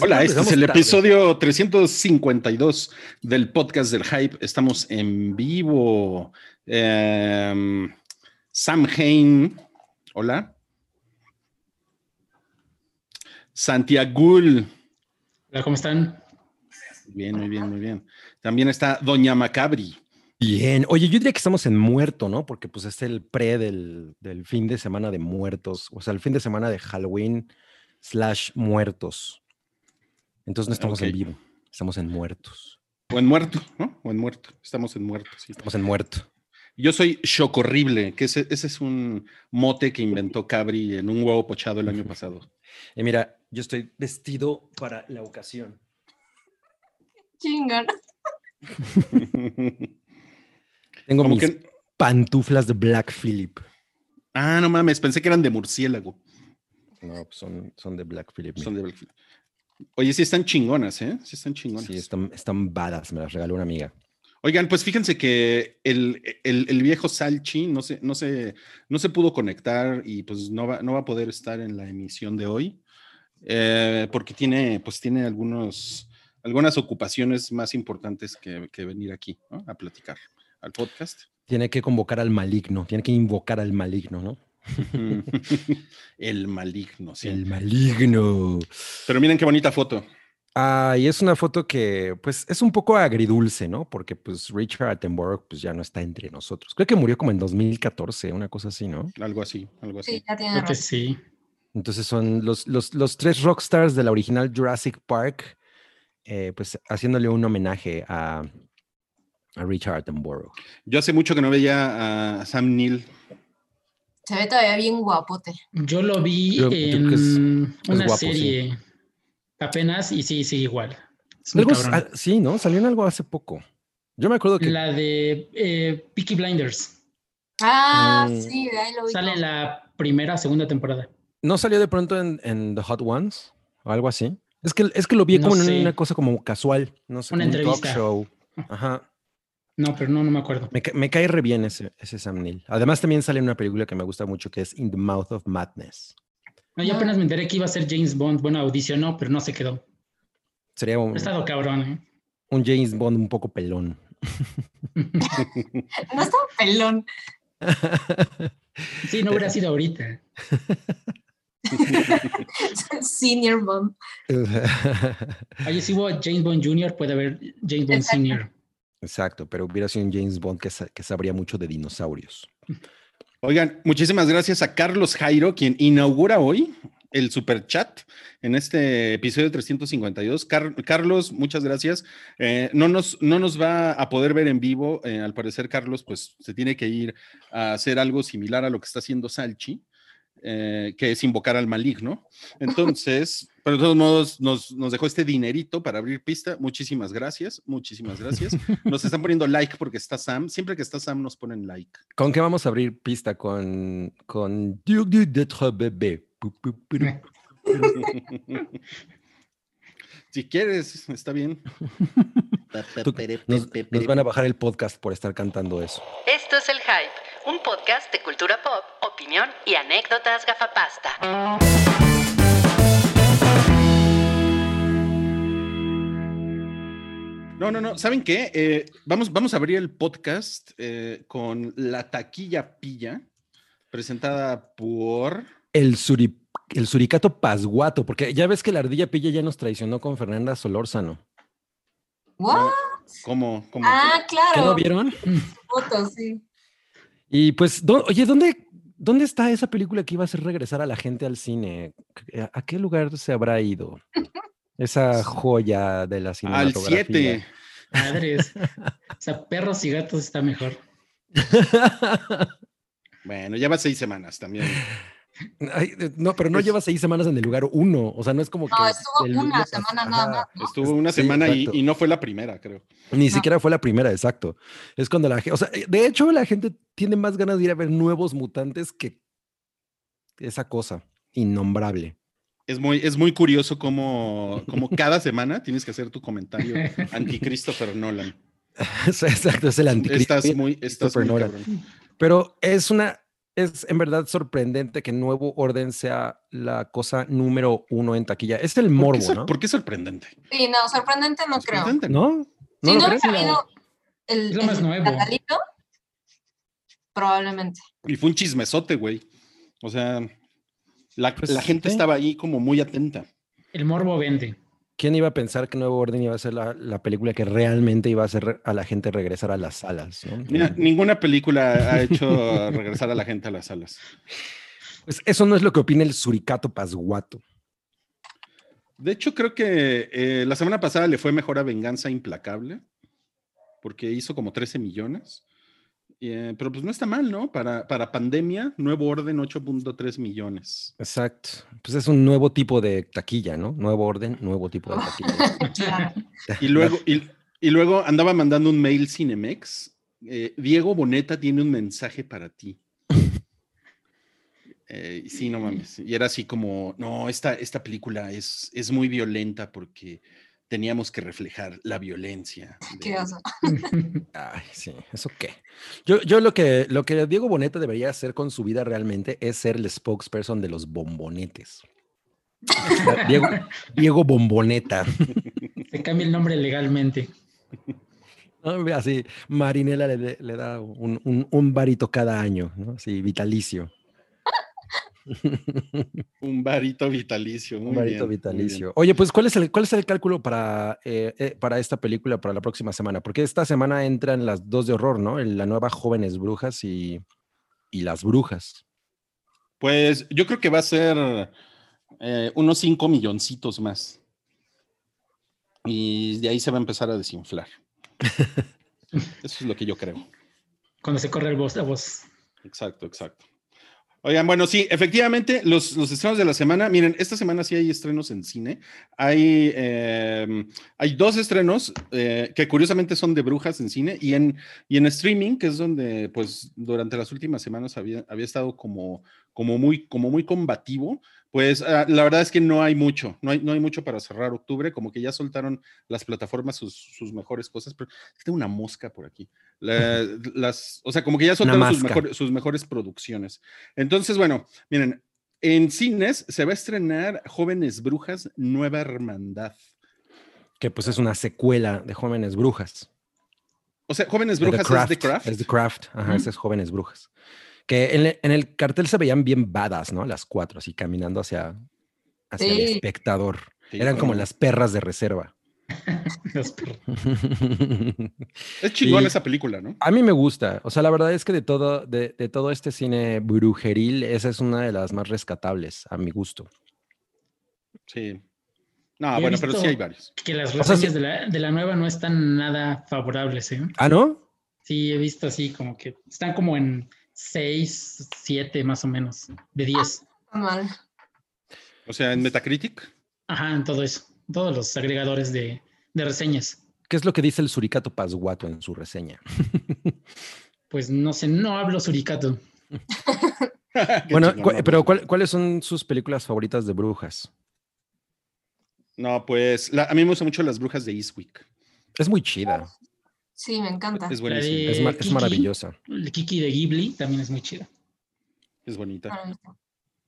Hola, este es el episodio 352 del podcast del Hype. Estamos en vivo. Em, Sam Hain, hola. Santiago. Hola, ¿cómo están? Bien, muy bien, muy bien. También está Doña Macabri. Bien. Oye, yo diría que estamos en muerto, ¿no? Porque pues es el pre del, del fin de semana de muertos, o sea, el fin de semana de Halloween slash muertos. Entonces no estamos en vivo, estamos en muertos. O en muerto, ¿no? O en muerto. Estamos en muerto, sí. Estamos en muerto. Yo soy Chocorrible, que ese, ese, es un mote que inventó Cabri en un huevo pochado el año pasado. Y mira, yo estoy vestido para la ocasión. Chingan. Tengo mis pantuflas de Black Phillip. Ah, no mames, pensé que eran de murciélago. No, pues son, son de Black Phillip. Son de Black Phillip. Oye, sí están chingonas, ¿eh? Sí están chingonas. Sí, están, están badas, me las regaló una amiga. Oigan, pues fíjense que el, el, viejo Salchi no se, no, se, no se pudo conectar y pues no va, no va a poder estar en la emisión de hoy eh, porque tiene, pues tiene algunos, algunas ocupaciones más importantes que, que venir aquí ¿no? a platicar al podcast. Tiene que convocar al maligno, tiene que invocar al maligno, ¿no? el maligno, sí. El maligno. Pero miren qué bonita foto. Ah, y es una foto que, pues, es un poco agridulce, ¿no? Porque, pues, Richard Attenborough, pues, ya no está entre nosotros. Creo que murió como en 2014, una cosa así, ¿no? Algo así, algo así. Sí, ya tiene Creo que sí. Entonces son los, los, los, tres rockstars de la original Jurassic Park, eh, pues, haciéndole un homenaje a, a Richard Attenborough. Yo hace mucho que no veía a Sam Neill se ve todavía bien guapote. Yo lo vi en una serie apenas y sí, sí, igual. sí, ¿no? Salió en algo hace poco. Yo me acuerdo que. La de eh, Peaky Blinders. Ah, mm. sí, de ahí lo vi. Sale en la primera, segunda temporada. ¿No salió de pronto en, The Hot Ones? O algo así. Es que, es que lo vi como en una cosa como casual. No sé, una entrevista. talk show. Ajá. No, pero no, no me acuerdo. Me, cae re bien ese, ese Sam Neill. Además, también sale en una película que me gusta mucho que es In the Mouth of Madness. No, yo apenas me enteré que iba a ser James Bond. Bueno, audicionó, pero no se quedó. Sería un. Ha estado cabrón, ¿eh? Un James Bond un poco pelón. no estaba pelón. sí, no hubiera sido ahorita. Senior Bond. Oye, si hubo James Bond Jr., puede haber James Bond Senior. Exacto, pero hubiera sido un James Bond que, que sabría mucho de dinosaurios. Oigan, muchísimas gracias a Carlos Jairo, quien inaugura hoy el super chat en este episodio 352. Carlos, muchas gracias. Eh, no, nos, no nos va a poder ver en vivo. Eh, al parecer, Carlos, pues se tiene que ir a hacer algo similar a lo que está haciendo Salchi. Eh, que es invocar al maligno. Entonces, pero de todos modos, nos, nos, dejó este dinerito para abrir pista. Muchísimas gracias, muchísimas gracias. Nos están poniendo like porque está Sam. Siempre que está Sam nos ponen like. ¿Con qué vamos a abrir pista? Con, con Duke bébé. si quieres, está bien. Nos, nos van a bajar el podcast por estar cantando eso. Esto es el hype un podcast de cultura pop, opinión y anécdotas gafapasta. No, no, no. ¿Saben qué? Eh, vamos, vamos a abrir el podcast eh, con La Taquilla Pilla, presentada por... El, el Suricato Pasguato, porque ya ves que la ardilla pilla ya nos traicionó con Fernanda Solórzano. ¿What? ¿Cómo? ¿Cómo? Ah, claro. ¿Qué lo vieron? Fotos, sí. Y pues, oye, ¿dónde, ¿dónde está esa película que iba a hacer regresar a la gente al cine? ¿A qué lugar se habrá ido? Esa joya de la cinematografía. Al 7. Madres. o sea, perros y gatos está mejor. bueno, lleva seis semanas también. No, pero no lleva seis semanas en el lugar uno. O sea, no es como que. No, estuvo una semana nada más. Estuvo una semana y, no fue la primera, creo. Ni siquiera fue la primera, exacto. Es cuando la gente. O sea, de hecho, la gente tiene más ganas de ir a ver nuevos mutantes que esa cosa innombrable. Es muy, es muy curioso cómo, como cada semana tienes que hacer tu comentario anti-Christopher Nolan. Exacto, es el anti Estás muy, estás muy Pero es una es en verdad sorprendente que Nuevo Orden sea la cosa número uno en taquilla. Es el morbo, ¿Por qué, ¿no? ¿Por qué sorprendente? Sí, no, sorprendente no creo. Sorprendente, ¿No? Si no hubiera habido el, Es lo más el nuevo. probablemente. Y fue un chismesote, güey. O sea, la, Pues, la gente sí. estaba ahí como muy atenta. El morbo vende. ¿Quién iba a pensar que Nuevo Orden iba a ser la, la película que realmente iba a hacer a la gente regresar a las salas? ¿no? Mira, ninguna película ha hecho regresar a la gente a las salas. Pues eso no es lo que opina el Suricato Pasguato. De hecho, creo que eh, la semana pasada le fue mejor a Venganza Implacable, porque hizo como 13 millones. Eh, pero pues no está mal, ¿no? Para, para pandemia, Nuevo Orden 8.3 millones. Exacto. Pues es un nuevo tipo de taquilla, ¿no? Nuevo orden, nuevo tipo de taquilla. Y luego, y, y luego andaba mandando un mail Cinemex. eh, Diego Boneta tiene un mensaje para ti. Eh, y sí, no mames. Y era así como, no, esta, esta película es, es muy violenta porque teníamos que reflejar la violencia. Qué de- oso. Ay, sí, ¿eso qué? Yo, yo lo que lo que Diego Boneta debería hacer con su vida realmente es ser el spokesperson de los bombonetes. Diego, Diego Bomboneta. Se cambia el nombre legalmente. Así, Marinela le, le da un, un, un varito cada año, ¿no? Así, vitalicio. Un varito vitalicio. Un muy varito bien, muy vitalicio. Oye, pues, ¿cuál es el, cuál es el cálculo para, eh, eh, para esta película para la próxima semana? Porque esta semana entran las dos de horror, ¿no? La nueva Jóvenes Brujas y, y Las Brujas. Pues yo creo que va a ser eh, unos 5 milloncitos más. Y de ahí se va a empezar a desinflar. Eso es lo que yo creo. Cuando se corre el voz, la voz. Exacto, exacto. Oigan, bueno, sí, efectivamente, los, los estrenos de la semana, miren, esta semana sí hay estrenos en cine. Hay, eh, hay dos estrenos eh, que curiosamente son de brujas en cine y en, y en streaming, que es donde, pues, durante las últimas semanas había, había estado como, como, muy, como muy combativo. Pues ah, la verdad es que no hay mucho, no hay, no hay mucho para cerrar octubre, como que ya soltaron las plataformas sus, sus mejores cosas, pero tengo una mosca por aquí. La- las, o sea, como que ya soltaron sus, mejor- sus mejores producciones. Entonces, bueno, miren, en cines se va a estrenar Jóvenes Brujas, Nueva Hermandad. que pues es una secuela de Jóvenes Brujas. O sea, Jóvenes The Brujas es de Craft. Es The Craft, ajá, ese es Jóvenes Brujas. Que en, el- en el cartel se veían bien badass, ¿no? Las cuatro, así caminando hacia, hacia el espectador. Sí, Eran como las perras de reserva. Es chingón y- esa película, ¿no? A mí me gusta. O sea, la verdad es que de todo, de, de todo este cine brujeril, esa es una de las más rescatables, a mi gusto. Sí. No, He bueno, pero sí hay varios. Que las O sea, reseñas de, la, de la nueva no están nada favorables, ¿eh? ¿Ah, no? Sí, he visto así como que están como en 6, 7 más o menos, de 10. Está mal. O sea, en Metacritic. Ajá, en todo eso. Todos los agregadores de, de reseñas. ¿Qué es lo que dice el Suricato Pasguato en su reseña? Pues no sé, no hablo suricato. Bueno, pero ¿cuál- ¿cuáles son sus películas favoritas de brujas? No, pues la- a mí me gustan mucho las brujas de Eastwick. Es muy chida, Sí, me encanta. Es buenísima. es, maravillosa. El Kiki de Ghibli también es muy chida. Es bonita. Maravilla.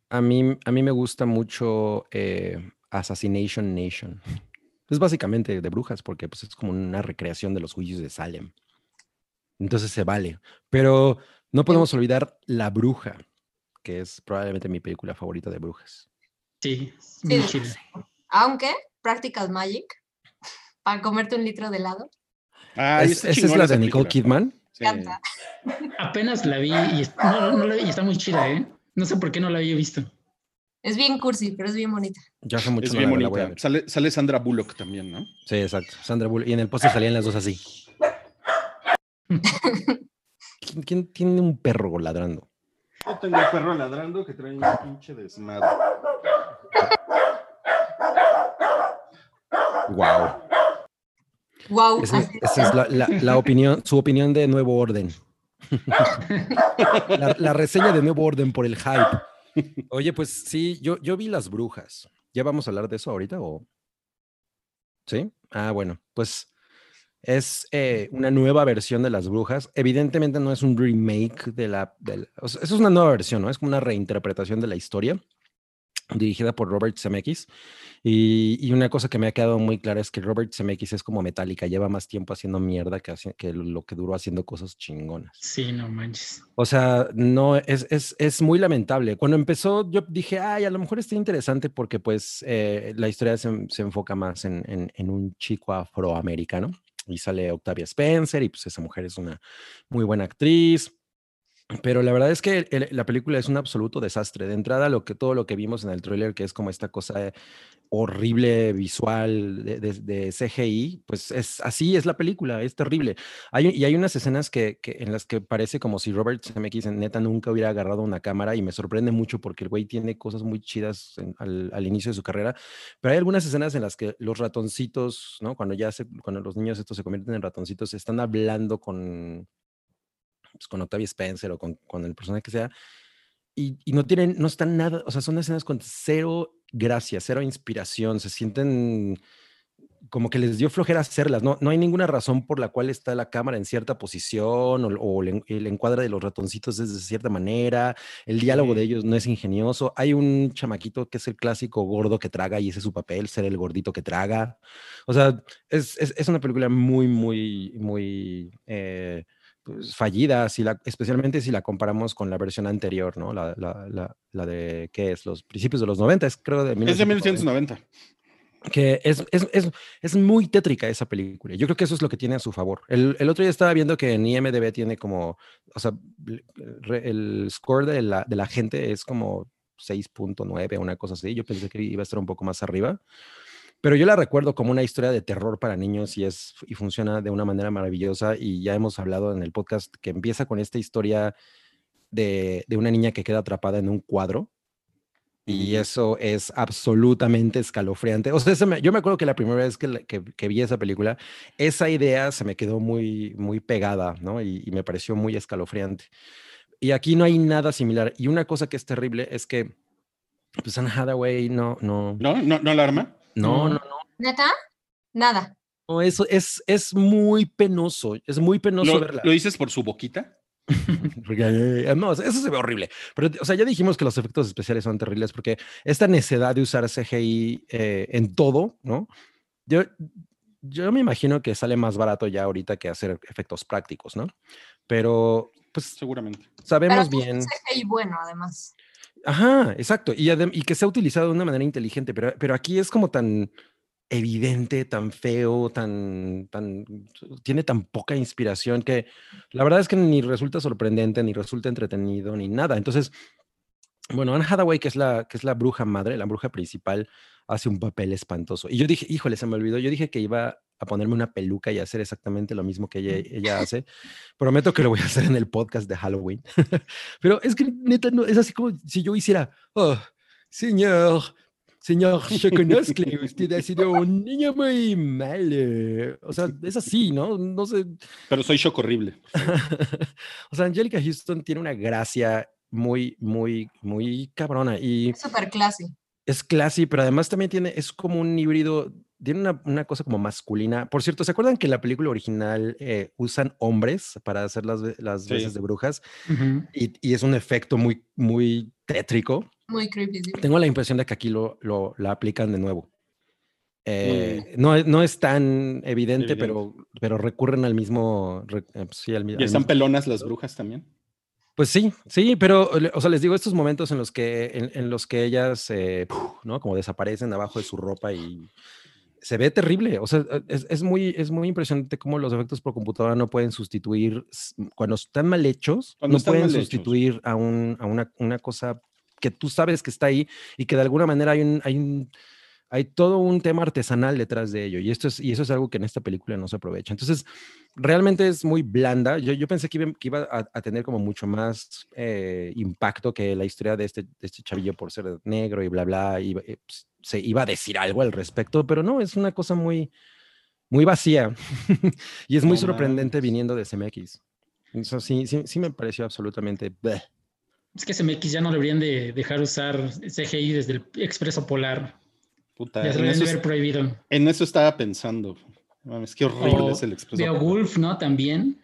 A mí, a mí me gusta mucho eh, Assassination Nation. Es básicamente de brujas porque pues, es como una recreación de los juicios de Salem. Entonces se vale. Pero no podemos olvidar La Bruja, que es probablemente mi película favorita de brujas. Sí, Sí, muy sí. chida. Aunque, Practical Magic, para comerte un litro de helado, Ay, ¿Es- está ¿Esa es la esa de Nicole película. Kidman? Sí. Apenas la vi y, es- no, no la vi y está muy chida, ¿eh? No sé por qué no la había visto. Es bien cursi, pero es bien bonita. Ya hace mucho Es bien la, la voy a bonita. ver. Sale, sale Sandra Bullock también, ¿no? Sí, exacto. Sandra Bullock. Y en el póster salían las dos así. ¿Quién, quién tiene un perro ladrando? Yo tengo un perro ladrando que trae un pinche desmadre. Wow. Wow. Esa, es- esa es la, la- la opinión, su opinión de Nuevo Orden. la, la reseña de Nuevo Orden por el hype. Oye, pues sí, yo, yo vi Las Brujas. ¿Ya vamos a hablar de eso ahorita o...? ¿Sí? Ah, bueno, pues Es eh, una nueva versión de Las Brujas. Evidentemente no es un remake de la... eso es una nueva versión, ¿no? Es como una reinterpretación de la historia dirigida por Robert Zemeckis. Y, una cosa que me ha quedado muy clara es que Robert Zemeckis es como Metallica, lleva más tiempo haciendo mierda que, que lo que duró haciendo cosas chingonas. Sí, no manches. O sea, no, es, es, es muy lamentable. Cuando empezó, yo dije, ay, a lo mejor está interesante porque pues eh, la historia se, se, enfoca más en, en, en un chico afroamericano y sale Octavia Spencer y pues esa mujer es una muy buena actriz. Pero la verdad es que la película es un absoluto desastre. De entrada, lo que, todo lo que vimos en el tráiler, que es como esta cosa horrible visual de, CGI, pues es así es la película, es terrible. Y hay unas escenas que, en las que parece como si Robert Zemeckis neta nunca hubiera agarrado una cámara y me sorprende mucho porque el güey tiene cosas muy chidas al, al, inicio de su carrera, pero hay algunas escenas en las que los ratoncitos, ¿no? Cuando ya se, cuando los niños estos se convierten en ratoncitos, están hablando con pues, con Octavia Spencer o con, con el personaje que sea, y, y, no tienen, no están nada, o sea, son escenas con cero gracia, cero inspiración, se sienten como que les dio flojera hacerlas, no, no hay ninguna razón por la cual está la cámara en cierta posición o, o el, encuadre de los ratoncitos es de cierta manera, el diálogo de ellos no es ingenioso, hay un chamaquito que es el clásico gordo que traga y ese es su papel, ser el gordito que traga, o sea, es, es, es una película muy, muy, muy... Eh, pues, fallida, si la, especialmente si la comparamos con la versión anterior, ¿no? La, la, la, de, ¿qué es? Los principios de los 90, es creo de 1990. Es de 1990. Que es, es, es, es, muy tétrica esa película. Yo creo que eso es lo que tiene a su favor. El, el otro día estaba viendo que en IMDB tiene como, o sea, el score de la, de la gente es como 6.9, una cosa así. Yo pensé que iba a estar un poco más arriba. Pero yo la recuerdo como una historia de terror para niños y, es, y funciona de una manera maravillosa. Y ya hemos hablado en el podcast que empieza con esta historia de, de una niña que queda atrapada en un cuadro. Y eso es absolutamente escalofriante. O sea, yo me acuerdo que la primera vez que, que, vi esa película, esa idea se me quedó muy, muy pegada, ¿no? Y, y, me pareció muy escalofriante. Y aquí no hay nada similar. Y una cosa que es terrible es que, pues, Anne Hathaway no, no. No, no, no alarma. No, no, no. ¿Neta? Nada. No, eso es, es muy penoso, es muy penoso verla. ¿Lo dices por su boquita? porque, no, eso se ve horrible. Pero, o sea, ya dijimos que los efectos especiales son terribles porque esta necesidad de usar CGI eh, en todo, ¿no? Yo, yo me imagino que sale más barato ya ahorita que hacer efectos prácticos, ¿no? Pero, pues. Seguramente. Sabemos bien. CGI bueno, además. Ajá, exacto. Y, que se ha utilizado de una manera inteligente, pero, pero aquí es como tan evidente, tan feo, tan, tan, tiene tan poca inspiración que la verdad es que ni resulta sorprendente, ni resulta entretenido, ni nada. Entonces, bueno, Anne Hathaway, que es la, que es la bruja madre, la bruja principal, hace un papel espantoso. Y yo dije, híjole, se me olvidó, yo dije que iba a ponerme una peluca y hacer exactamente lo mismo que ella, ella hace. Prometo que lo voy a hacer en el podcast de Halloween. Pero es que neta, no, es así como si yo hiciera, oh, señor, señor que usted ha sido un niño muy malo. O sea, es así, ¿no? No sé. Pero soy shock horrible. o sea, Angelica Houston tiene una gracia muy, muy, muy cabrona y... Es súper classy. Es classy, pero además también tiene, es como un híbrido tiene una, una, cosa como masculina. Por cierto, ¿se acuerdan que en la película original eh, usan hombres para hacer las, las veces de brujas? y, y, es un efecto muy, muy tétrico. Muy creepy. Tengo la impresión de que aquí lo, lo la aplican de nuevo. Eh, no, no es tan evidente, Pero, pero recurren al mismo. Eh, sí, al, ¿Y están pelonas las brujas también? Pues sí, sí, pero, o sea, les digo, estos momentos en los que, en, en los que ellas, ¿no? Como desaparecen abajo de su ropa y se ve terrible. O sea, e, es, es, muy, es muy impresionante cómo los efectos por computadora no pueden sustituir, cuando están mal hechos, no pueden sustituir a, un, a una, una, cosa que tú sabes que está ahí y que de alguna manera hay un, hay un, hay todo un tema artesanal detrás de ello. Y, esto es, y eso es algo que en esta película no se aprovecha. Entonces, realmente es muy blanda. Yo, yo pensé que iba, que iba a, tener como mucho más eh, impacto que la historia de este, de este chavillo por ser negro y bla, bla. Y, eh, pues, se iba a decir algo al respecto, pero no, es una cosa muy, muy vacía y es muy sorprendente viniendo de CMX. Eso sí, sí, sí me pareció absolutamente... Es que CMX ya no deberían de dejar usar CGI desde el expreso polar. Puta, ya se lo haber prohibido. En eso estaba pensando. Es que horrible es el Expreso Beowulf, ¿no? También.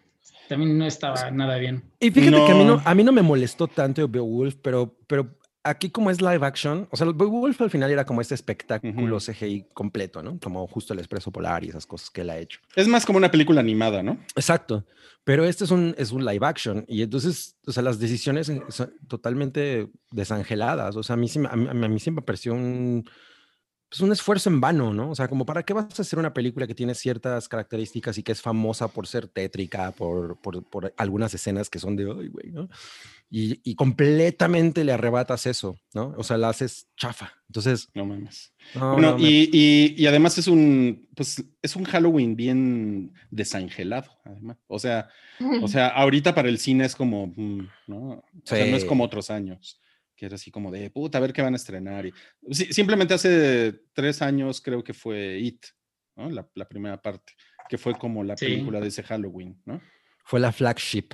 También no estaba nada bien. Y fíjate que a mí, no, a mí no me molestó tanto Beowulf, pero, pero aquí como es live action, o sea, Beowulf al final era como este espectáculo CGI completo, ¿no? Como justo el Expreso Polar y esas cosas que él ha hecho. Es más como una película animada, ¿no? Exacto. Pero este es un, es un live action y entonces, o sea, las decisiones son totalmente desangeladas. O sea, a mí, a mí, a mí siempre me pareció un pues un esfuerzo en vano, ¿no? O sea, como para qué vas a hacer una película que tiene ciertas características y que es famosa por ser tétrica, por, por, por algunas escenas que son de, ay, güey, ¿no? Y, y, completamente le arrebatas eso, ¿no? O sea, la haces chafa. Entonces... No mames. bueno, y, y, y, además es un, pues, es un Halloween bien desangelado, además. O sea, o sea, ahorita para el cine es como, mm, ¿no? O sea, no es como otros años que era así como de, puta, a ver qué van a estrenar. Y, simplemente hace tres años creo que fue It, ¿no? La, primera parte, que fue como la película de ese Halloween, ¿no? Fue la flagship.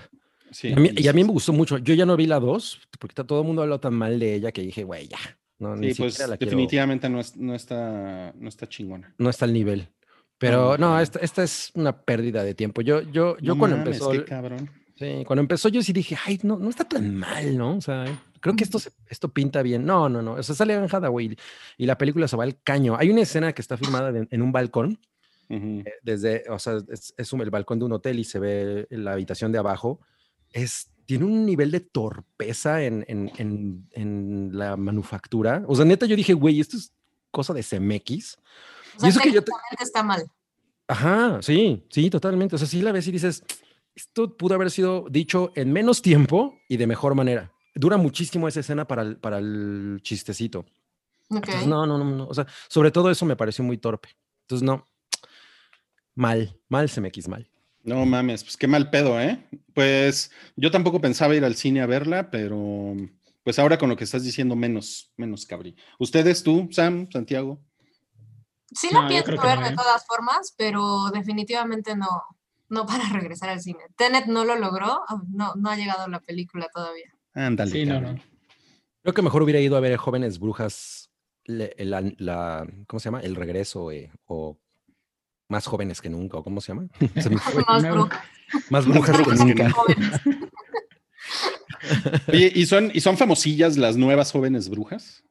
Sí, y, a mí, me gustó mucho. Yo ya no vi la dos, porque todo el mundo habló tan mal de ella que dije, güey, ya. No, sí, pues definitivamente no, no, está, no está chingona. No está al nivel. Pero no, esta, esta, es una pérdida de tiempo. Yo, yo, yo cuando empezó. Qué cabrón. Sí, cuando empezó yo sí dije, ay, no, no está tan mal, ¿no? O sea, creo que esto, esto pinta bien. No, no, no. O sea, sale Anne Hathaway y la película se va al caño. Hay una escena que está filmada en un balcón. Eh, desde, o sea, es, el balcón de un hotel y se ve la habitación de abajo. Es, tiene un nivel de torpeza en, en, en, en la manufactura. O sea, neta, yo dije, güey, esto es cosa de CMX. O sea, y eso que yo está mal. Ajá, sí, sí, totalmente. O sea, sí la ves y dices, esto pudo haber sido dicho en menos tiempo y de mejor manera. Dura muchísimo esa escena para el, para el chistecito. Entonces, no, no, no, no. O sea, sobre todo eso me pareció muy torpe. Entonces, no. Mal, mal se me quis mal. No mames, pues qué mal pedo, ¿eh? Pues yo tampoco pensaba ir al cine a verla, pero pues ahora con lo que estás diciendo, menos, menos cabrí. ¿Ustedes, tú, Sam, Santiago? Sí la pienso ver de ¿eh? todas formas, pero definitivamente no, no para regresar al cine. Tenet no lo logró, no, no ha llegado la película todavía. Ándale. Sí, no, no. Creo que mejor hubiera ido a ver Jóvenes Brujas, la, ¿cómo se llama? El regreso eh, o más jóvenes que nunca, o ¿cómo se llama? más, brujas. más brujas que nunca. Oye, ¿y son, ¿y son famosillas las nuevas jóvenes brujas?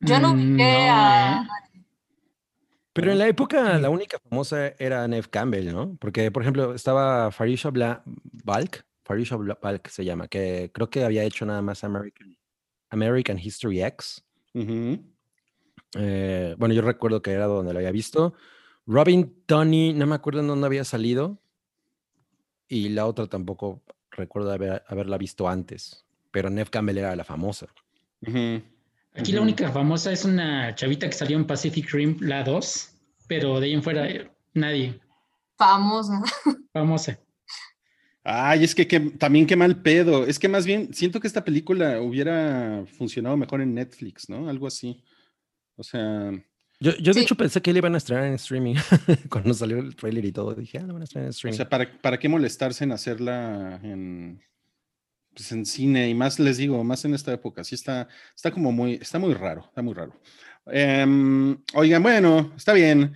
Yo no vi mm, a, ¿eh? Pero en la época la única famosa era Neve Campbell, ¿no? Porque, por ejemplo, estaba Farisha Balk, Farisha Balk se llama, que creo que había hecho nada más American, American History X. Eh, bueno, yo recuerdo que era donde lo había visto. Robin Tony, no me acuerdo en dónde había salido. Y la otra tampoco recuerdo haberla visto antes. Pero Neve Campbell era la famosa. Aquí la única famosa es una chavita que salió en Pacific Rim, la 2, pero de ahí en fuera eh, nadie. Famosa. Famosa. Ay, es que, también qué mal pedo. Es que más bien siento que esta película hubiera funcionado mejor en Netflix, ¿no? Algo así. O sea. Yo, yo de hecho pensé que le iban a estrenar en streaming cuando salió el trailer y todo. Dije, ah, lo van a estrenar en streaming. O sea, ¿para, ¿para qué molestarse en hacerla en, pues en cine y más les digo, más en esta época, sí está, está como muy, está muy raro, está muy raro. Em, oigan, bueno, está bien.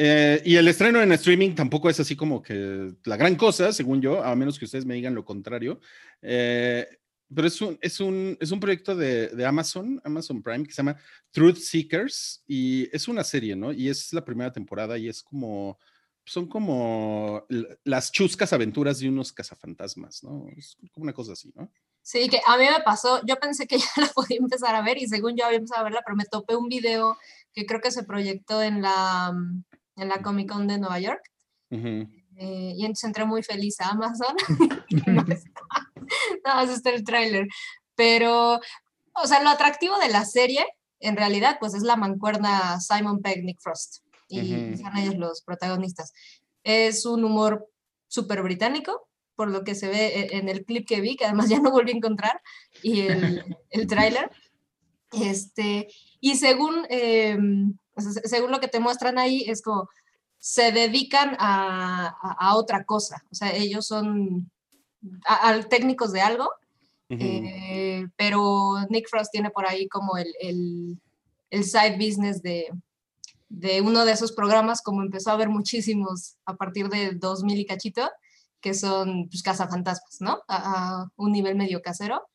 Eh, y el estreno en streaming tampoco es así como que la gran cosa, según yo, a menos que ustedes me digan lo contrario. Eh, pero es un, es un, es un proyecto de, de, Amazon, Amazon Prime, que se llama Truth Seekers y es una serie, ¿no? Y es la primera temporada y es como son como las chuscas aventuras de unos cazafantasmas, ¿no? Es como una cosa así, ¿no? Sí, que a mí me pasó, yo pensé que ya la podía empezar a ver y según yo había empezado a verla, pero me topé un video que creo que se proyectó en la, en la Comic Con de Nueva York. Eh, y entonces entré muy feliz a Amazon. no, más está el tráiler. Pero, o sea, lo atractivo de la serie, en realidad, pues es la mancuerna Simon Pegg, Nick Frost y son ellos los protagonistas. Es un humor súper británico, por lo que se ve e, en el clip que vi, que además ya no volví a encontrar, y el, el tráiler. Este, y según, según lo que te muestran ahí, es como se dedican a, a, otra cosa. O sea, ellos son técnicos de algo, eh, pero Nick Frost tiene por ahí como el, el, el side business de, de uno de esos programas, como empezó a haber muchísimos a partir de 2000 y cachito, que son pues, cazafantasmas, ¿no? A, un nivel medio casero.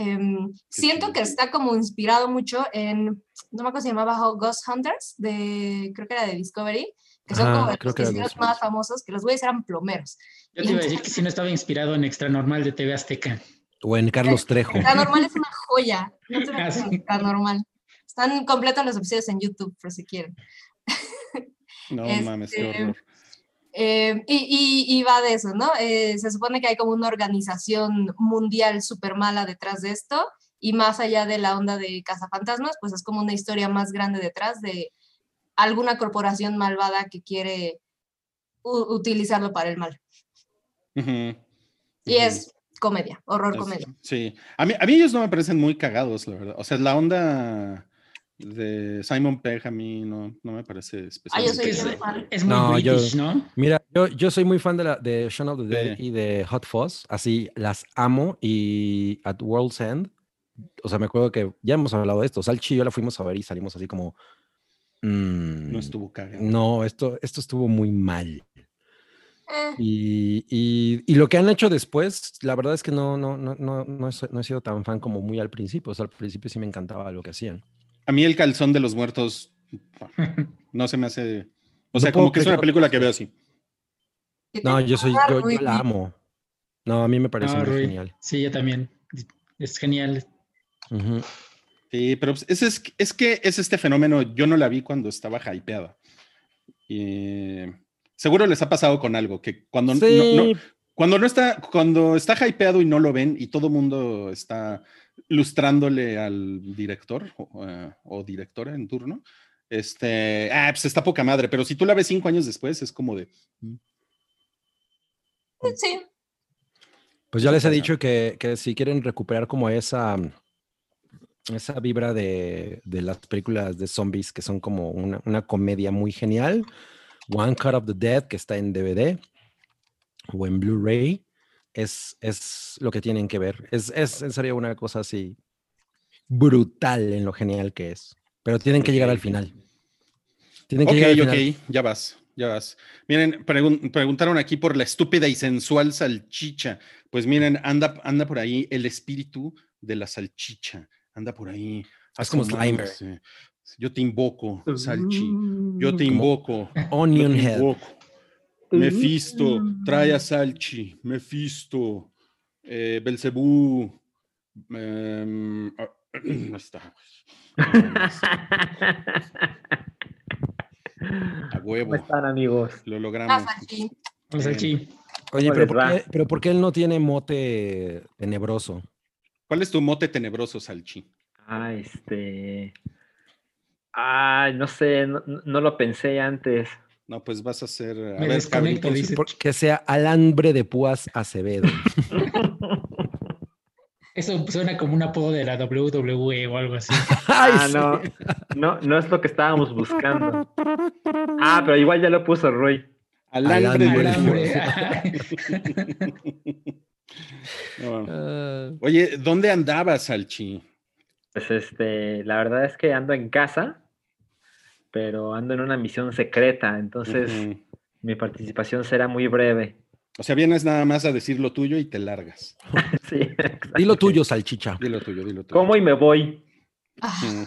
Em, siento que está como inspirado mucho en, no me acuerdo si se llamaba Ghost Hunters, de, creo que era de Discovery, que son como los más famosos, que los güeyes eran plomeros. Yo te iba a decir que si no estaba inspirado en Extra Normal de TV Azteca. O en Carlos Trejo. Extra Normal es una joya. No te ah, Extra Normal. Están completos los episodios en YouTube, por si quieren. No mames, qué este, horror. Eh, y, va de eso, ¿no? Eh, se supone que hay como una organización mundial súper mala detrás de esto, y más allá de la onda de cazafantasmas, pues es como una historia más grande detrás de alguna corporación malvada que quiere utilizarlo para el mal. Y es comedia, horror comedia. Sí, a mí, a mí ellos no me parecen muy cagados, la verdad. O sea, la onda de Simon Pegg a mí no, no me parece especial. Ah, es, muy no, British, ¿no? Mira, yo, yo soy muy fan de, la, de Shaun of the Dead y de Hot Fuzz, así las amo y at World's End, o sea, me acuerdo que ya hemos hablado de esto, Salchi y yo la fuimos a ver y salimos así como... Mm, no estuvo cagado. No, esto, esto estuvo muy mal. Eh. Y, y, y, lo que han hecho después, la verdad es que no, no, no, no, no, he, sido tan fan como muy al principio. O sea, al principio sí me encantaba lo que hacían. A mí el calzón de los muertos no se me hace. O sea, como que es una película que veo así. No, yo soy, yo, la amo. No, a mí me parece muy genial. Sí, yo también. Es genial. Sí, pero pues, es, es, es, que es este fenómeno, yo no la vi cuando estaba hypeada. Y seguro les ha pasado con algo, que cuando no, cuando no está, cuando está hypeado y no lo ven y todo el mundo está lustrándole al director eh, o, directora en turno, este, ah, pues está poca madre, pero si tú la ves cinco años después, es como de... Mm". Sí. Pues ya les he dicho que, si quieren recuperar como esa, esa vibra de, las películas de zombies que son como una, una, comedia muy genial, One Cut of the Dead, que está en DVD o en Blu-ray, es, lo que tienen que ver. Es, es en serio una cosa así brutal en lo genial que es. Pero tienen que llegar al final. Tienen que llegar al final. ok, ya vas, ya vas. Miren, preguntaron aquí por la estúpida y sensual salchicha. Pues miren, anda, anda por ahí el espíritu de la salchicha. Anda por ahí. Es como Slimer. Yo te invoco, Salchi. Yo te invoco. Onion Head. Mefisto, trae a Salchi, Mefisto, eh, Belcebú. Em, ah, no está. A huevo. ¿Cómo están, amigos? Lo logramos. Salchi. Oye, pero ¿por, qué, pero ¿por, qué, él no tiene mote tenebroso? ¿Cuál es tu mote tenebroso, Salchi? Ah, este. Ah, no sé, no lo pensé antes. No, pues vas a hacer. A ver, Que sea alambre de púas Acevedo. Eso suena como un apodo de la WWE o algo así. ah, no, no, no es lo que estábamos buscando. Ah, pero igual ya lo puso Roy. Alambre, alambre. Ah. Oye, ¿dónde andabas, Salchi? Pues este, la verdad es que ando en casa pero ando en una misión secreta, entonces mi participación será muy breve. O sea, vienes nada más a decir lo tuyo y te largas. sí, Dilo tuyo, salchicha. Dilo tuyo, dilo tuyo. ¿Cómo y me voy? Bien,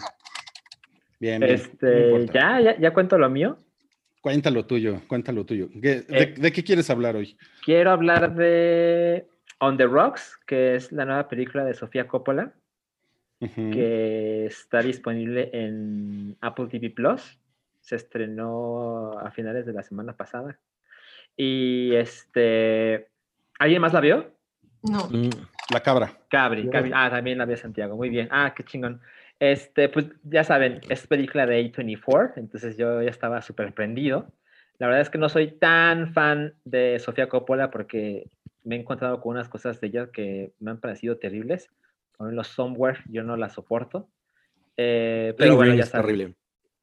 bien. Este, ¿ya, ¿ya, ¿ya, cuento lo mío? Cuéntalo tuyo, cuéntalo tuyo. Eh, de, qué quieres hablar hoy? Quiero hablar de On the Rocks, que es la nueva película de Sofía Coppola que está disponible en Apple TV Plus. Se estrenó a finales de la semana pasada. Y este. ¿Alguien más la vio? No. Mm, la cabra. Cabri, Cabri. Ah, también la vio Santiago. Muy bien. Ah, qué chingón. Este, pues ya saben, es película de A24, entonces yo ya estaba súper prendido. La verdad es que no soy tan fan de Sofía Coppola porque me he encontrado con unas cosas de ella que me han parecido terribles los somewhere yo no la soporto. Eh, pero bueno, ya saben.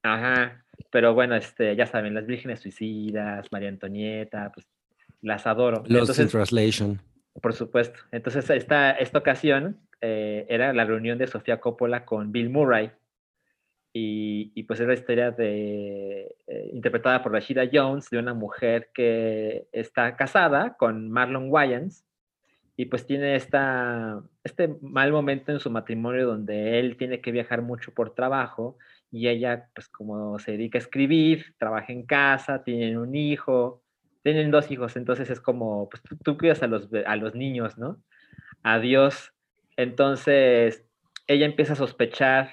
Ajá. Pero bueno, este, ya saben, las vírgenes suicidas, María Antonieta, pues las adoro. Los in Translation. Por supuesto. Entonces, esta, esta ocasión eh, era la reunión de Sofía Coppola con Bill Murray. y, pues es la historia de, eh, interpretada por Rashida Jones, de una mujer que está casada con Marlon Wayans y pues tiene esta, este mal momento en su matrimonio donde él tiene que viajar mucho por trabajo y ella pues como se dedica a escribir, trabaja en casa, tienen un hijo, tienen dos hijos, entonces es como, pues tú, cuidas a los, a los niños, ¿no? Adiós. Entonces ella empieza a sospechar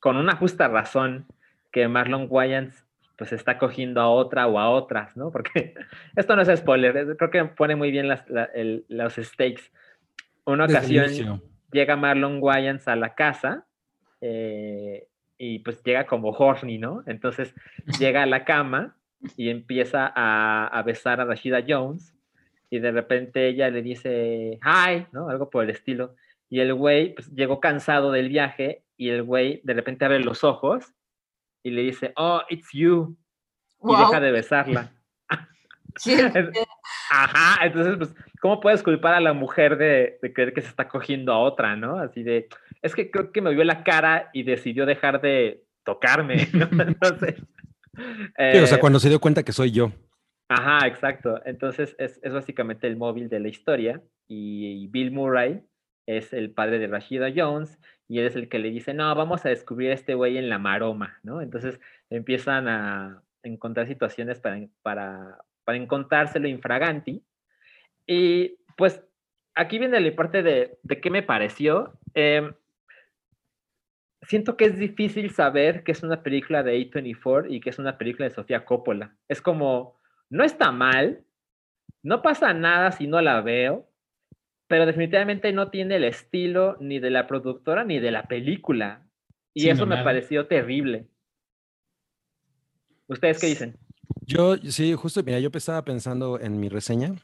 con una justa razón que Marlon Wayans pues está cogiendo a otra o a otras, ¿no? Porque esto no es spoiler, creo que pone muy bien las, los stakes. Una ocasión llega Marlon Wayans a la casa eh, y pues llega como horny, ¿no? Entonces llega a la cama y empieza a, besar a Rashida Jones y de repente ella le dice, hi, ¿no? Algo por el estilo. Y el güey pues, llegó cansado del viaje y el güey de repente abre los ojos y le dice, oh, it's you. Y deja de besarla. Ajá, entonces, pues, ¿cómo puedes culpar a la mujer de, creer que se está cogiendo a otra, no? Así de, es que creo que me vio la cara y decidió dejar de tocarme, ¿no? Entonces. o sea, eh, cuando se dio cuenta que soy yo. Ajá, exacto. Entonces, es, es básicamente el móvil de la historia y Bill Murray es el padre de Rashida Jones y él es el que le dice, no, vamos a descubrir a este güey en la maroma, ¿no? Entonces empiezan a encontrar situaciones para, para, para encontrárselo infraganti. Y pues aquí viene la parte de, de qué me pareció. Em, siento que es difícil saber que es una película de A24 y que es una película de Sofía Coppola. Es como, no está mal, no pasa nada si no la veo, pero definitivamente no tiene el estilo ni de la productora ni de la película. Y eso me pareció terrible. ¿Ustedes qué dicen? Yo, sí, justo, mira, yo estaba pensando en mi reseña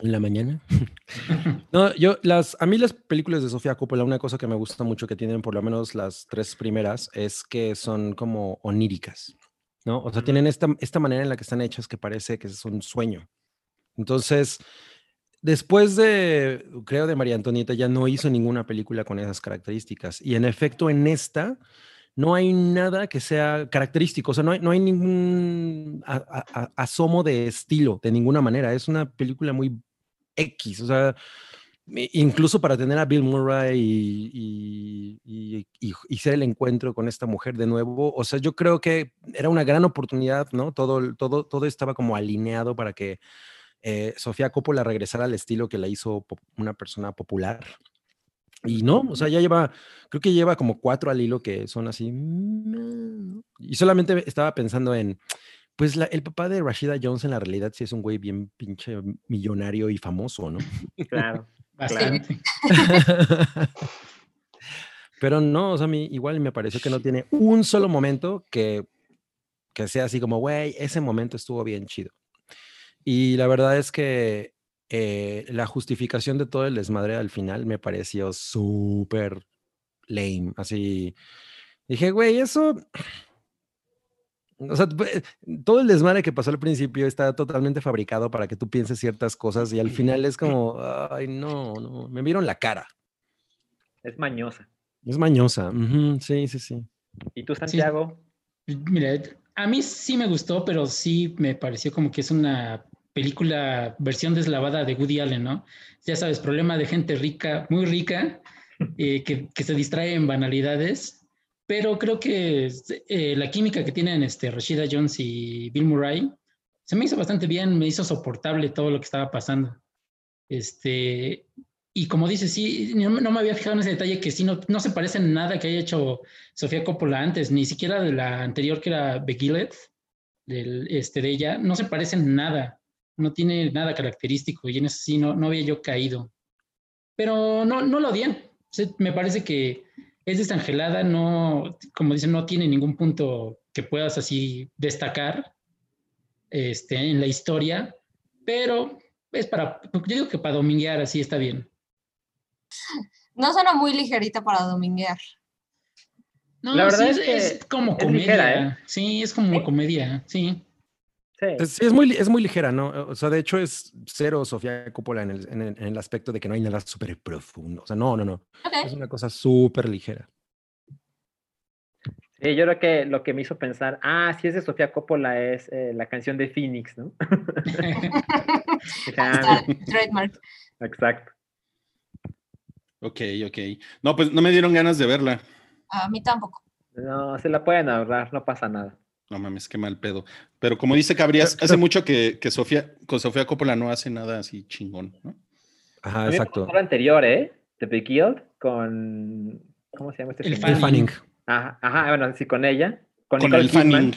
en la mañana. no, yo, las, a mí las películas de Sofía Coppola, una cosa que me gusta mucho que tienen por lo menos las tres primeras es que son como oníricas, ¿no? O sea, tienen esta, esta manera en la que están hechas que parece que es un sueño. Entonces, Después de, creo, de María Antonieta, ya no hizo ninguna película con esas características. Y en efecto, en esta no hay nada que sea característico, o sea, no hay, no hay ningún asomo de estilo de ninguna manera. Es una película muy X, o sea, incluso para tener a Bill Murray y, y, y, ser el encuentro con esta mujer de nuevo, o sea, yo creo que era una gran oportunidad, ¿no? Todo, todo, todo estaba como alineado para que eh, Sofía Coppola regresar al estilo que la hizo una persona popular. Y no, o sea, ya lleva, creo que lleva como cuatro al hilo que son así. Mm, y solamente estaba pensando en, pues el papá de Rashida Jones en la realidad sí es un güey bien pinche millonario y famoso, ¿no? Claro, bastante. Pero no, o sea, a mí igual me pareció que no tiene un solo momento que, que sea así como, güey, ese momento estuvo bien chido. Y la verdad es que eh, la justificación de todo el desmadre al final me pareció súper lame. Así dije, güey, eso. O sea, todo el desmadre que pasó al principio está totalmente fabricado para que tú pienses ciertas cosas y al final es como, ay, no, no, me vieron la cara. Es mañosa. Es mañosa, sí, sí, sí. ¿Y tú, Santiago? Mira, a mí sí me gustó, pero sí me pareció como que es una película versión deslavada de Woody Allen, ¿no? Ya sabes, problema de gente rica, muy rica, eh, que, se distrae en banalidades, pero creo que eh, la química que tienen este, Rashida Jones y Bill Murray se me hizo bastante bien, me hizo soportable todo lo que estaba pasando. Este, y como dices, sí, no, me había fijado en ese detalle que sí, no, no se parece en nada que haya hecho Sofía Coppola antes, ni siquiera de la anterior que era Beguilet, del, este, de ella, no se parecen nada no tiene nada característico y en eso sí no, no había yo caído. Pero no, no lo odian. me parece que es desangelada, no, como dicen, no tiene ningún punto que puedas así destacar este, en la historia, pero es para, yo digo que para dominguear así está bien. No suena muy ligerita para dominguear. No, la verdad es, como comedia. ¿eh? Sí, es como comedia, sí. Sí. Es, muy, es muy ligera, ¿no? O sea, de hecho es cero Sofía Coppola en el, en el, aspecto de que no hay nada súper profundo. O sea, no, no, no. Es una cosa súper ligera. yo creo que lo que me hizo pensar, ah, si es de Sofía Coppola, es eh, la canción de Phoenix, ¿no? Ah, trademark. Exacto. Ok, ok. No, pues no me dieron ganas de verla. A mí tampoco. No, se la pueden ahorrar, no pasa nada. No mames, qué mal pedo. Pero como dice Cabrías, hace mucho que, que Sofía, con Sofía Coppola no hace nada así chingón, ¿no? Ajá, exacto. La anterior, ¿eh? The Big con. ¿Cómo se llama este El? Fanning. Ajá, ajá, bueno, sí, con ella. Con, el Fanning.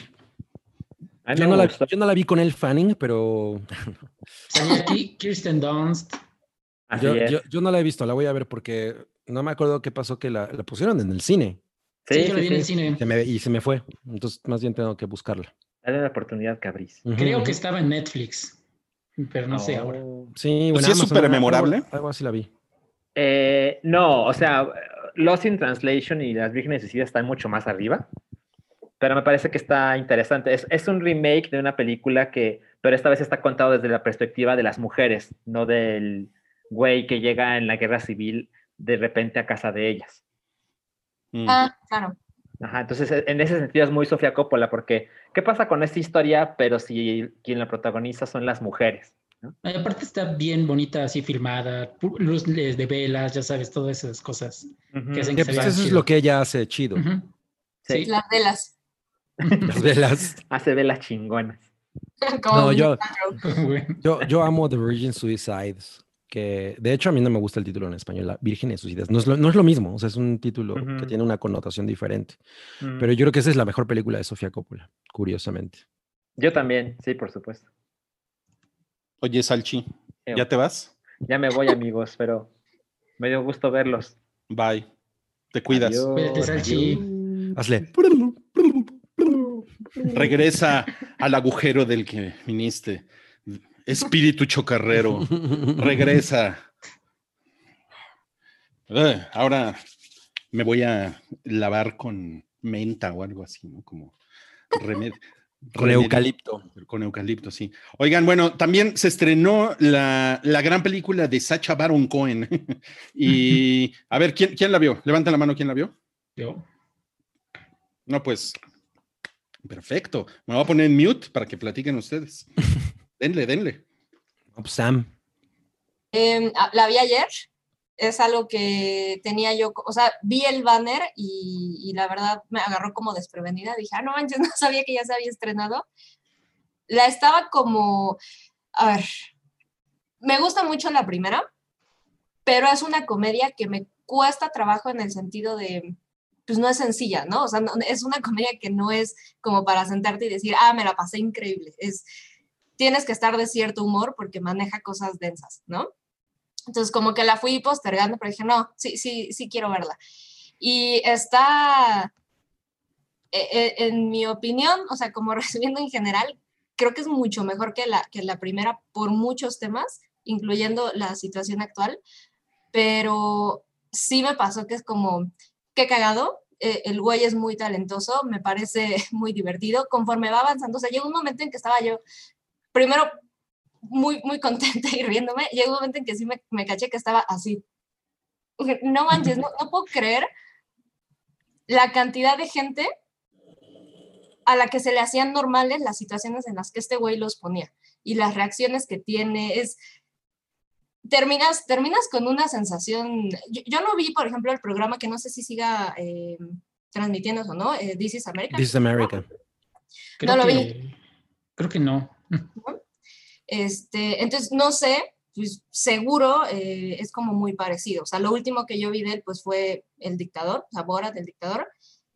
Yo no, la, yo no, la, vi con el Fanning, pero. Salía aquí Kirsten Dunst. Yo, yo, yo, no la he visto, la voy a ver porque no me acuerdo qué pasó que la, la pusieron en el cine. Sí, sí yo la vi en el cine. Se me, y se me fue. Entonces, más bien tengo que buscarla. Dale una oportunidad, Cabris. Uh -huh. Creo que estaba en Netflix, pero no, sé ahora. Sí, bueno, ¿Sí es súper memorable. Algo, algo, así la vi. Eh, no, o sea, Lost in Translation y Las Vírgenes Suicidas están mucho más arriba, pero me parece que está interesante. Es, es, un remake de una película que, pero esta vez está contado desde la perspectiva de las mujeres, no del güey que llega en la guerra civil de repente a casa de ellas. Mm. Ah, claro. Ajá, entonces en ese sentido es muy Sofía Coppola, porque ¿qué pasa con esta historia, pero si quien la protagoniza son las mujeres? aparte está bien bonita, así filmada, luz de velas, ya sabes, todas esas cosas uh -huh. que hacen que pues Eso chido. es lo que ella hace chido. Uh -huh. sí. Las velas. Las velas. hace velas chingonas. no, yo, yo, yo amo The Virgin Suicides que de hecho a mí no me gusta el título en español, La Virgen. No es lo, no es lo mismo, o sea, es un título uh -huh. que tiene una connotación diferente. Uh -huh. Pero yo creo que esa es la mejor película de Sofía Coppola, curiosamente. Yo también, sí, por supuesto. Oye, Salchi, ¿ya te vas? Ya me voy, amigos, pero me dio gusto verlos. Bye. Te cuidas. Cuídate, Salchi. Hazle. Regresa al agujero del que viniste. Espíritu chocarrero, regresa. Uh, ahora me voy a lavar con menta o algo así, ¿no? Como remedio. Con eucalipto. Con eucalipto, sí. Oigan, bueno, también se estrenó la, la gran película de Sacha Baron Cohen. y a ver, ¿quién, ¿quién la vio? Levanta la mano, ¿quién la vio? Yo. No, pues, perfecto. Me voy a poner en mute para que platiquen ustedes. Denle, denle. Sam. Eh, la vi ayer. Es algo que tenía yo, o sea, vi el banner y, y, la verdad me agarró como desprevenida. Dije, ah, no manches, no sabía que ya se había estrenado. La estaba como, a ver, me gusta mucho la primera, pero es una comedia que me cuesta trabajo en el sentido de, pues no es sencilla, ¿no? O sea, no, es una comedia que no es como para sentarte y decir, ah, me la pasé increíble. Es, tienes que estar de cierto humor porque maneja cosas densas, ¿no? Entonces, como que la fui postergando, pero dije, no, sí, sí, sí quiero verla. Y está, en mi opinión, o sea, como resumiendo en general, creo que es mucho mejor que la, que la primera por muchos temas, incluyendo la situación actual, pero sí me pasó que es como, qué cagado, eh, el güey es muy talentoso, me parece muy divertido, conforme va avanzando, o sea, llegó un momento en que estaba yo, primero muy, muy contenta y riéndome, llegó un momento en que sí me, me caché que estaba así. No manches, no, no, puedo creer la cantidad de gente a la que se le hacían normales las situaciones en las que este güey los ponía y las reacciones que tiene. Es, terminas, terminas con una sensación. Yo, yo no vi, por ejemplo, el programa que no sé si siga eh, transmitiéndose o no, eh, This is America. This is America. No lo que, vi. Creo que no. Este, entonces, no sé, pues seguro eh, es como muy parecido. O sea, lo último que yo vi de él pues fue El Dictador, o sea, Borat, del Dictador.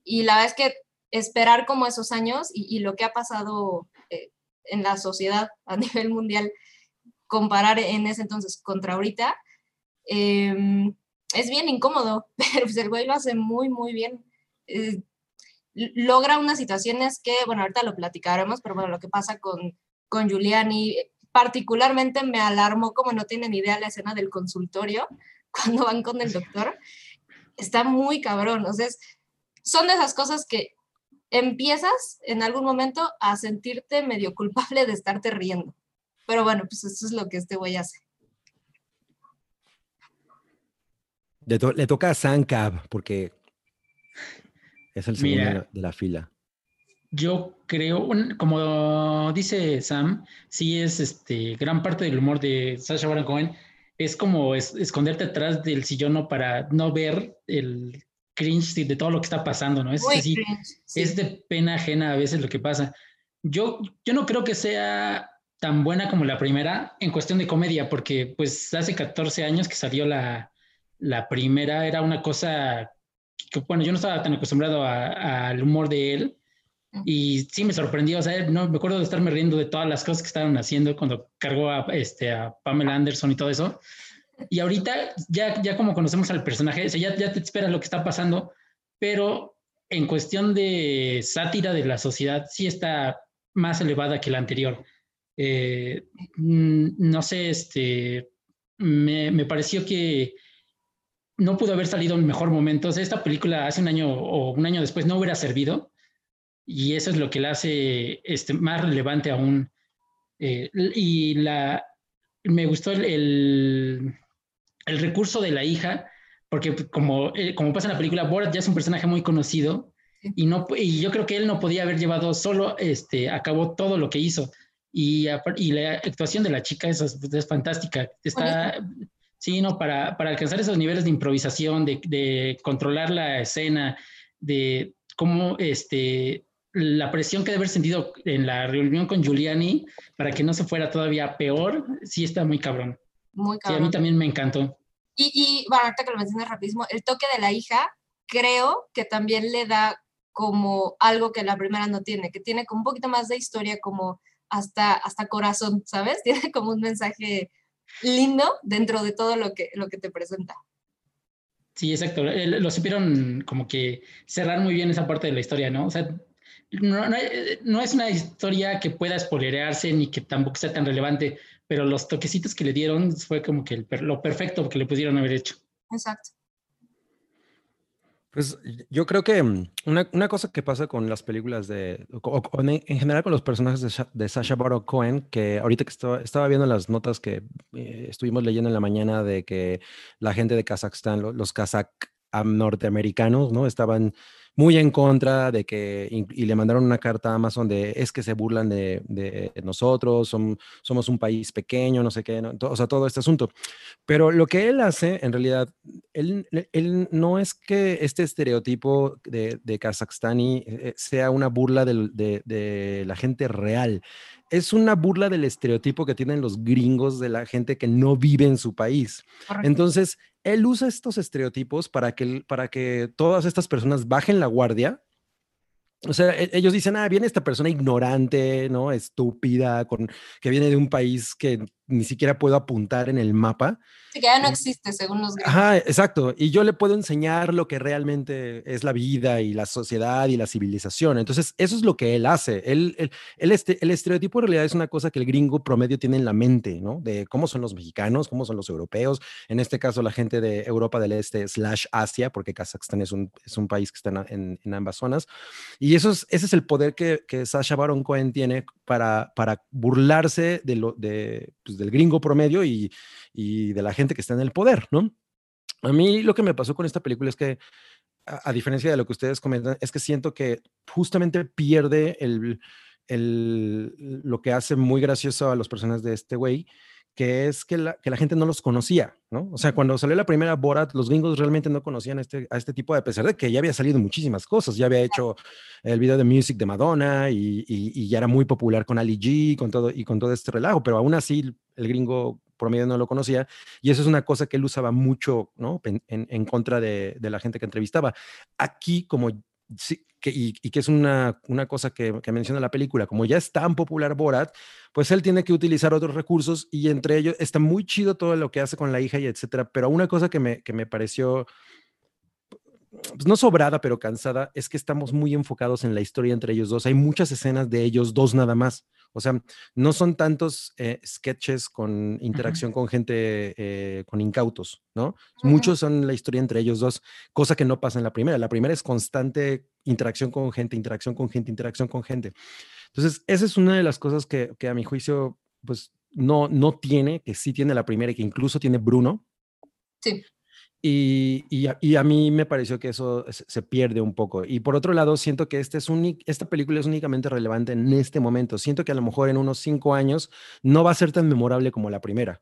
Y la verdad es que esperar como esos años y, y lo que ha pasado eh, en la sociedad a nivel mundial, comparar en ese entonces contra ahorita, eh, es bien incómodo, pero pues el güey lo hace muy, muy bien. Eh, logra unas situaciones que, bueno, ahorita lo platicaremos, pero bueno, lo que pasa con, con Giuliani, particularmente me alarmó como no tienen idea la escena del consultorio cuando van con el doctor. Está muy cabrón. O sea, es, son de esas cosas que empiezas en algún momento a sentirte medio culpable de estarte riendo. Pero bueno, pues eso es lo que este güey hace. Le, to le toca a Sam Cab, porque Es el segundo de, la, fila. Yo creo, como dice Sam, sí es este gran parte del humor de Sasha Baron Cohen es como esconderte atrás del sillón para no ver el cringe de todo lo que está pasando, ¿no? Es, es de pena ajena a veces lo que pasa. Yo, yo no creo que sea tan buena como la primera en cuestión de comedia, porque pues hace 14 años que salió la, la primera, era una cosa que, bueno, yo no estaba tan acostumbrado al humor de él, y sí me sorprendió, o sea, no me acuerdo de estarme riendo de todas las cosas que estaban haciendo cuando cargó a, este, a Pamela Anderson y todo eso. Y ahorita ya, ya como conocemos al personaje, o sea, ya, ya te esperas lo que está pasando, pero en cuestión de sátira de la sociedad sí está más elevada que la anterior. Eh, no sé, este, me, me, pareció que no pudo haber salido en mejor momento. O sea, esta película hace un año o un año después no hubiera servido y eso es lo que la hace este, más relevante aún. Eh, y la, me gustó el, el, recurso de la hija, porque como, eh, como pasa en la película, Borat ya es un personaje muy conocido y, no, y yo creo que él no podía haber llevado solo este, a cabo todo lo que hizo. Y, y la actuación de la chica es, es fantástica. Está, sí, no, para, para, alcanzar esos niveles de improvisación, de, de controlar la escena, de cómo este, la presión que debe haber sentido en la reunión con Giuliani para que no se fuera todavía peor, sí está muy cabrón. Muy cabrón. Sí, a mí también me encantó. Y, y bueno, ahorita que lo mencionas rapidísimo, el toque de la hija creo que también le da como algo que la primera no tiene, que tiene como un poquito más de historia, como hasta, hasta corazón, ¿sabes? Tiene como un mensaje lindo dentro de todo lo que, lo que te presenta. Sí, exacto. Lo supieron como que cerrar muy bien esa parte de la historia, ¿no? O sea, no, no, es una historia que pueda spoilerearse ni que tampoco sea tan relevante, pero los toquecitos que le dieron fue como que lo perfecto que le pudieron haber hecho. Exacto. Pues yo creo que mm, una, una, cosa que pasa con las películas de, o, en general con los personajes de, de Sasha Baron Cohen, que ahorita que estaba, estaba viendo las notas que eh, estuvimos leyendo en la mañana de que la gente de Kazajstán, los, los kazak norteamericanos, ¿no? Estaban muy en contra de que, y, le mandaron una carta a Amazon de es que se burlan de, de nosotros, somos un país pequeño, no sé qué, o sea, todo este asunto. Pero lo que él hace, en realidad, él, él no es que este estereotipo de, de Kazajstani eh, sea una burla de, de la gente real es una burla del estereotipo que tienen los gringos de la gente que no vive en su país. Entonces, él usa estos estereotipos para que, para que todas estas personas bajen la guardia. O sea, e, ellos dicen, ah, viene esta persona ignorante, ¿no? Estúpida, con, que viene de un país que ni siquiera puedo apuntar en el mapa. Sí, que ya no existe según los gringos. Ajá, exacto. Y yo le puedo enseñar lo que realmente es la vida y la sociedad y la civilización. Entonces, eso es lo que él hace. Él, él, este, el estereotipo en realidad es una cosa que el gringo promedio tiene en la mente, ¿no? De cómo son los mexicanos, cómo son los europeos. En este caso, la gente de Europa del Este slash Asia, porque Kazajstán es un, es un país que está en, en, ambas zonas. Y eso es, ese es el poder que, que Sasha Baron Cohen tiene para, para burlarse de, lo, de, pues, del gringo promedio y, de la gente que está en el poder, ¿no? A mí lo que me pasó con esta película es que, a, diferencia de lo que ustedes comentan, es que siento que justamente pierde el, el, lo que hace muy gracioso a los personajes de este güey, que es que la, que la, gente no los conocía, ¿no? O sea, cuando salió la primera Borat, los gringos realmente no conocían a este, a este tipo, a pesar de que ya había salido muchísimas cosas, ya había hecho el video de Music de Madonna y, y, ya era muy popular con Ali G con todo, y con todo este relajo, pero aún así el gringo promedio no lo conocía y eso es una cosa que él usaba mucho, ¿no? En, en contra de, de, la gente que entrevistaba. Aquí, como sí, que, y, que es una, una cosa que, que, menciona la película, como ya es tan popular Borat, pues él tiene que utilizar otros recursos y entre ellos está muy chido todo lo que hace con la hija y etcétera, pero una cosa que me, que me pareció pues no sobrada, pero cansada, es que estamos muy enfocados en la historia entre ellos dos. Hay muchas escenas de ellos dos nada más. O sea, no son tantos eh, sketches con interacción con gente, eh, con incautos, ¿no? Muchos son la historia entre ellos dos, cosa que no pasa en la primera. La primera es constante interacción con gente, interacción con gente, interacción con gente. Entonces, esa es una de las cosas que, que a mi juicio, pues, no, no tiene, que sí tiene la primera y que incluso tiene Bruno. Sí. Y, y, a, mí me pareció que eso se pierde un poco. Y por otro lado, siento que este es esta película es únicamente relevante en este momento. Siento que a lo mejor en unos cinco años no va a ser tan memorable como la primera.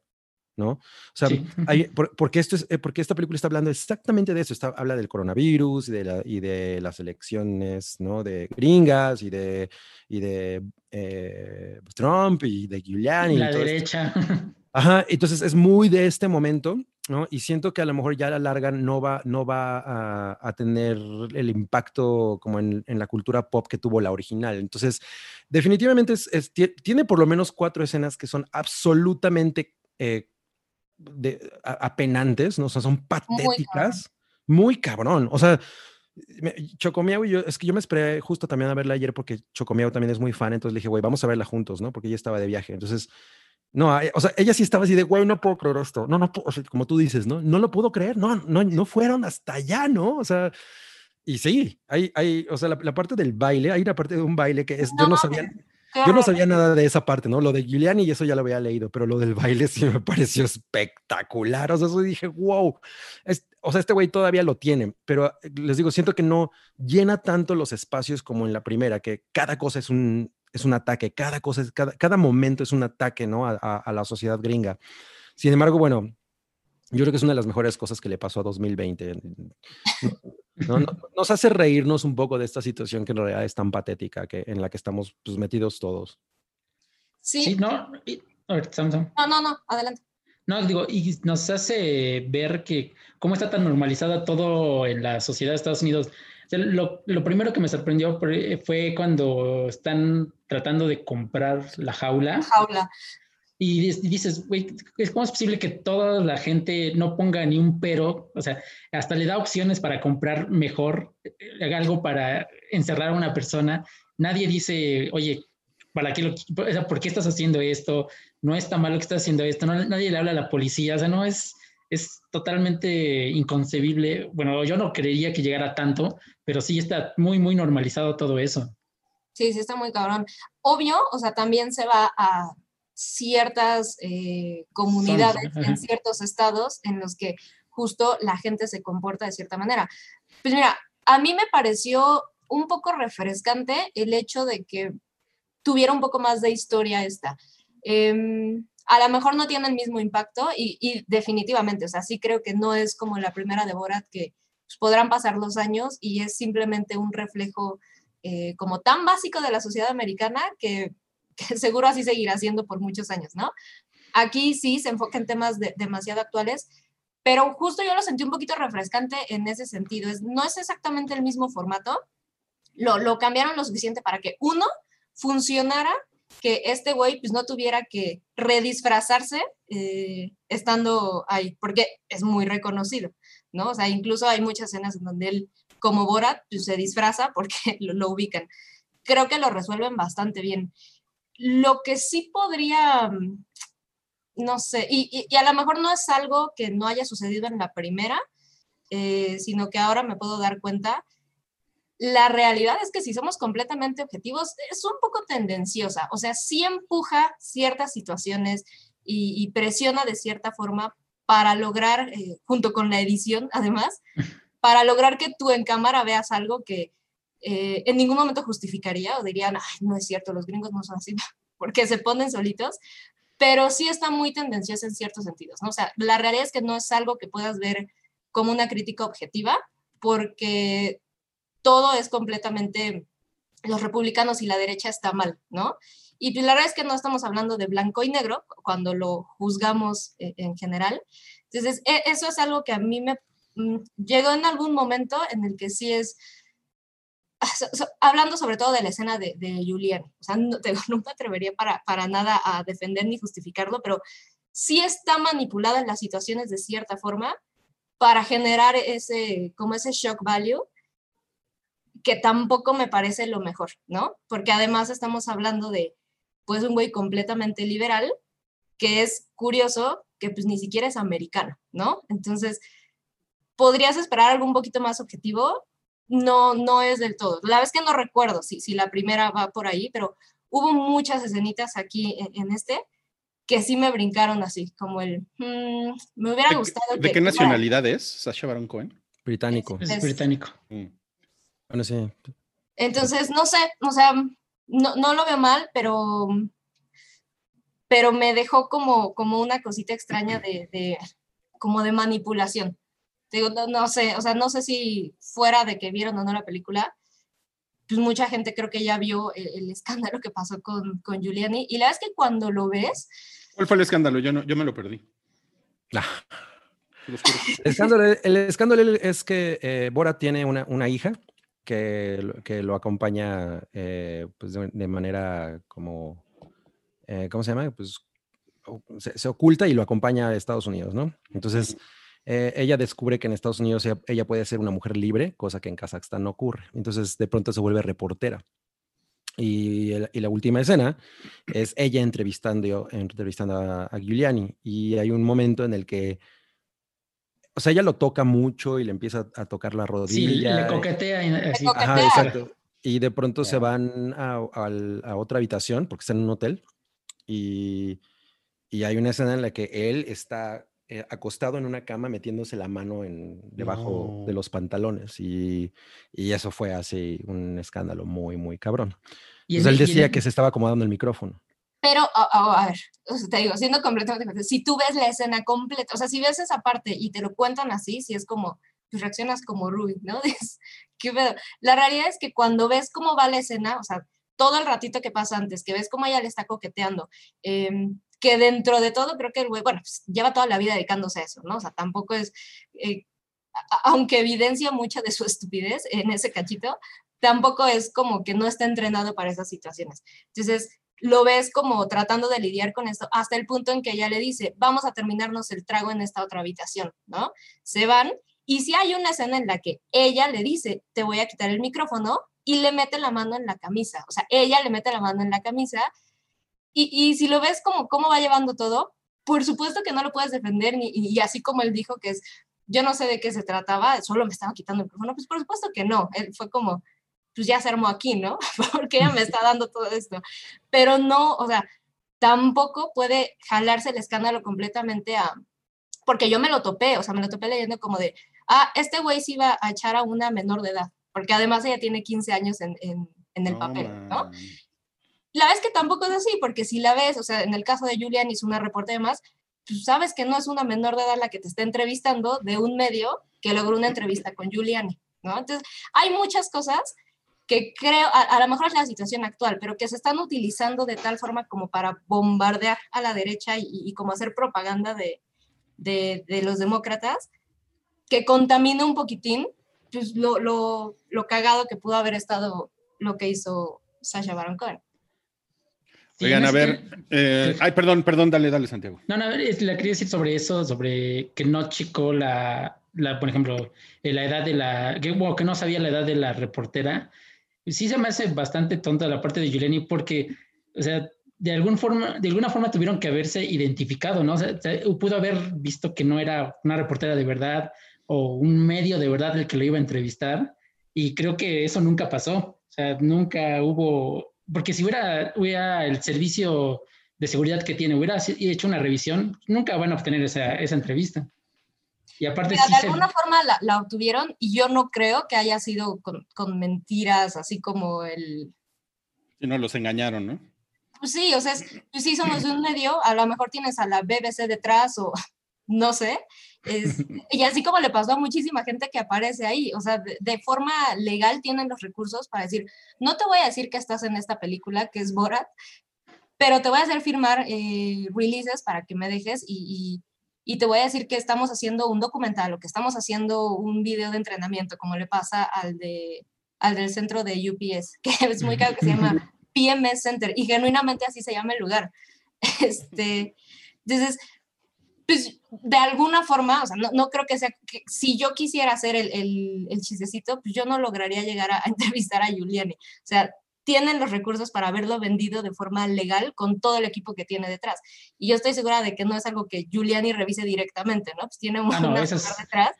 ¿no? O sea, porque, esto es, eh, porque esta película está hablando exactamente de eso, está, habla del coronavirus y de, la, y de las elecciones, ¿no? De gringas y de, y de eh, Trump y de Giuliani. La derecha. Ajá, entonces es muy de este momento, ¿no? Y siento que a lo mejor ya a la larga no va, no va a, tener el impacto como en, en, la cultura pop que tuvo la original. Entonces, definitivamente es, tiene por lo menos cuatro escenas que son absolutamente eh, de, apenantes, ¿no? O sea, son patéticas. Muy cabrón. O sea, Chocomiao y yo, es que yo me esperé justo también a verla ayer porque Chocomiao también es muy fan, entonces le dije, güey, vamos a verla juntos, ¿no? Porque ella estaba de viaje. Entonces, no, o sea, ella sí estaba así de, güey, no puedo creer esto. No, no, o sea, como tú dices, ¿no? No lo puedo creer, no, no, no fueron hasta allá, ¿no? O sea, y sí, hay, hay, o sea, la, la parte del baile, hay una parte de un baile que es, yo no sabía, yo no sabía nada de esa parte, ¿no? Lo de Giuliani y eso ya lo había leído, pero lo del baile sí me pareció espectacular. O sea, eso dije, wow. o sea, este güey todavía lo tiene, pero eh, les digo, siento que no llena tanto los espacios como en la primera, que cada cosa es un, es un ataque, cada cosa, es, cada, cada momento es un ataque, ¿no? A, a la sociedad gringa. Sin embargo, bueno, yo creo que es una de las mejores cosas que le pasó a 2020. nos hace reírnos un poco de esta situación que en realidad es tan patética que, en la que estamos pues, metidos todos. Sí. no, no, no, no, adelante. No, digo, y nos hace ver que cómo está tan normalizada todo en la sociedad de Estados Unidos. Lo, lo, primero que me sorprendió fue cuando están tratando de comprar la jaula. La jaula. Y dices, güey, ¿cómo es posible que toda la gente no ponga ni un pero? O sea, hasta le da opciones para comprar mejor, eh, algo para encerrar a una persona. Nadie dice, oye, ¿para qué lo, ¿por qué estás haciendo esto? No está malo que estás haciendo esto. nadie le habla a la policía. O sea, no es, es totalmente inconcebible. Bueno, yo no creería que llegara tanto, pero sí está muy, muy normalizado todo eso. Sí, sí está muy cabrón. Obvio, o sea, también se va a ciertas eh, comunidades en ciertos estados en los que justo la gente se comporta de cierta manera. Pues mira, a mí me pareció un poco refrescante el hecho de que tuviera un poco más de historia esta. Em, a lo mejor no tiene el mismo impacto y, definitivamente, o sea, sí creo que no es como la primera de Borat que pues, podrán pasar los años y es simplemente un reflejo eh, como tan básico de la sociedad americana que seguro así seguirá siendo por muchos años, ¿no? Aquí sí se enfoca en temas demasiado actuales, pero justo yo lo sentí un poquito refrescante en ese sentido. Es, no es exactamente el mismo formato, lo, lo cambiaron lo suficiente para que uno funcionara, que este güey pues no tuviera que redisfrazarse eh, estando ahí, porque es muy reconocido, ¿no? O sea, incluso hay muchas escenas en donde él, como Borat, pues, se disfraza porque lo, ubican. Creo que lo resuelven bastante bien. Lo que sí podría, mm, no sé, y, a lo mejor no es algo que no haya sucedido en la primera, eh, sino que ahora me puedo dar cuenta, la realidad es que si somos completamente objetivos, es un poco tendenciosa, o sea, sí empuja ciertas situaciones y, presiona de cierta forma para lograr, eh, junto con la edición además, para lograr que tú en cámara veas algo que eh, en ningún momento justificaría o dirían, no es cierto, los gringos no son así, porque se ponen solitos, pero sí está muy tendencioso en ciertos sentidos, ¿no? O sea, la realidad es que no es algo que puedas ver como una crítica objetiva, porque todo es completamente, los republicanos y la derecha está mal, ¿no? Y pues la verdad es que no estamos hablando de blanco y negro cuando lo juzgamos eh, en general. Entonces, e, eso es algo que a mí me mm, llegó en algún momento en el que sí es, hablando sobre todo de la escena de, de Julian, o sea, no, no me atrevería para, para nada a defender ni justificarlo, pero sí está manipulada en las situaciones de cierta forma para generar ese, como ese shock value, que tampoco me parece lo mejor, ¿no? Porque además estamos hablando de, pues, un güey completamente liberal, que es curioso que pues ni siquiera es americano, ¿no? Entonces, podrías esperar algo un poquito más objetivo no, no es del todo. La vez que no recuerdo si, si la primera va por ahí, pero hubo muchas escenitas aquí en, este que sí me brincaron así, como el, mm, me hubiera gustado. ¿De qué nacionalidad es Sasha Baron Cohen? Británico. Es, británico. Mm. Bueno, sí. Entonces, no sé, o sea, no, no lo veo mal, pero, pero me dejó como, como una cosita extraña de, de como de manipulación. Digo, no, no, sé, o sea, no sé si fuera de que vieron o no la película, pues mucha gente creo que ya vio el, escándalo que pasó con, con, Giuliani. Y la verdad es que cuando lo ves... ¿Cuál fue el escándalo? Yo, no, yo me lo perdí. Ah. El, escándalo, el, escándalo, es que eh, Bora tiene una, una hija que, que, lo acompaña eh, pues de, manera como, eh, ¿cómo se llama? Pues se, se, oculta y lo acompaña a Estados Unidos, ¿no? Entonces, eh, ella descubre que en Estados Unidos ella, puede ser una mujer libre, cosa que en Kazajstán no ocurre. Entonces de pronto se vuelve reportera. Y, la última escena es ella entrevistando, entrevistando a, Giuliani. Y hay un momento en el que, o sea, ella lo toca mucho y le empieza a tocar la rodilla. Sí, le coquetea. Así. Ajá, exacto. Y de pronto se van a, a, otra habitación porque están en un hotel. Y, y hay una escena en la que él está eh, acostado en una cama metiéndose la mano en, debajo de los pantalones y, y, eso fue así un escándalo muy, muy cabrón. Y él decía que se estaba acomodando el micrófono. Pero, a ver, te digo, siendo completamente si tú ves la escena completa, o sea, si ves esa parte y te lo cuentan así, si es como, pues reaccionas como Ruby, ¿no? ¿Qué La realidad es que cuando ves cómo va la escena, o sea, todo el ratito que pasa antes, que ves cómo ella le está coqueteando, eh, que dentro de todo creo que el güey, bueno, pues, lleva toda la vida dedicándose a eso, ¿no? O sea, tampoco es, eh, aunque evidencia mucha de su estupidez en ese cachito, tampoco es como que no está entrenado para esas situaciones. Entonces, lo ves como tratando de lidiar con esto hasta el punto en que ella le dice, vamos a terminarnos el trago en esta otra habitación, ¿no? Se van y si hay una escena en la que ella le dice, te voy a quitar el micrófono y le mete la mano en la camisa, o sea, ella le mete la mano en la camisa y, si lo ves como cómo va llevando todo, por supuesto que no lo puedes defender, ni, y así como él dijo que es, yo no sé de qué se trataba, solo me estaba quitando el micrófono, pues por supuesto que no, él fue como, pues ya se armó aquí, ¿no? Porque ella me está dando todo esto. Pero no, o sea, tampoco puede jalarse el escándalo completamente a, porque yo me lo topé, o sea, me lo topé leyendo como de, ah, este güey se iba a echar a una menor de edad, porque además ella tiene 15 años en, en, en el papel, ¿no? La vez que tampoco es así, porque si la ves, o sea, en el caso de Julian es una reportera más, pues sabes que no es una menor de edad la que te está entrevistando de un medio que logró una entrevista con Giuliani, ¿no? Entonces, hay muchas cosas que creo, a, lo mejor es la situación actual, pero que se están utilizando de tal forma como para bombardear a la derecha y, como hacer propaganda de, de, de, los demócratas, que contamina un poquitín pues, lo, lo, lo cagado que pudo haber estado lo que hizo Sasha Baron Cohen. Oigan, a ver, eh, ay, perdón, perdón, dale, dale, Santiago. No, no, le quería decir sobre eso, sobre que no chico la, la por ejemplo, eh, la edad de la, que, bueno, que no sabía la edad de la reportera. Sí se me hace bastante tonta la parte de Juliani porque, o sea, de, algún forma, de alguna forma tuvieron que haberse identificado, ¿no? O sea, pudo haber visto que no era una reportera de verdad o un medio de verdad el que lo iba a entrevistar y creo que eso nunca pasó. O sea, nunca hubo porque si hubiera, hubiera, el servicio de seguridad que tiene, hubiera hecho una revisión, nunca van a obtener esa, esa entrevista. Y aparte de alguna forma la, la, obtuvieron y yo no creo que haya sido con, con mentiras, así como el... Si no, los engañaron, ¿no? Pues sí, o sea, pues sí somos de un medio, a lo mejor tienes a la BBC detrás o no sé, y así como le pasó a muchísima gente que aparece ahí, o sea, de, forma legal tienen los recursos para decir, no te voy a decir que estás en esta película, que es Borat, pero te voy a hacer firmar eh, releases para que me dejes y, y, te voy a decir que estamos haciendo un documental o que estamos haciendo un video de entrenamiento, como le pasa al, de, al del centro de UPS, que es muy caro, que se llama PMS Center, y genuinamente así se llama el lugar. Este, entonces, pues de alguna forma, o sea, no, no creo que sea, que si yo quisiera hacer el, el, el, chistecito, pues yo no lograría llegar a, entrevistar a Giuliani. O sea, tienen los recursos para haberlo vendido de forma legal con todo el equipo que tiene detrás. Y yo estoy segura de que no es algo que Giuliani revise directamente, ¿no? Pues tiene un ah, detrás.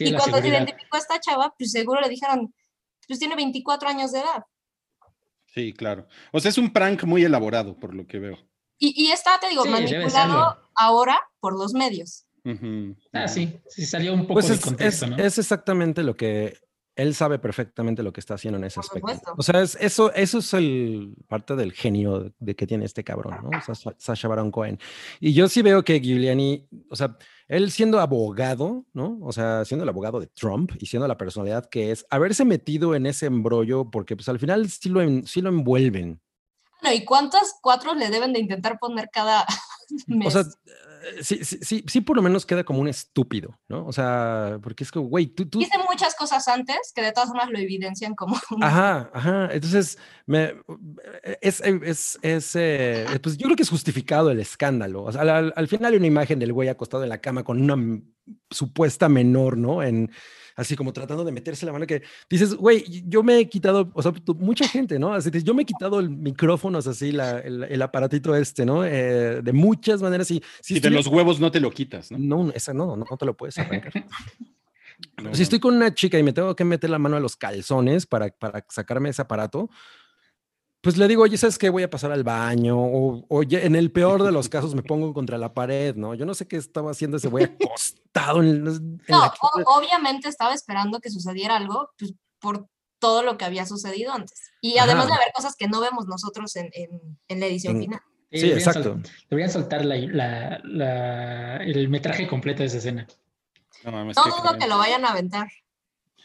y cuando se identificó a esta chava, pues seguro le dijeron, pues tiene 24 años de edad. Sí, claro. O sea, es un prank muy elaborado, por lo que veo. Y, está, te digo, manipulado ahora por los medios. Ah, sí, sí salió un poco pues es, contexto, ¿no? Es exactamente lo que él sabe perfectamente lo que está haciendo en ese aspecto. O sea, eso, eso es el parte del genio de que tiene este cabrón, ¿no? Sasha Baron Cohen. Y yo sí veo que Giuliani, o sea, él siendo abogado, ¿no? O sea, siendo el abogado de Trump y siendo la personalidad que es, haberse metido en ese embrollo, porque pues al final sí lo, sí lo envuelven. Bueno, ¿y cuántas cuatro le deben de intentar poner cada mes? O sea, sí, sí, sí, por lo menos queda como un estúpido, ¿no? O sea, porque es que, güey, tú, tú... Dice muchas cosas antes que de todas formas lo evidencian como... Ajá, ajá. Entonces, me, es, es, es eh, pues yo creo que es justificado el escándalo. O sea, al, al final hay una imagen del güey acostado en la cama con una supuesta menor, ¿no? En así como tratando de meterse la mano que dices, güey, yo me he quitado, o sea, mucha gente, ¿no? Así, yo me he quitado el micrófono, así, la, el, aparatito este, ¿no? Eh, de muchas maneras. Y, si de los huevos no te lo quitas, ¿no? No, esa no, no, te lo puedes arrancar. si estoy con una chica y me tengo que meter la mano a los calzones para, para sacarme ese aparato, pues le digo, oye, ¿sabes qué? Voy a pasar al baño, o oye, en el peor de los casos me pongo contra la pared, ¿no? Yo no sé qué estaba haciendo ese güey acostado en, No, obviamente estaba esperando que sucediera algo, pues, por todo lo que había sucedido antes. Y además de haber cosas que no vemos nosotros en, en, la edición final. Sí, exacto. deberían soltar la, la, el metraje completo de esa escena. No, mames, no dudo que lo vayan a aventar.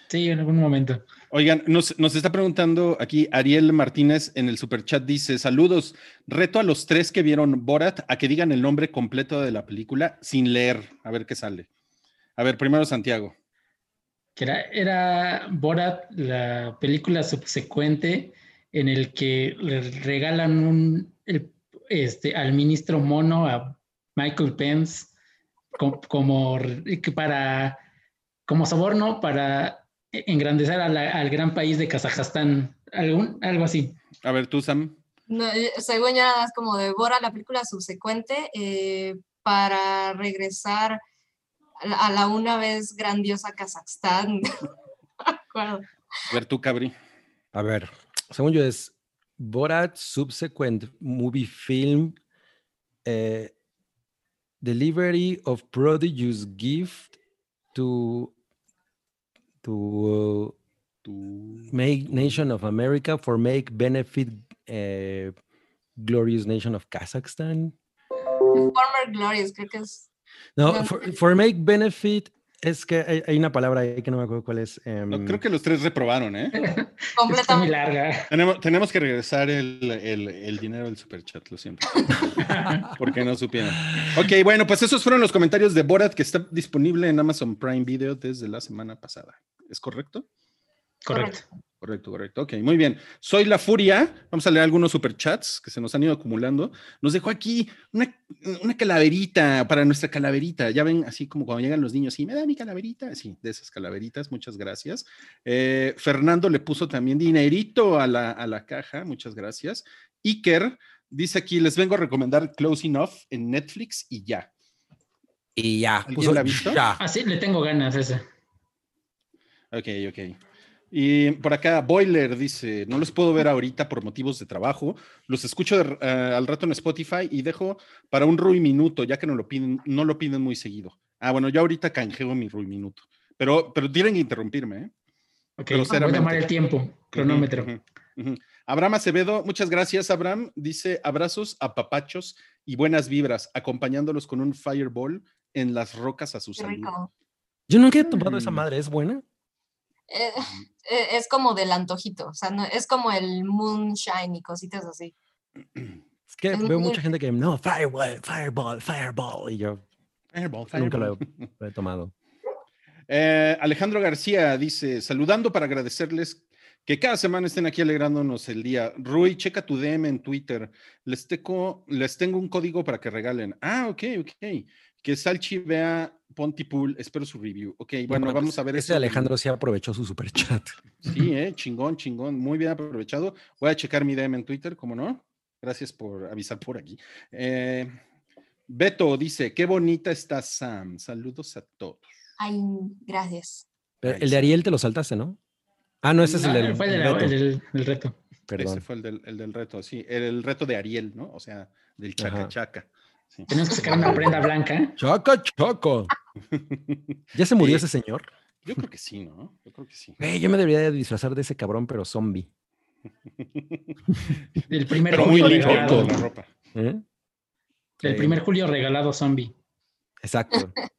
Sí, en algún momento. Oigan, nos, está preguntando aquí Ariel Martínez en el superchat, dice, saludos, reto a los tres que vieron Borat a que digan el nombre completo de la película sin leer, a ver qué sale. A ver, primero Santiago. Que era, Borat, la película subsecuente en el que le regalan un, este, al ministro Mono, a Michael Pence, como, como para como soborno para engrandecer al gran país de Kazajstán, algún, algo así. A ver, tú, Sam. No, eh, según ya nada más como devora la película subsecuente eh, para regresar a la, una vez grandiosa Kazajstán. a ver, tú, Cabri. A ver, según yo es Borat Subsequent Movie Film eh, Delivery of Prodigious Gift to to to make Nation of America for make benefit uh, Glorious Nation of Kazakhstan. Former Glorious, creo que es. No, for, for make benefit es que hay, hay, una palabra ahí que no me acuerdo cuál es. Um... No, creo que los tres reprobaron, ¿eh? Completamente. muy larga. Tenemos, tenemos que regresar el, el, el, dinero del superchat, lo siento. Porque no supieron. Ok, bueno, pues esos fueron los comentarios de Borat que está disponible en Amazon Prime Video desde la semana pasada. ¿Es correcto? Correcto. Correcto, correcto. Ok, muy bien. Soy La Furia. Vamos a leer algunos superchats que se nos han ido acumulando. Nos dejó aquí una, una, calaverita para nuestra calaverita. Ya ven, así como cuando llegan los niños, y me da mi calaverita. Sí, de esas calaveritas. Muchas gracias. Eh, Fernando le puso también dinerito a la, a la caja. Muchas gracias. Iker dice aquí, les vengo a recomendar Close Enough en Netflix y ya. Y ya. ¿Puso, la visto? Ya. Ah, sí, le tengo ganas ese. Ok, ok. Y por acá, Boiler dice, no los puedo ver ahorita por motivos de trabajo, los escucho eh, al rato en Spotify y dejo para un Rui Minuto, ya que no lo piden, no lo piden muy seguido. Ah, bueno, yo ahorita canjeo mi Rui Minuto, pero, pero tienen que interrumpirme, ¿eh? Ok, voy a tomar el tiempo, cronómetro. Abraham Acevedo, muchas gracias, Abraham. Dice, abrazos a papachos y buenas vibras, acompañándolos con un fireball en las rocas a su salud. Yo nunca he tomado esa mm. madre, ¿es buena? Eh, eh, es como del antojito, o sea, no, es como el moonshine y cositas así. Es que veo mucha gente que, no, fireball, fireball, fireball, y yo nunca lo he, tomado. Eh, Alejandro García dice, saludando para agradecerles que cada semana estén aquí alegrándonos el día. Rui, checa tu DM en Twitter. Les, teco, les tengo un código para que regalen. Ah, ok, ok. Que Salchi vea Pontypool, espero su review. Ok, bueno, vamos a ver. Ese Alejandro sí aprovechó su super chat. Sí, eh, chingón, chingón, muy bien aprovechado. Voy a checar mi DM en Twitter, ¿cómo no? Gracias por avisar por aquí. Eh, Beto dice, qué bonita está Sam. Saludos a todos. Ay, gracias. el de Ariel te lo saltaste, ¿no? Ah, no, ese es el, del, fue el, reto. Perdón. Ese fue el del, el del reto, sí. El, reto de Ariel, ¿no? O sea, del chaca Ajá. chaca. Sí. Tenemos que sacar una prenda blanca. Chaca, chaca. ¿Ya se murió Sí. ese señor? Yo creo que sí, ¿no? Yo creo que sí. Yo me debería de disfrazar de ese cabrón, pero zombie. El primer Pero Julio regalado. la ropa. ¿Eh? El Sí, primer Julio regalado zombie. Exacto.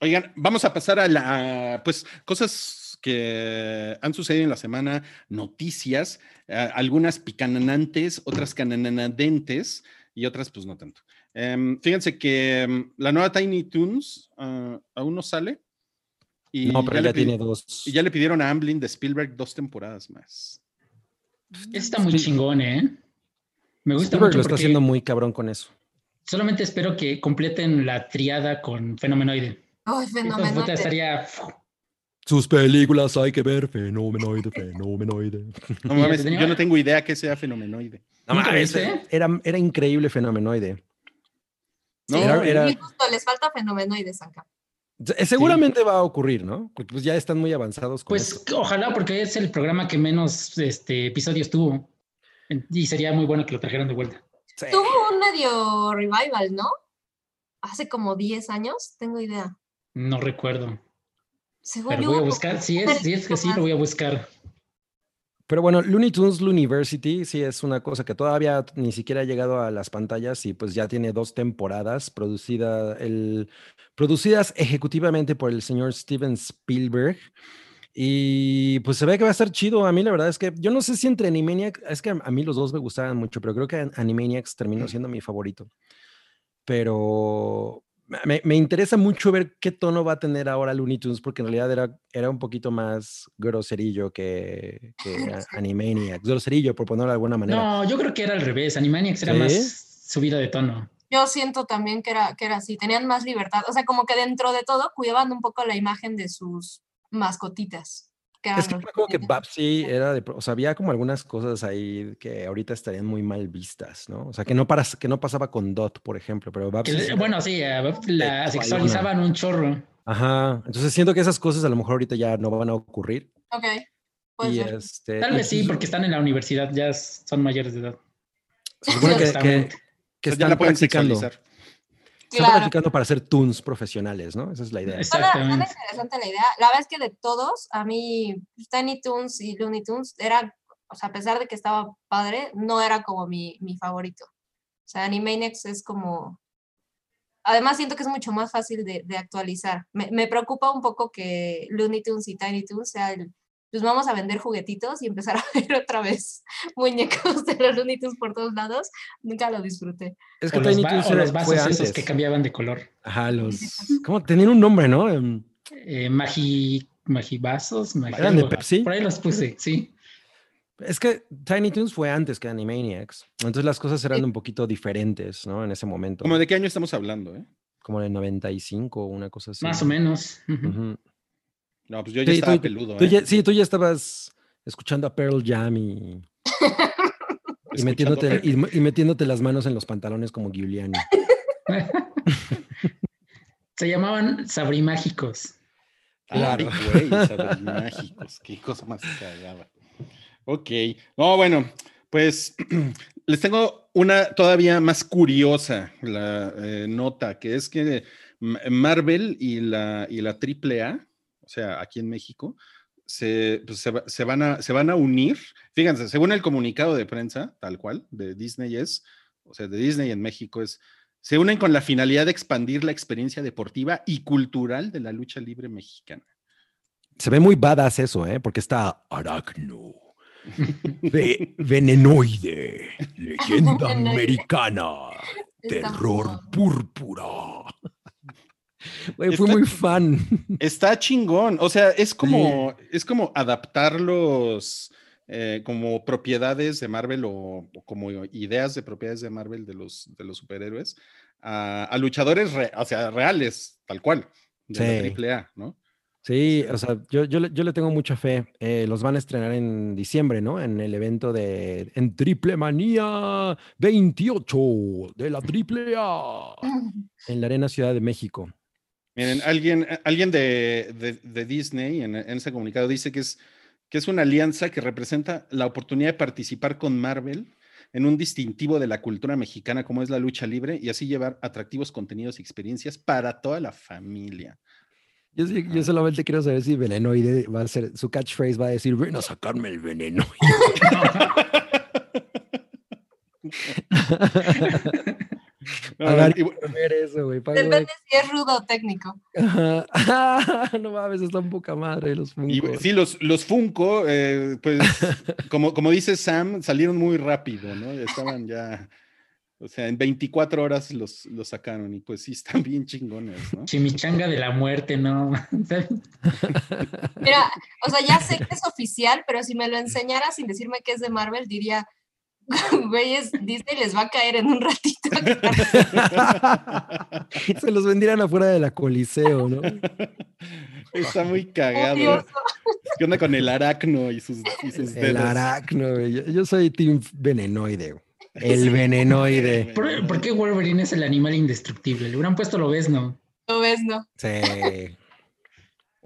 Oigan, vamos a pasar a la, pues, cosas que han sucedido en la semana, noticias, eh, algunas picananantes, otras cananadentes y otras, pues, no tanto. Em, fíjense que em, la nueva Tiny Toons ah, aún no sale. Y no, pero ya tiene dos. Y ya le pidieron a Amblin de Spielberg dos temporadas más. Está muy chingón, ¿eh? Me gusta Spielberg mucho lo está haciendo muy cabrón con eso. solamente espero que completen la triada con Fenomenoide. Ay, puta estaría... Sus películas hay que ver, fenomenoide, fenomenoide. No mames, tenía- yo no tengo idea que sea fenomenoide. No ¿Nunca mames, era, era increíble fenomenoide. No, Sí, era- era- y justo les falta fenomenoides acá. Eh, Seguramente va a ocurrir, ¿no? Porque pues ya están muy avanzados con Pues eso. ojalá, porque es el programa que menos este, episodios tuvo. Y sería muy bueno que lo trajeran de vuelta. Sí. Tuvo un medio revival, ¿no? Hace como 10 años, tengo idea. No recuerdo. Según Pero voy a buscar. Si es, si es que sí, lo voy a buscar. Pero bueno, Looney Tunes University sí es una cosa que todavía ni siquiera ha llegado a las pantallas y pues ya tiene dos temporadas producida el, producidas ejecutivamente por el señor Steven Spielberg. Y pues se ve que va a estar chido. A mí la verdad es que yo no sé si entre Animaniacs, es que a mí los dos me gustaban mucho, pero creo que Animaniacs terminó siendo mi favorito. Pero me, me interesa mucho ver qué tono va a tener ahora Looney Tunes, porque en realidad era, era un poquito más groserillo que, que a- Animaniacs. Groserillo, por ponerlo de alguna manera. No, yo creo que era al revés. Animaniacs era ¿Sí? más subida de tono. Yo siento también que era, que era así, tenían más libertad. O sea, como que dentro de todo cuidaban un poco la imagen de sus mascotitas. Que Es que acuerdo que. Babsy era de, o sea, había como algunas cosas ahí que ahorita estarían muy mal vistas, ¿no? O sea, que no, paras, que no pasaba con Dot, por ejemplo, pero Que Babsy. era- bueno, sí, la sexualizaban un chorro. Ajá. Entonces siento que esas cosas a lo mejor ahorita ya no van a ocurrir. Ok, y este. Tal y vez sí, pues, porque están en la universidad, ya son mayores de edad. se supone que, que, que O sea, ya están la pueden practicando. sexualizar. Están Claro. practicando para ser tunes profesionales, ¿no? Esa es la idea. Exacto. Suena, suena Exactamente. interesante la idea. La verdad es que de todos, a mí Tiny Toons y Looney Tunes eran, o sea, a pesar de que estaba padre, no era como mi, mi favorito. O sea, Animaniacs es como... Además siento que es mucho más fácil de, de actualizar. Me, me preocupa un poco que Looney Tunes y Tiny Toons sea el... Pues vamos a vender juguetitos y empezar a ver otra vez muñecos de los Looney Tunes por todos lados. Nunca lo disfruté. Es que O Tiny era- los vasos fue esos antes. que cambiaban de color. Ajá, los. ¿Cómo? Tenían un nombre, ¿no? Em, Eh, magi, magivasos, magi- ¿Eran de. Pepsi? Por ahí los puse, sí. Es que Tiny Toons fue antes que Animaniacs. Entonces las cosas eran un poquito diferentes, ¿no? En ese momento. ¿Cómo de qué año estamos hablando, eh? Como en el 95 o una cosa así. Más o menos. Ujú. No, pues yo ya Sí, estaba tú- peludo, Tú ¿eh? ya- sí, tú ya estabas escuchando a Pearl Jam y, metiéndote, y, y metiéndote las manos en los pantalones como Giuliani. Se llamaban sabrimágicos. Claro. Ay, güey, sabes, mágicos. Qué cosa más cagada. Ok. No, bueno, pues les tengo una todavía más curiosa la eh, nota, que es que Marvel y la, y la AAA, o sea, aquí en México, se, pues, se, va- se van a, se van a unir. Fíjense, según el comunicado de prensa, tal cual, de Disney es, o sea, de Disney en México es, se unen con la finalidad de expandir la experiencia deportiva y cultural de la lucha libre mexicana. Se ve muy badass eso, ¿eh? Porque está Aracno. Ve- venenoide, leyenda americana, terror púrpura. Güey, fui Está- muy fan. Está chingón. O sea, es como, es como adaptar los eh, como propiedades de Marvel o, o como ideas de propiedades de Marvel de los, de los superhéroes a, a luchadores re- o sea, reales, tal cual, de la Sí. triple A, ¿no? Sí, o sea, yo, yo, le, yo le tengo mucha fe. Eh, los van a estrenar en diciembre, ¿no? En el evento de en Triple Manía 28 de la Triple A en la Arena Ciudad de México. Miren, alguien, alguien de, de- de Disney en, en ese comunicado dice que es que es una alianza que representa la oportunidad de participar con Marvel en un distintivo de la cultura mexicana como es la lucha libre y así llevar atractivos contenidos y experiencias para toda la familia. Yo, yo solamente quiero saber si Venenoide va a ser, su catchphrase va a decir, ven a sacarme el veneno. No, eso, güey. Depende si es rudo o técnico. no mames, están poca madre los Funko. sí, los, los Funko, eh, pues, como, como dice Sam, salieron muy rápido, ¿no? Estaban ya, o sea, en 24 horas los, los sacaron y pues sí, están bien chingones, ¿no? Chimichanga de la muerte, ¿no? Mira, o sea, ya sé que es oficial, pero si me lo enseñara sin decirme que es de Marvel, diría, Güeyes, Disney les va a caer en un ratito. Se los vendieran afuera de la Coliseo, ¿no? Está muy cagado. ¿Qué onda con el aracno y sus, dedos? El aracno, güey. Yo, soy Team Venenoide. El venenoide. ¿Por, qué Wolverine es el animal indestructible? Le hubieran puesto lo ves, ¿no? Lo ves, ¿no? Sí.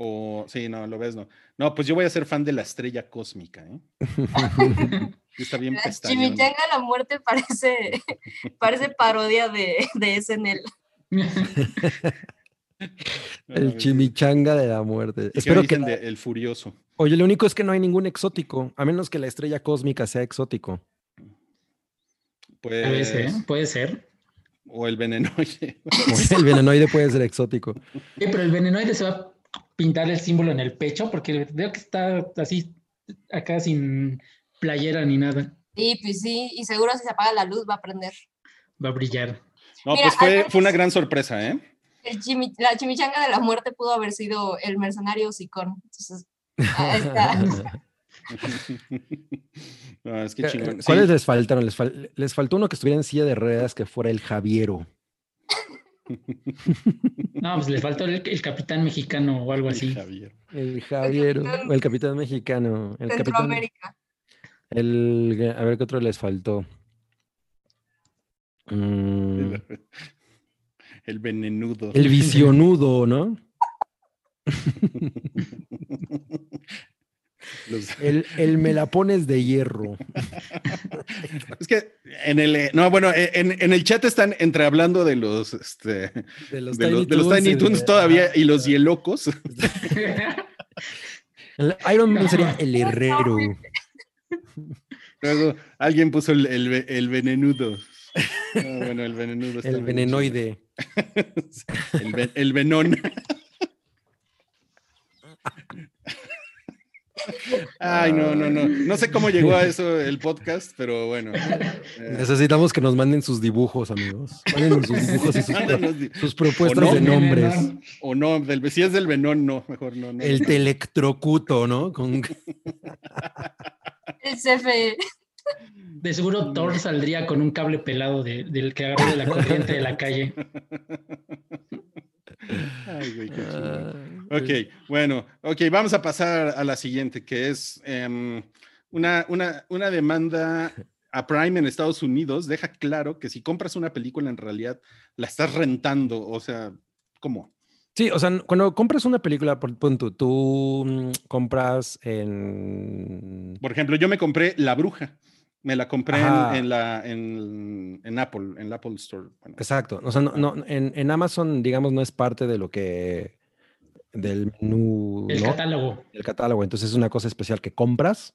O, sí, no, lo ves, no. No, pues yo voy a ser fan de la estrella cósmica, ¿eh? Está bien Chimichanga la muerte parece, parece parodia de, de SNL. el chimichanga de la muerte. Espero que. el furioso. Oye, lo único es que no hay ningún exótico, a menos que la estrella cósmica sea exótico. Puede ser, puede ser. O el venenoide. el venenoide puede ser exótico. Sí, pero el venenoide se va pintar el símbolo en el pecho, porque veo que está así acá sin playera ni nada. Sí, pues sí, y seguro si se apaga la luz va a prender. Va a brillar. No, pues fue, fue, una gran sorpresa, ¿eh? la chimichanga de la muerte pudo haber sido el mercenario Sicón. Entonces, ahí está. no, es que chingón. ¿Cuáles les faltaron? Les, les, faltó uno que estuviera en silla de ruedas que fuera el Javiero. No, pues le faltó el, capitán mexicano o algo así. El Javier. o el capitán mexicano. El capitán. El, a ver qué otro les faltó. Mm. El venenudo. El visionudo, ¿no? El, el, me la pones de hierro. Es que en el, eh, no, bueno, eh, en, el chat están entre hablando de los, este, de los, Tiny, Toons, todavía y los hielocos. El Iron Man sería el herrero. Luego alguien puso el, el, venenudo. bueno, el venenudo. el venenoide. el, el venón. Ay, no, no, no. No sé cómo llegó a eso el podcast, pero bueno. Eh. Necesitamos que nos manden sus dibujos, amigos. Manden sus dibujos y sus, propuestas de nombres. O no, del, si es del Venón, no, mejor no. no. El telectrocuto, ¿no? Con... El CFE. De seguro Thor saldría con un cable pelado del que agarró de la corriente de la calle. Ay, güey, qué Ok, bueno, ok, vamos a pasar a la siguiente, que es em, una, una, una demanda a Prime en Estados Unidos. Deja claro que si compras una película en realidad la estás rentando, o sea, ¿cómo? Sí, o sea, cuando compras una película, por punto, tú mm, compras en... Por ejemplo, yo me compré La Bruja. Me la compré en, la, en, Apple, en el Apple Store. Exacto. O sea, no, en, Amazon, digamos, no es parte de lo que. del menú. El catálogo. El catálogo. Entonces es una cosa especial que compras.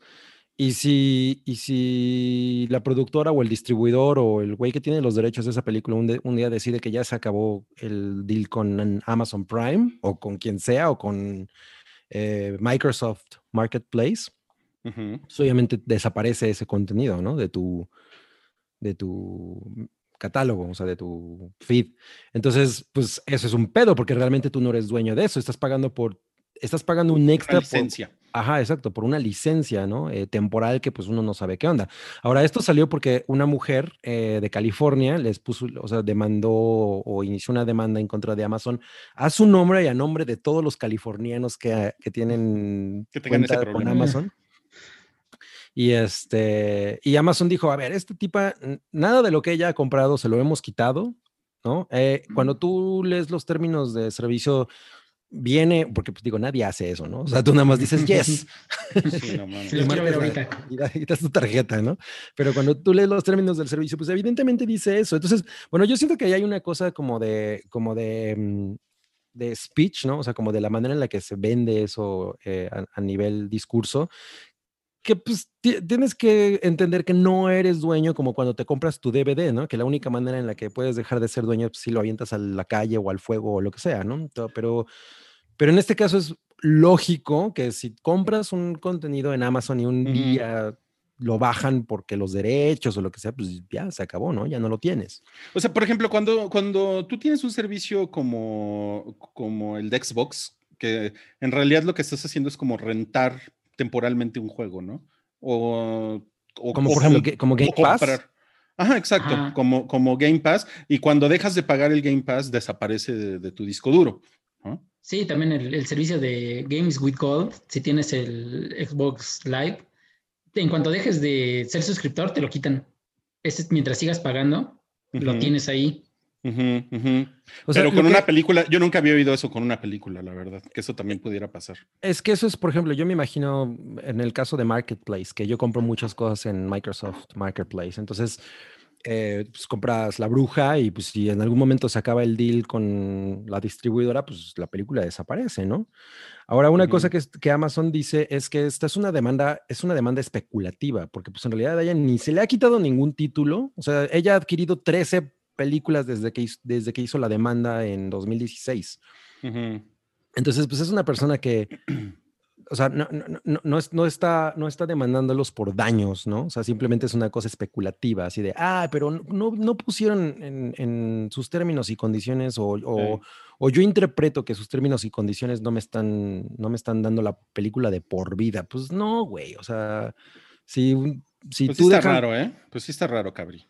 Y si, y si la productora o el distribuidor o el güey que tiene los derechos de esa película un, día decide que ya se acabó el deal con Amazon Prime o con quien sea o con eh, Microsoft Marketplace, obviamente desaparece ese contenido, ¿no? De tu, de tu catálogo, o sea, de tu feed. Entonces, pues eso es un pedo, porque realmente tú no eres dueño de eso, estás pagando por, estás pagando un extra. Una licencia. ajá, exacto, por una licencia, ¿no? Eh, temporal que pues uno no sabe qué onda. Ahora, esto salió porque una mujer eh, de California les puso, o sea, demandó o inició una demanda en contra de Amazon a su nombre y a nombre de todos los californianos que, que tienen que tengan ese con Amazon. Y, este, y Amazon dijo, a ver, este tipa, nada de lo que ella ha comprado se lo hemos quitado, ¿no? Eh, cuando tú lees los términos de servicio, viene, porque pues digo, nadie hace eso, ¿no? O sea, tú nada más dices yes. Sí, no. Y das tu tarjeta, ¿no? Pero cuando tú lees los términos del servicio, pues evidentemente dice eso. Entonces, bueno, yo siento que ahí hay una cosa como de, como de, mm, de speech, ¿no? O sea, como de la manera en la que se vende eso eh, a, a, nivel discurso, que pues tienes que entender que no eres dueño como cuando te compras tu DVD, ¿no? Que la única manera en la que puedes dejar de ser dueño es pues, si lo avientas a la calle o al fuego o lo que sea, ¿no? Pero, pero en este caso es lógico que si compras un contenido en Amazon y un día lo bajan porque los derechos o lo que sea, pues ya se acabó, ¿no? Ya no lo tienes. O sea, por ejemplo, cuando, cuando tú tienes un servicio como, como el de Xbox, que en realidad lo que estás haciendo es como rentar temporalmente un juego, ¿no? O, como por ejemplo, como Game Pass. Ajá, exacto, Como, como Game Pass. Y cuando dejas de pagar el Game Pass, desaparece de, tu disco duro. Sí, también el, servicio de Games with Gold, si tienes el Xbox Live, en cuanto dejes de ser suscriptor, te lo quitan. Mientras sigas pagando, lo tienes ahí. Pero con una película, yo nunca había oído eso con una película, la verdad, que eso también pudiera pasar. Es que eso es, por ejemplo, yo me imagino en el caso de Marketplace, que yo compro muchas cosas en Microsoft Marketplace, entonces eh, pues compras La Bruja y pues si en algún momento se acaba el deal con la distribuidora, pues la película desaparece, ¿no? Ahora, una cosa que, que, Amazon dice es que esta es una demanda, es una demanda especulativa, porque pues en realidad a ella ni se le ha quitado ningún título, o sea, ella ha adquirido 13 películas desde que, desde que hizo la demanda en 2016. Entonces, pues es una persona que, o sea, no, no, no, no, está, no está demandándolos por daños, ¿no? O sea, simplemente es una cosa especulativa, así de, ah, pero no, no pusieron en, en, sus términos y condiciones o, o, o, yo interpreto que sus términos y condiciones no me están, no me están dando la película de por vida. Pues no, güey, o sea, si, si pues tú... Sí está raro, ¿eh? Pues sí está raro, Cabri.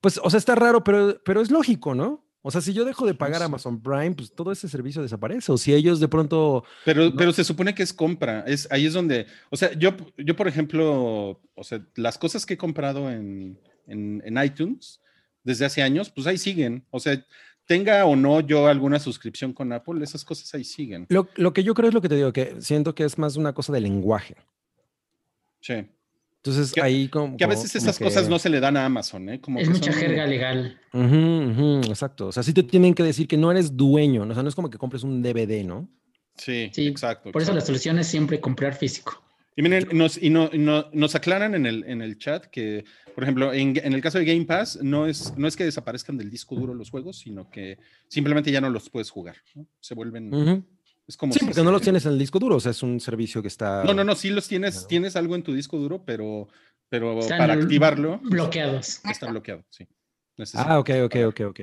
Pues, o sea, está raro, pero, pero es lógico, ¿no? O sea, si yo dejo de pagar Amazon Prime, pues todo ese servicio desaparece. O si ellos de pronto. Pero, pero se supone que es compra. Es, ahí es donde. O sea, yo, yo, por ejemplo, o sea, las cosas que he comprado en, en, en iTunes desde hace años, pues ahí siguen. O sea, tenga o no yo alguna suscripción con Apple, esas cosas ahí siguen. Lo, lo, que yo creo es lo que te digo, que siento que es más una cosa de lenguaje. Sí. Entonces ahí como... Que a veces esas cosas no se le dan a Amazon, ¿eh? Como es mucha jerga legal. exacto. O sea, sí te tienen que decir que no eres dueño, ¿no? o sea, no es como que compres un DVD, ¿no? Sí, sí exacto. Por eso la solución es siempre comprar físico. Y miren, nos, y no, nos aclaran en el, en el chat que, por ejemplo, en, en, el caso de Game Pass, no es, no es que desaparezcan del disco duro los juegos, sino que simplemente ya no los puedes jugar. ¿no? Se vuelven... Es como sí, porque no los tienes en el disco duro, o sea, es un servicio que está... No, no, no, sí los tienes, tienes algo en tu disco duro, pero, pero para activarlo... Bloqueados. Está bloqueado, sí. Ah, ok, ok, ok, ok.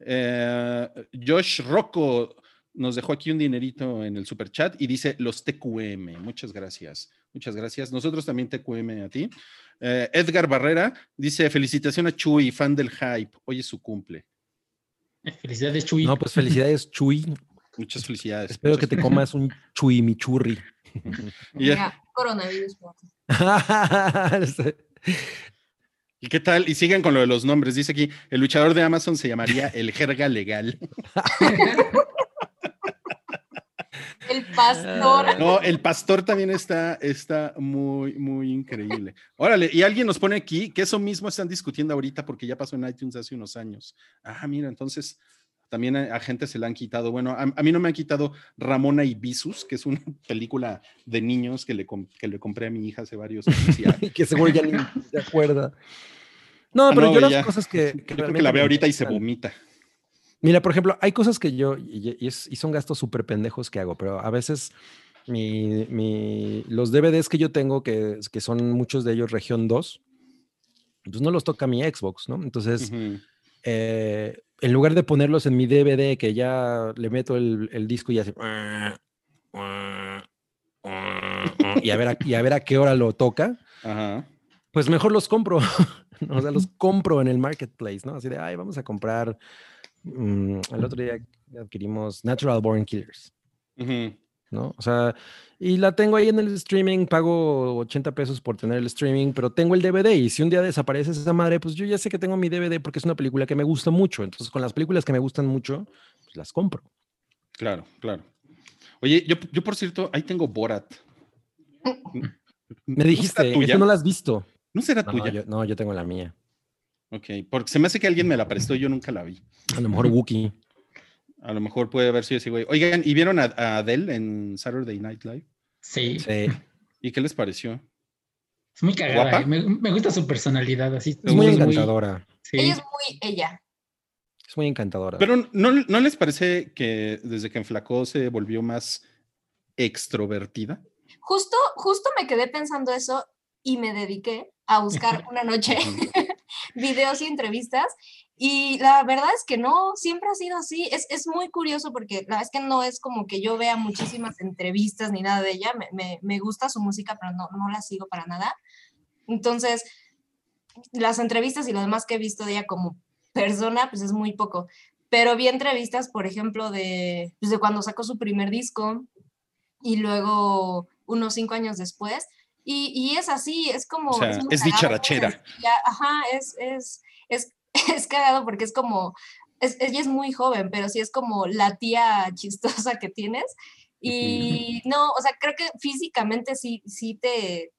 Eh, Josh Rocco nos dejó aquí un dinerito en el super chat y dice los TQM. Muchas gracias. Muchas gracias. Nosotros también TQM a ti. Eh, Edgar Barrera dice: Felicitación a Chuy, fan del hype. Hoy es su cumple. Felicidades, Chuy. No, pues felicidades, Chuy. Muchas felicidades. Espero que te comas un chuimichurri. Coronavirus. ¿Y qué tal? Y siguen con lo de los nombres. Dice aquí, el luchador de Amazon se llamaría el jerga legal. el pastor. No, el pastor también está, está muy, muy increíble. Órale, y alguien nos pone aquí que eso mismo están discutiendo ahorita porque ya pasó en iTunes hace unos años. Ah, mira, entonces también a, gente se la han quitado. Bueno, a, mí no me han quitado Ramona y Bisus, que es una película de niños que le, que le compré a mi hija hace varios años. que seguro ya ni se acuerda. No, ah, pero yo las cosas que... que creo que la veo ahorita y se vomita. Mira, por ejemplo, hay cosas que yo, y, y son gastos súper pendejos que hago, pero a veces mi, mi, los DVDs que yo tengo, que, que son muchos de ellos región 2, pues no los toca mi Xbox, ¿no? Entonces, eh, en lugar de ponerlos en mi DVD, que ya le meto el, disco y hace. Y a, ver a, y a ver a qué hora lo toca, pues mejor los compro. o sea, los compro en el marketplace, ¿no? Así de, ay, vamos a comprar. Mm, el otro día adquirimos Natural Born Killers. ¿No? O sea, y la tengo ahí en el streaming, pago 80 pesos por tener el streaming, pero tengo el DVD y si un día desaparece esa madre, pues yo ya sé que tengo mi DVD porque es una película que me gusta mucho. Entonces, con las películas que me gustan mucho, pues las compro. Claro, claro. Oye, yo, yo por cierto, ahí tengo Borat. Me dijiste, ¿No no la has visto. ¿No será tuya? no, yo tengo la mía. Ok, porque se me hace que alguien me la prestó y yo nunca la vi. A lo mejor Wookie. A lo mejor puede haber sido ese güey. Oigan, ¿y vieron a, Adele en Saturday Night Live? Sí. Sí. ¿Y qué les pareció? Es muy cagada. ¿eh? Me, gusta su personalidad así. Es muy encantadora. Ella es muy ella. Es muy encantadora. Pero ¿no, ¿no les parece que desde que enflacó se volvió más extrovertida? Justo, justo me quedé pensando eso y me dediqué a buscar una noche videos y entrevistas y la verdad es que no, siempre ha sido así. Es, es, muy curioso porque la verdad es que no es como que yo vea muchísimas entrevistas ni nada de ella. Me, me, me gusta su música, pero no, no, la sigo para nada. Entonces, las entrevistas y lo demás que he visto de ella como persona, pues es muy poco. Pero vi entrevistas, por ejemplo, de, pues de cuando sacó su primer disco y luego unos cinco años después. Y, y es así, es como... O sea, es, es dicharachera. Ajá, es, es, es es cagado porque es como, ella es muy joven, pero sí es como la tía chistosa que tienes. Y no, o sea, creo que físicamente sí, sí te,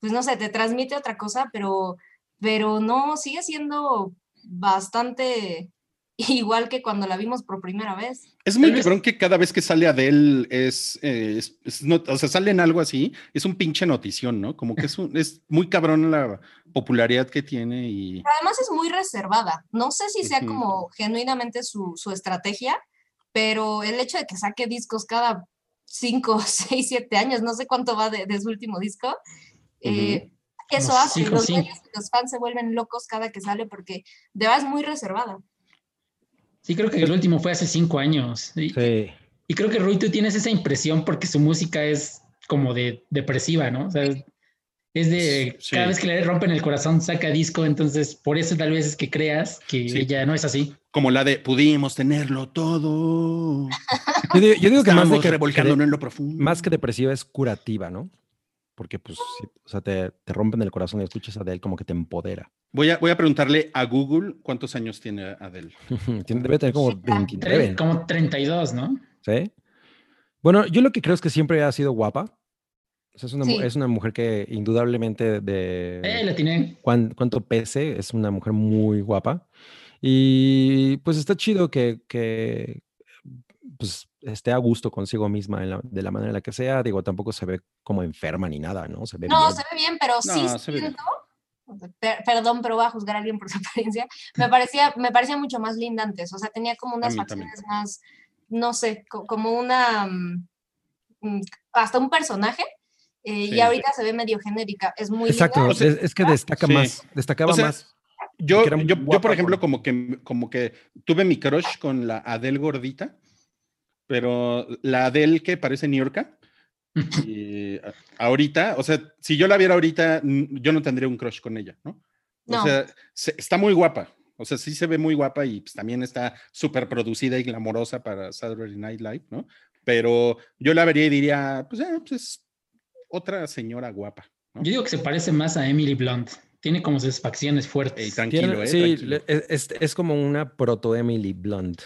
pues no sé, te transmite otra cosa, pero, pero no, sigue siendo bastante igual que cuando la vimos por primera vez. Es muy cabrón que cada vez que sale Adele es, eh, es, o sea, sale en algo así, es un pinche notición, ¿no? Como que es, es muy cabrón la popularidad que tiene y... Además es muy reservada. No sé si sea como genuinamente su, su, estrategia, pero el hecho de que saque discos cada 5, 6, 7 años, no sé cuánto va de, de su último disco, eh, eso hace. Los, los fans se vuelven locos cada que sale porque de verdad es muy reservada. Sí, creo que el último fue hace cinco años. Y, sí. Y creo que Rui, tú tienes esa impresión porque su música es como de depresiva, ¿no? O sea, es de cada vez que le rompen el corazón saca disco, entonces por eso tal vez es que creas que ella no es así. Como la de pudimos tenerlo todo. Yo digo, que más de que, en lo profundo. más que depresiva es curativa, ¿no? Porque pues, o sea, te, te rompen el corazón y escuchas a Adele como que te empodera. Voy a, voy a preguntarle a Google cuántos años tiene Adele. Debe tener como 29. Como 32, ¿no? Sí. Bueno, yo lo que creo es que siempre ha sido guapa. es, una, es una mujer que indudablemente de... Eh, la tiene. cuánto pese, es una mujer muy guapa. Y pues está chido que, que pues, esté a gusto consigo misma de la manera en la que sea. Digo, tampoco se ve como enferma ni nada, ¿no? Se ve no, se ve bien, pero sí siento perdón, pero voy a juzgar a alguien por su apariencia, me parecía, me parecía mucho más linda antes, o sea, tenía como unas facciones más, no sé, como una, mm, mm, hasta un personaje, eh, y ahorita se ve medio genérica, es muy Exacto, es, que destaca más, destacaba más. Yo, yo, yo, por ejemplo, como que, como que tuve mi crush con la Adele gordita, pero la Adele que parece New York, y ahorita, o sea, si yo la viera ahorita, yo no tendría un crush con ella, ¿no? O sea, está muy guapa. O sea, sí se ve muy guapa y pues, también está súper producida y glamorosa para Saturday Night Live, ¿no? Pero yo la vería y diría, pues, eh, pues es otra señora guapa. Yo digo que se parece más a Emily Blunt. Tiene como sus facciones fuertes. tranquilo, ¿eh? Sí, Es, es, como una proto Emily Blunt.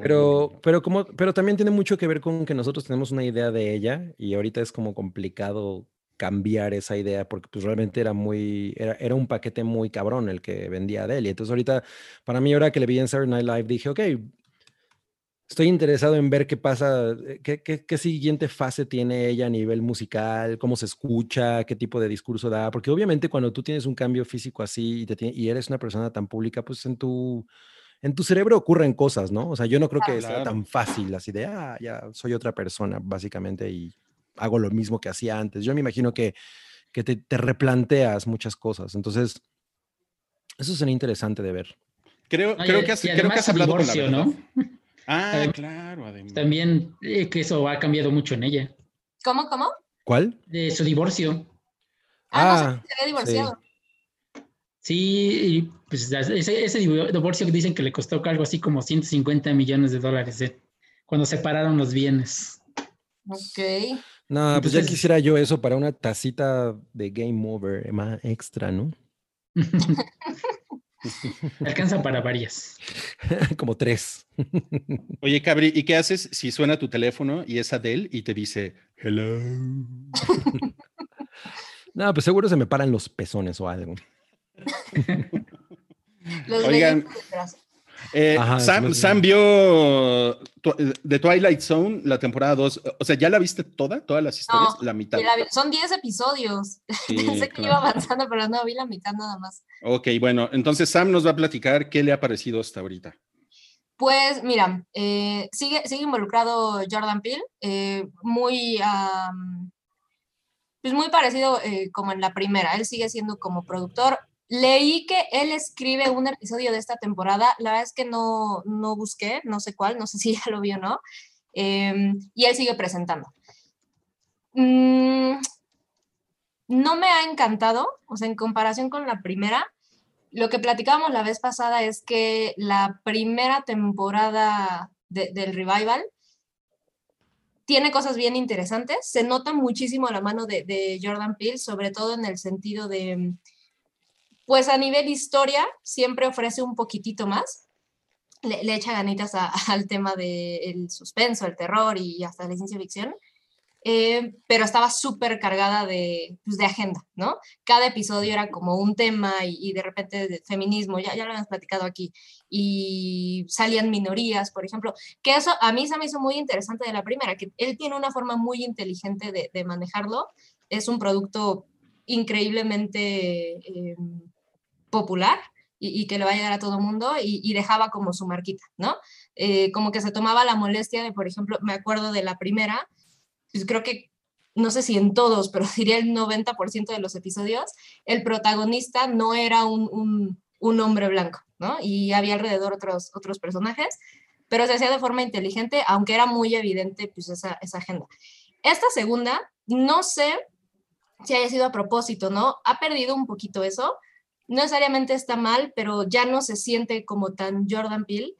Pero, pero, como, pero también tiene mucho que ver con que nosotros tenemos una idea de ella y ahorita es como complicado cambiar esa idea porque pues realmente era muy, era, era un paquete muy cabrón el que vendía. Y entonces ahorita, para mí ahora que le vi en Saturday Night Live, dije, ok, estoy interesado en ver qué pasa, eh, qué, qué, qué, siguiente fase tiene ella a nivel musical, cómo se escucha, qué tipo de discurso da, porque obviamente cuando tú tienes un cambio físico así y, te, y eres una persona tan pública, pues en tu en tu cerebro ocurren cosas, ¿no? O sea, yo no creo que sea tan fácil así de, ah, ya soy otra persona, básicamente, y hago lo mismo que hacía antes. Yo me imagino que, que te, replanteas muchas cosas. Entonces, eso sería interesante de ver. Creo, creo, que, has, creo que has hablado divorcio, con la ¿no? Ah, claro, además. También eh, que eso ha cambiado mucho en ella. ¿Cómo, cómo? ¿Cuál? De su divorcio. Ah, no, se había divorciado. Sí, pues ese, ese, divorcio que dicen que le costó algo así como 150 millones de dólares eh, cuando separaron los bienes. Ok. No, pues ya quisiera yo eso para una tacita de Game Over más extra, ¿no? Alcanza para varias. Como tres. Oye, Cabri, ¿y qué haces si suena tu teléfono y es Adele y te dice hello? no, pues seguro se me paran los pezones o algo. Oigan, eh, Sam, vio The Twilight Zone, la temporada 2. O sea, ¿ya la viste toda? ¿Todas las historias? la mitad. son 10 episodios. Pensé que iba avanzando, pero no, vi la mitad nada más. Ok, bueno, entonces Sam nos va a platicar qué le ha parecido hasta ahorita. Pues mira, eh, sigue, sigue involucrado Jordan Peele, eh, muy, pues muy parecido como en la primera. Él sigue siendo como productor. Leí que él escribe un episodio de esta temporada, la verdad es que no, no busqué, no sé cuál, no sé si ya lo vio o no, em, y él sigue presentando. Mm, no me ha encantado, o sea, en comparación con la primera, lo que platicábamos la vez pasada es que la primera temporada del revival tiene cosas bien interesantes, se nota muchísimo la mano de, de Jordan Peele, sobre todo en el sentido de pues a nivel historia siempre ofrece un poquitito más. Le, echa ganitas al tema del suspenso, el terror y hasta la ciencia ficción. Eh, pero estaba súper cargada de, pues, de, agenda, ¿no? Cada episodio era como un tema y, de repente de feminismo, ya, ya lo hemos platicado aquí, y salían minorías, por ejemplo, que eso a mí se me hizo muy interesante de la primera, que él tiene una forma muy inteligente de, de manejarlo, es un producto increíblemente... Eh, popular y, que le va a llegar a todo mundo y, dejaba como su marquita, ¿no? Eh, como que se tomaba la molestia de, por ejemplo, me acuerdo de la primera, pues creo que, no sé si en todos, pero diría el 90% de los episodios, el protagonista no era un, un, hombre blanco, ¿no? Y había alrededor otros, otros personajes, pero se hacía de forma inteligente, aunque era muy evidente pues esa, esa agenda. Esta segunda, no sé si haya sido a propósito, ¿no? Ha perdido un poquito eso, no necesariamente está mal, pero ya no se siente como tan Jordan Peele.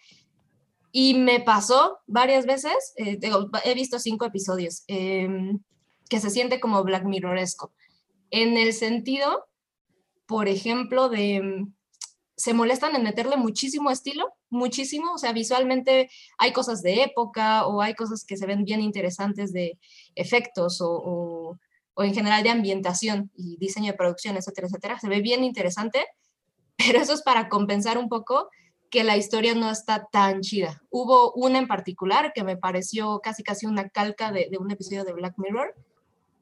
Y me pasó varias veces, eh, he visto cinco episodios, em, que se siente como Black Mirroresco. En el sentido, por ejemplo, de se molestan en meterle muchísimo estilo, muchísimo, o sea, visualmente hay cosas de época o hay cosas que se ven bien interesantes de efectos o o en general de ambientación y diseño de producción, etcétera, etcétera. Se ve bien interesante, pero eso es para compensar un poco que la historia no está tan chida. Hubo una en particular que me pareció casi casi una calca de, un episodio de Black Mirror,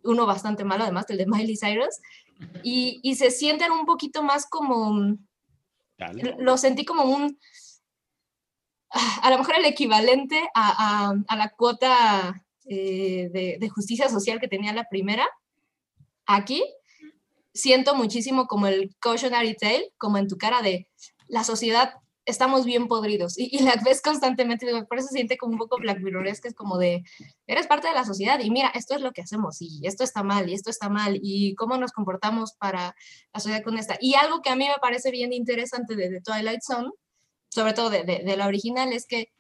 uno bastante malo además, el de Miley Cyrus, y, y se sienten un poquito más como... Lo sentí como un... A lo mejor el equivalente a, a, la cuota eh, de, de, justicia social que tenía la primera, Aquí siento muchísimo como el cautionary tale, como en tu cara de la sociedad estamos bien podridos y, la ves constantemente, por eso se siente como un poco Black Mirror, es que es como de, eres parte de la sociedad y mira, esto es lo que hacemos y esto está mal y esto está mal y cómo nos comportamos para la sociedad con esta. Y algo que a mí me parece bien interesante de, Twilight Zone, sobre todo de, de, la original, es que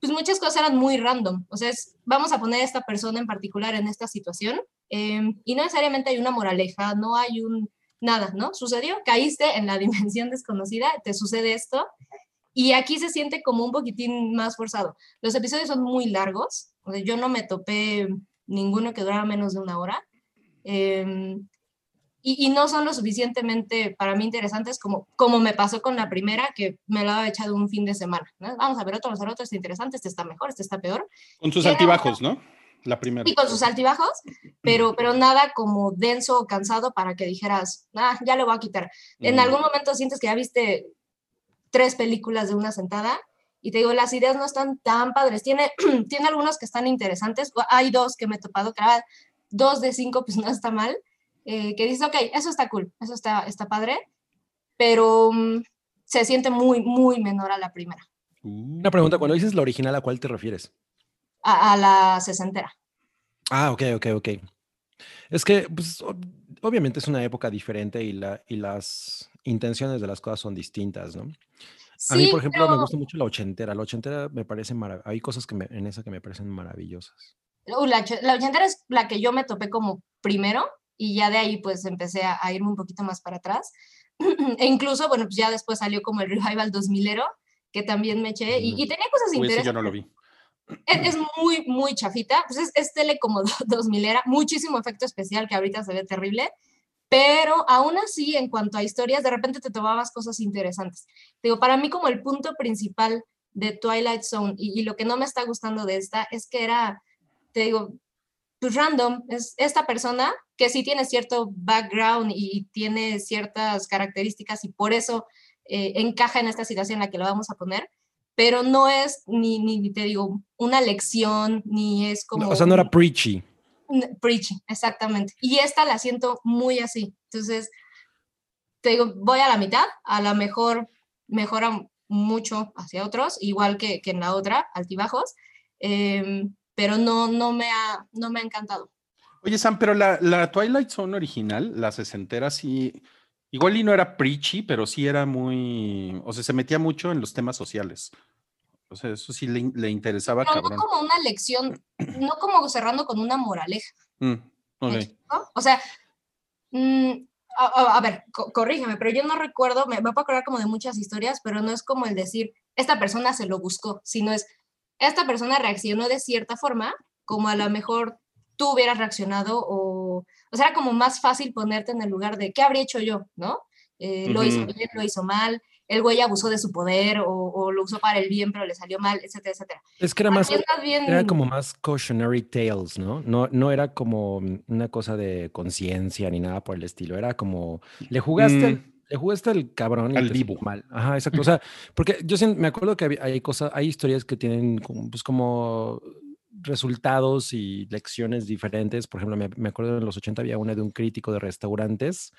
pues muchas cosas eran muy random, o sea, vamos a poner a esta persona en particular en esta situación Em, y no necesariamente hay una moraleja, no hay un nada, ¿no? Sucedió, caíste en la dimensión desconocida, te sucede esto, y aquí se siente como un poquitín más forzado. Los episodios son muy largos, yo no me topé ninguno que durara menos de una hora, em, y, no son lo suficientemente para mí interesantes como, como me pasó con la primera, que me la había echado un fin de semana. Vamos a ver otro, vamos a ver otro, este interesante, este está mejor, este está peor. Con sus altibajos, ¿no? La primera. Y con sus altibajos, pero, pero nada como denso o cansado para que dijeras, ah, ya lo voy a quitar. En algún momento sientes que ya viste tres películas de una sentada y te digo, las ideas no están tan padres. Tiene, tiene algunos que están interesantes. Hay dos que me he topado, que dos de cinco, pues no está mal. Eh, que dices, ok, eso está cool, eso está, está padre, pero mm, se siente muy, muy menor a la primera. Una pregunta, cuando dices la original, ¿a cuál te refieres? A, la sesentera. Ah, ok, ok, ok. Es que, pues, obviamente es una época diferente y, la, y las intenciones de las cosas son distintas, ¿no? a mí, por ejemplo, me gusta mucho la ochentera. La ochentera me parece maravillosa. Hay cosas que en esa que me parecen maravillosas. Uh, la, ochentera es la que yo me topé como primero y ya de ahí pues empecé a, irme un poquito más para atrás. e incluso, bueno, pues ya después salió como el Revival 2000ero, que también me eché, y, y tenía cosas interesantes. yo no lo vi. Es, muy, muy chafita, pues es, es tele como 2000 era, muchísimo efecto especial que ahorita se ve terrible, pero aún así, en cuanto a historias, de repente te tomabas cosas interesantes. Digo, para mí como el punto principal de Twilight Zone y, lo que no me está gustando de esta es que era, te digo, pues random, es esta persona que sí tiene cierto background y tiene ciertas características y por eso eh, encaja en esta situación en la que lo vamos a poner, pero no es ni, ni te digo, una lección, ni es como... o sea, no era preachy. Preachy, exactamente. Y esta la siento muy así. Entonces, te digo, voy a la mitad, a lo mejor mejora mucho hacia otros, igual que, que en la otra, altibajos, eh, pero no, no, me ha, no me ha encantado. Oye, Sam, pero la, la Twilight Zone original, la sesentera, sí, igual y no era preachy, pero sí era muy, o sea, se metía mucho en los temas sociales. O sea, eso sí le, le interesaba. Pero no como una lección, no como cerrando con una moraleja. Mm, okay. O sea, mmm, a, a, ver, co corrígeme, pero yo no recuerdo, me, me puedo acordar como de muchas historias, pero no es como el decir, esta persona se lo buscó, sino es, esta persona reaccionó de cierta forma, como a lo mejor tú hubieras reaccionado, o, o sea, era como más fácil ponerte en el lugar de, ¿qué habría hecho yo? ¿No? Eh, uh -huh. Lo hizo bien, lo hizo mal, el güey abusó de su poder o, o, lo usó para el bien, pero le salió mal, etcétera, etcétera. Es que era más, bien... era como más cautionary tales, ¿no? No, no era como una cosa de conciencia ni nada por el estilo, era como, le jugaste, mm. le jugaste al cabrón al vivo. mal. Ajá, exacto. O sea, porque yo me acuerdo que hay cosas, hay historias que tienen pues como resultados y lecciones diferentes. Por ejemplo, me, me acuerdo en los 80 había una de un crítico de restaurantes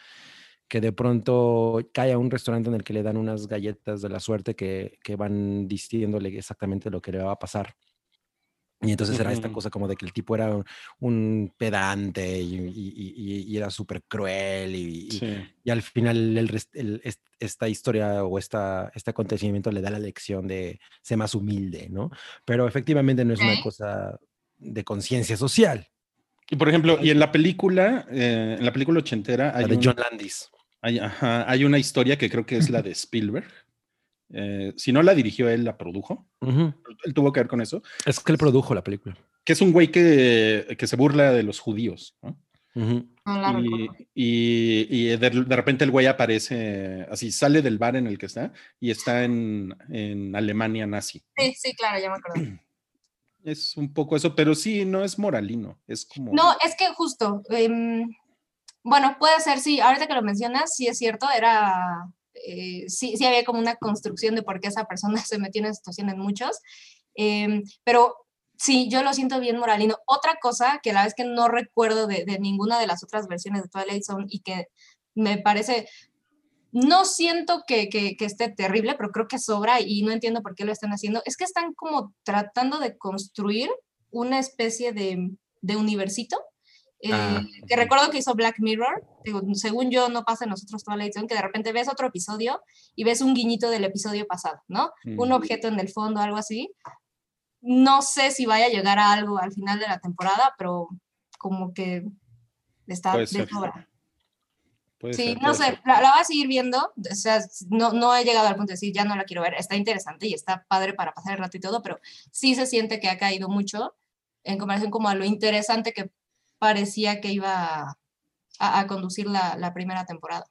que de pronto cae a un restaurante en el que le dan unas galletas de la suerte que, que van diciéndole exactamente lo que le va a pasar. Y entonces era esta cosa como de que el tipo era un, pedante y, y, y, y era súper cruel y, sí. y, al final el, el, esta historia o esta, este acontecimiento le da la lección de ser más humilde, ¿no? Pero efectivamente no es una cosa de conciencia social. Y por ejemplo, y en la película, eh, en la película ochentera... Hay la de un, John Landis. Hay, ajá, hay una historia que creo que es la de Spielberg. Eh, si no la dirigió él, la produjo. Uh -huh. Él tuvo que ver con eso. Es que él produjo la película. Que es un güey que, que se burla de los judíos. ¿no? Uh -huh. no y, y, y de, de, repente el güey aparece, así sale del bar en el que está y está en, en Alemania nazi. Sí, sí, claro, ya me acuerdo. Es un poco eso, pero sí, no es moralino, es como... No, es que justo, eh, bueno, puede ser, sí, ahorita que lo mencionas, sí es cierto, era eh, sí, sí había como una construcción de por qué esa persona se metió en esa situación en muchos, eh, pero sí, yo lo siento bien moralino. Otra cosa que la vez que no recuerdo de, de, ninguna de las otras versiones de Twilight Zone y que me parece, no siento que, que, que esté terrible, pero creo que sobra y no entiendo por qué lo están haciendo, es que están como tratando de construir una especie de, de universito Ah, eh, que recuerdo que hizo Black Mirror, digo, según yo no pasa en nosotros toda la edición, que de repente ves otro episodio y ves un guiñito del episodio pasado, ¿no? Mm. Un objeto en el fondo, algo así. No sé si vaya a llegar a algo al final de la temporada, pero como que está de sobra. Puede sí, ser, no sé, la, la, voy a seguir viendo, o sea, no, no he llegado al punto de decir, ya no la quiero ver, está interesante y está padre para pasar el rato y todo, pero sí se siente que ha caído mucho en comparación como a lo interesante que parecía que iba a, a conducir la, la, primera temporada.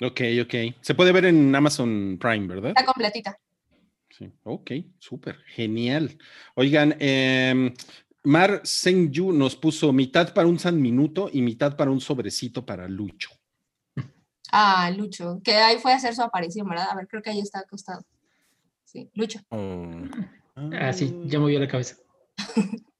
Ok, ok. Se puede ver en Amazon Prime, ¿verdad? Está completita. Sí, ok, súper, genial. Oigan, eh, Mar Senju nos puso mitad para un San Minuto y mitad para un sobrecito para Lucho. Ah, Lucho, que ahí fue a hacer su aparición, ¿verdad? A ver, creo que ahí está acostado. Sí, Lucho. Oh. Ah, sí, ya movió la cabeza.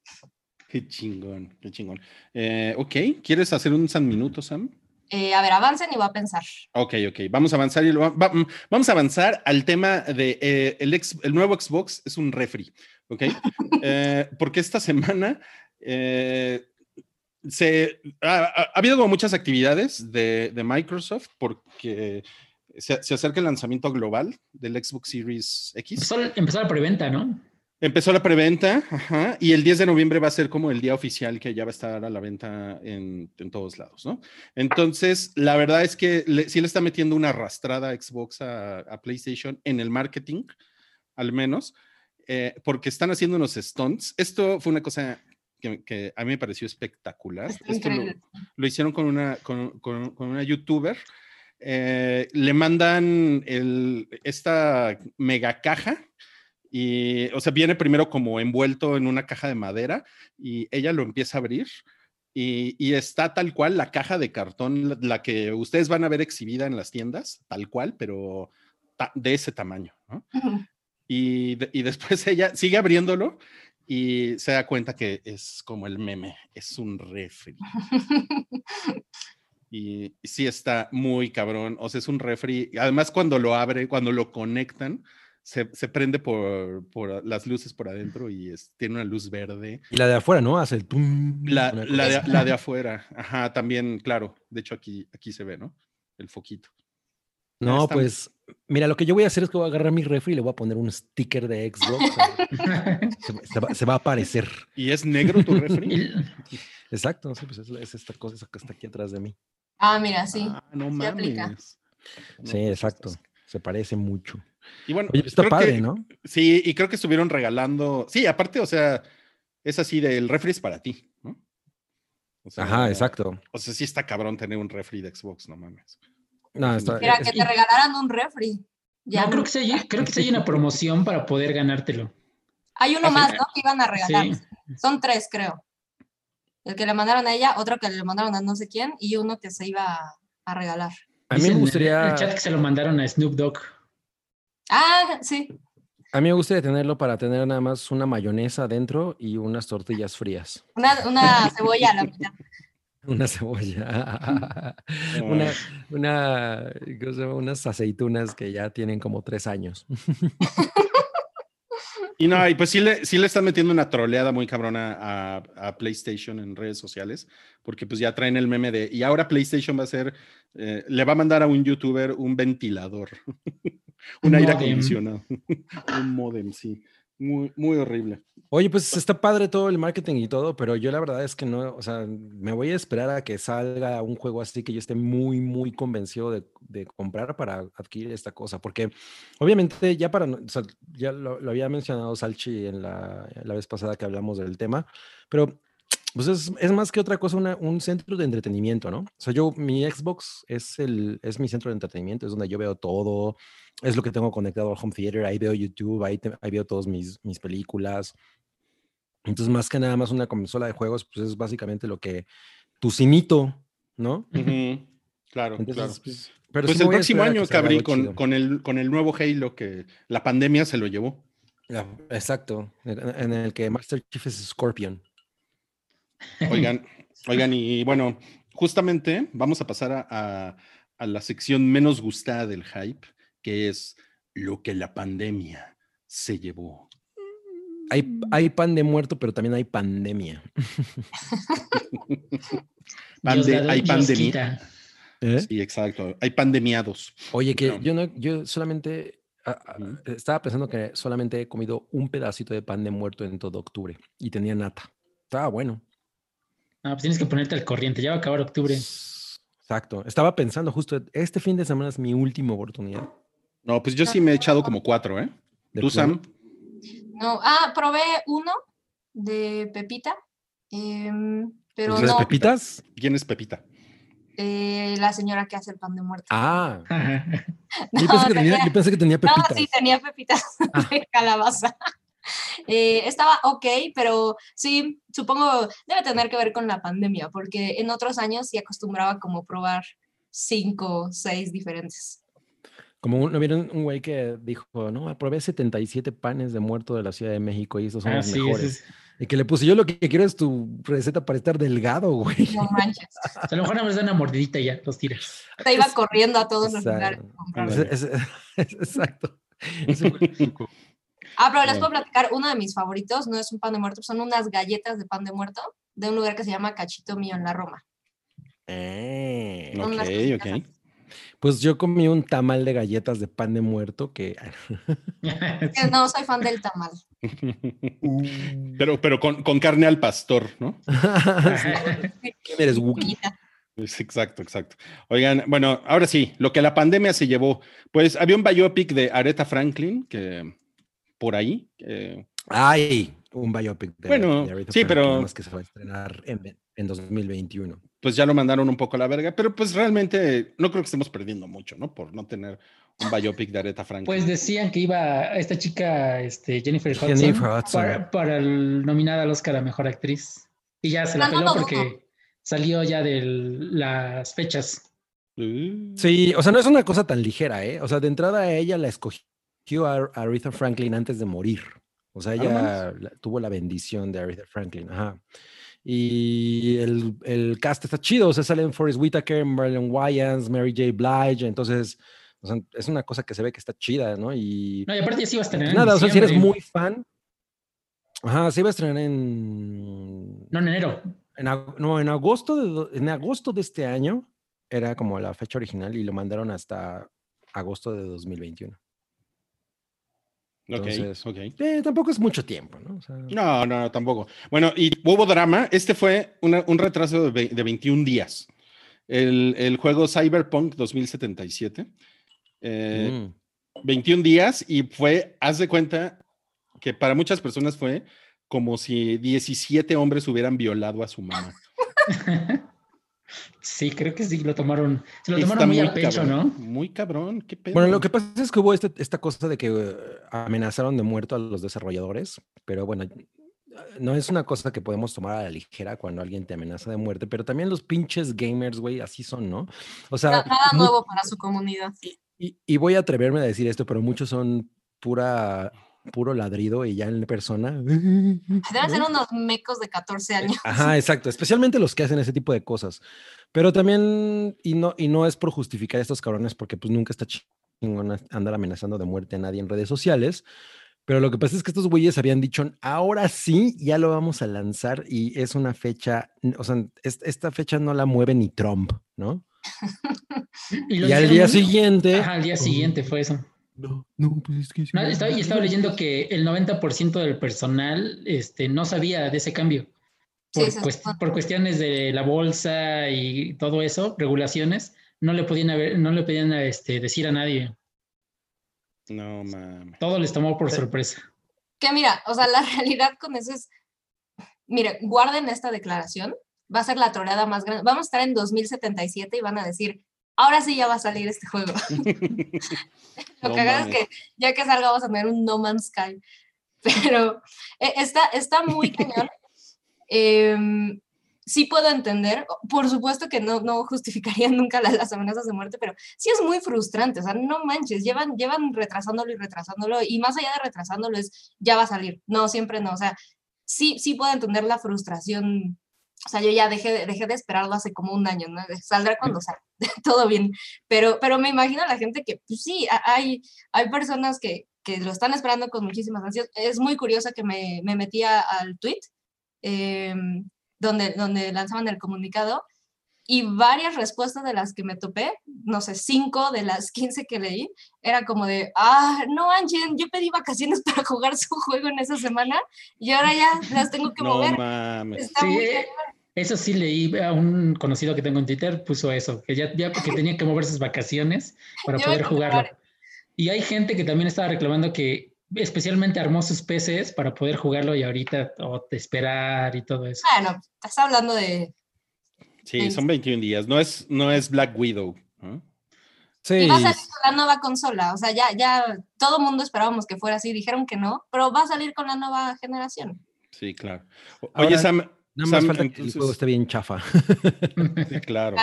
Qué chingón, qué chingón. Eh, ok, ¿quieres hacer un San Minuto, Sam? Eh, a ver, avancen y voy a pensar. Ok, ok, vamos a avanzar y lo, va, vamos a avanzar al tema de eh, el, ex, el, nuevo Xbox es un refri, ok, eh, porque esta semana eh, se ha, ha, habido como muchas actividades de, de Microsoft porque se, se, acerca el lanzamiento global del Xbox Series X. Empezó, empezó la preventa, ¿no? Empezó la preventa, ajá, y el 10 de noviembre va a ser como el día oficial que ya va a estar a la venta en, en todos lados, ¿no? Entonces, la verdad es que le, sí le está metiendo una arrastrada Xbox a, a PlayStation en el marketing, al menos, eh, porque están haciendo unos stunts. Esto fue una cosa que, que a mí me pareció espectacular. Esto lo, lo, hicieron con una, con, con, con una youtuber. Eh, le mandan el, esta mega caja y, o sea, viene primero como envuelto en una caja de madera y ella lo empieza a abrir y, y, está tal cual la caja de cartón, la que ustedes van a ver exhibida en las tiendas, tal cual, pero de ese tamaño. ¿no? Y, y, después ella sigue abriéndolo y se da cuenta que es como el meme, es un refri. y, y sí está muy cabrón, o sea, es un refri. Además, cuando lo abre, cuando lo conectan, se, se, prende por, por, las luces por adentro y es, tiene una luz verde. Y la de afuera, ¿no? Hace el tum. La, la, de, la, de, afuera, ajá, también, claro. De hecho, aquí, aquí se ve, ¿no? El foquito. No, pues, mira, lo que yo voy a hacer es que voy a agarrar mi refri y le voy a poner un sticker de Xbox. se, se, va, se, va, a aparecer. ¿Y es negro tu refri? Exacto, sí, pues es, es, esta cosa que está aquí atrás de mí. Ah, mira, sí. Ah, no mames. No, sí, exacto. Se parece mucho. Y bueno, Oye, está padre, que, ¿no? Sí, y creo que estuvieron regalando. Sí, aparte, o sea, es así del refri es para ti, ¿no? O sea, Ajá, exacto. O sea, sí está cabrón tener un refri de Xbox, no mames. No, está, Mira, que te regalaran un refri. Ya no, creo que, se hay, creo que se hay una promoción para poder ganártelo. Hay uno más, ¿no? Que iban a regalar. Sí. Son tres, creo. El que le mandaron a ella, otro que le mandaron a no sé quién y uno que se iba a, a regalar. A mí me gustaría. El chat que se lo mandaron a Snoop Dogg. Ah, sí. A mí me gustaría tenerlo para tener nada más una mayonesa dentro y unas tortillas frías. Una, una cebolla a la mitad. Una cebolla. una, una, unas aceitunas que ya tienen como tres años. Y no, y pues sí le, sí le están metiendo una troleada muy cabrona a, a, PlayStation en redes sociales, porque pues ya traen el meme de, y ahora PlayStation va a ser, eh, le va a mandar a un youtuber un ventilador, un, un aire acondicionado, un modem, sí. Muy, muy horrible. Oye, pues está padre todo el marketing y todo, pero yo la verdad es que no, o sea, me voy a esperar a que salga un juego así que yo esté muy, muy convencido de, de comprar para adquirir esta cosa, porque obviamente ya para, o sea, ya lo, lo, había mencionado Salchi en la, la vez pasada que hablamos del tema, pero pues es, es, más que otra cosa una, un centro de entretenimiento, ¿no? O sea, yo, mi Xbox es, el, es mi centro de entretenimiento, es donde yo veo todo, es lo que tengo conectado al home theater, ahí veo YouTube, ahí, te, ahí veo todas mis, mis películas. Entonces, más que nada más una consola de juegos, pues es básicamente lo que tu cinito, ¿no? Uh -huh. Claro, Entonces, claro. Pues, pero pues sí el próximo año, Cabri, con, con, el, con el nuevo Halo que la pandemia se lo llevó. Exacto, en, en el que Master Chief es Scorpion. Oigan, oigan, y bueno, justamente vamos a pasar a, a, a, la sección menos gustada del hype, que es lo que la pandemia se llevó. Hay, hay pan de muerto, pero también hay pandemia. Pande, hay pandemia. ¿Eh? Sí, exacto. Hay pandemiados. Oye, que no. yo no, yo solamente a, a, estaba pensando que solamente he comido un pedacito de pan de muerto en todo octubre y tenía nata. Estaba bueno. Ah, pues tienes que ponerte al corriente, ya va a acabar octubre. Exacto. Estaba pensando justo, este fin de semana es mi última oportunidad. No, pues yo sí me he echado como cuatro, ¿eh? ¿Tú, Sam? No, ah, probé uno de Pepita. Eh, pero ¿De no, Pepitas? ¿Quién es Pepita? Eh, la señora que hace el pan de muerto. Ah. no, yo, pensé tenía, yo, pensé que tenía, pepitas. No, sí, tenía pepitas ah. de calabaza. Eh, estaba ok, pero sí, supongo debe tener que ver con la pandemia, porque en otros años sí acostumbraba como probar cinco, seis diferentes. Como ¿no vieron un güey que dijo, no, probé 77 panes de muerto de la Ciudad de México y estos son ah, los sí, mejores. Es... Y que le puse, yo lo que quiero es tu receta para estar delgado, güey. No manches. a lo mejor nada más da una mordidita y ya los tiras. Te iba corriendo a todos los lugares. Es, es, exacto. Ah, pero les puedo platicar, uno de mis favoritos, no es un pan de muerto, son unas galletas de pan de muerto de un lugar que se llama Cachito Mío en la Roma. Eh, ok, ok. Pues yo comí un tamal de galletas de pan de muerto que... no soy fan del tamal. pero pero con, con, carne al pastor, ¿no? ¿Quién eres? Exacto, exacto. Oigan, bueno, ahora sí, lo que la pandemia se llevó, pues había un biopic de Aretha Franklin que por ahí. Ay, un biopic de, bueno, sí, pero que se va a estrenar en, en 2021 pues ya lo mandaron un poco a la verga, pero pues realmente no creo que estemos perdiendo mucho, ¿no? Por no tener un biopic de Aretha Franklin. Pues decían que iba esta chica, este, Jennifer Hudson, Para, el nominada al Oscar a Mejor Actriz. Y ya se la peló porque salió ya de las fechas. Uh. Sí, o sea, no es una cosa tan ligera, ¿eh? O sea, de entrada ella la escogió a Aretha Franklin antes de morir. O sea, ella tuvo la bendición de Aretha Franklin. Ajá. Y el, el, cast está chido, o sea, salen Forrest Whitaker, Marlon Wayans, Mary J. Blige, entonces o sea, es una cosa que se ve que está chida, ¿no? Y, no, y aparte ya sí va a estrenar. Nada, o sea, si eres muy fan. Ajá, se iba a estrenar en. No, en enero. En, no, en agosto, de, en agosto de este año era como la fecha original y lo mandaron hasta agosto de 2021. Entonces, ok, Eh, tampoco es mucho tiempo, ¿no? no, no, tampoco. Bueno, y hubo drama. Este fue un retraso de, 21 días. El, el, juego Cyberpunk 2077. 21 mm. días y fue, haz de cuenta que para muchas personas fue como si 17 hombres hubieran violado a su mamá. Sí, creo que sí, lo tomaron, se lo tomaron muy, al pecho, ¿no? Muy cabrón, qué pedo. Bueno, lo que pasa es que hubo este, esta cosa de que eh, amenazaron de muerto a los desarrolladores, pero bueno, no es una cosa que podemos tomar a la ligera cuando alguien te amenaza de muerte, pero también los pinches gamers, güey, así son, ¿no? O sea... Nada nuevo para su comunidad. Y, y, voy a atreverme a decir esto, pero muchos son pura puro ladrido y ya en persona. Deben ser unos mecos de 14 eh, años. Ajá, exacto. Especialmente los que hacen ese tipo de cosas. Pero también, y no, y no es por justificar a estos cabrones, porque pues nunca está chingón andar amenazando de muerte a nadie en redes sociales. Pero lo que pasa es que estos güeyes habían dicho, ahora sí, ya lo vamos a lanzar y es una fecha, o sea, esta fecha no la mueve ni Trump, ¿no? y, al día siguiente... al día siguiente fue eso. No, no, pues es que... estaba, y estaba leyendo que el 90% del personal este, no sabía de ese cambio. Por, cuestiones de la bolsa y todo eso, regulaciones, no le podían, haber, no le podían este, decir a nadie. No, mames. Todo les tomó por sorpresa. Que mira, o sea, la realidad con eso es, mire, guarden esta declaración, va a ser la troleada más grande. Vamos a estar en 2077 y van a decir, ahora sí ya va a salir este juego. Lo que haga es que ya que salga vamos a tener un No Man's Sky. Pero eh, está, está muy cañón. Em, sí puedo entender, por supuesto que no, no justificaría nunca las, amenazas de muerte, pero sí es muy frustrante, o sea, no manches, llevan, llevan retrasándolo y retrasándolo, y más allá de retrasándolo es, ya va a salir, no, siempre no, o sea, sí, sí puedo entender la frustración o sea, yo ya dejé, dejé de esperarlo hace como un año, ¿no? Saldrá cuando salga, todo bien. Pero, pero me imagino a la gente que, pues sí, hay, hay personas que, que lo están esperando con muchísimas ansias. Es muy curiosa que me, me metía al tweet em, donde, donde lanzaban el comunicado y varias respuestas de las que me topé, no sé, cinco de las 15 que leí, era como de, ah, no, Angie, yo pedí vacaciones para jugar su juego en esa semana y ahora ya las tengo que no mover. Mames. sí, eso sí leí a un conocido que tengo en Twitter, puso eso, que ya, ya que tenía que mover sus vacaciones para poder jugarlo. Y hay gente que también estaba reclamando que especialmente armó sus PCs para poder jugarlo y ahorita o esperar y todo eso. Bueno, estás hablando de Sí, son 21 días. No es, no es Black Widow. Sí. Y va a salir con la nueva consola. O sea, ya, ya todo el mundo esperábamos que fuera así. Dijeron que no, pero va a salir con la nueva generación. Sí, claro. Oye, Sam. Nada más falta que el juego esté bien chafa. Sí, claro.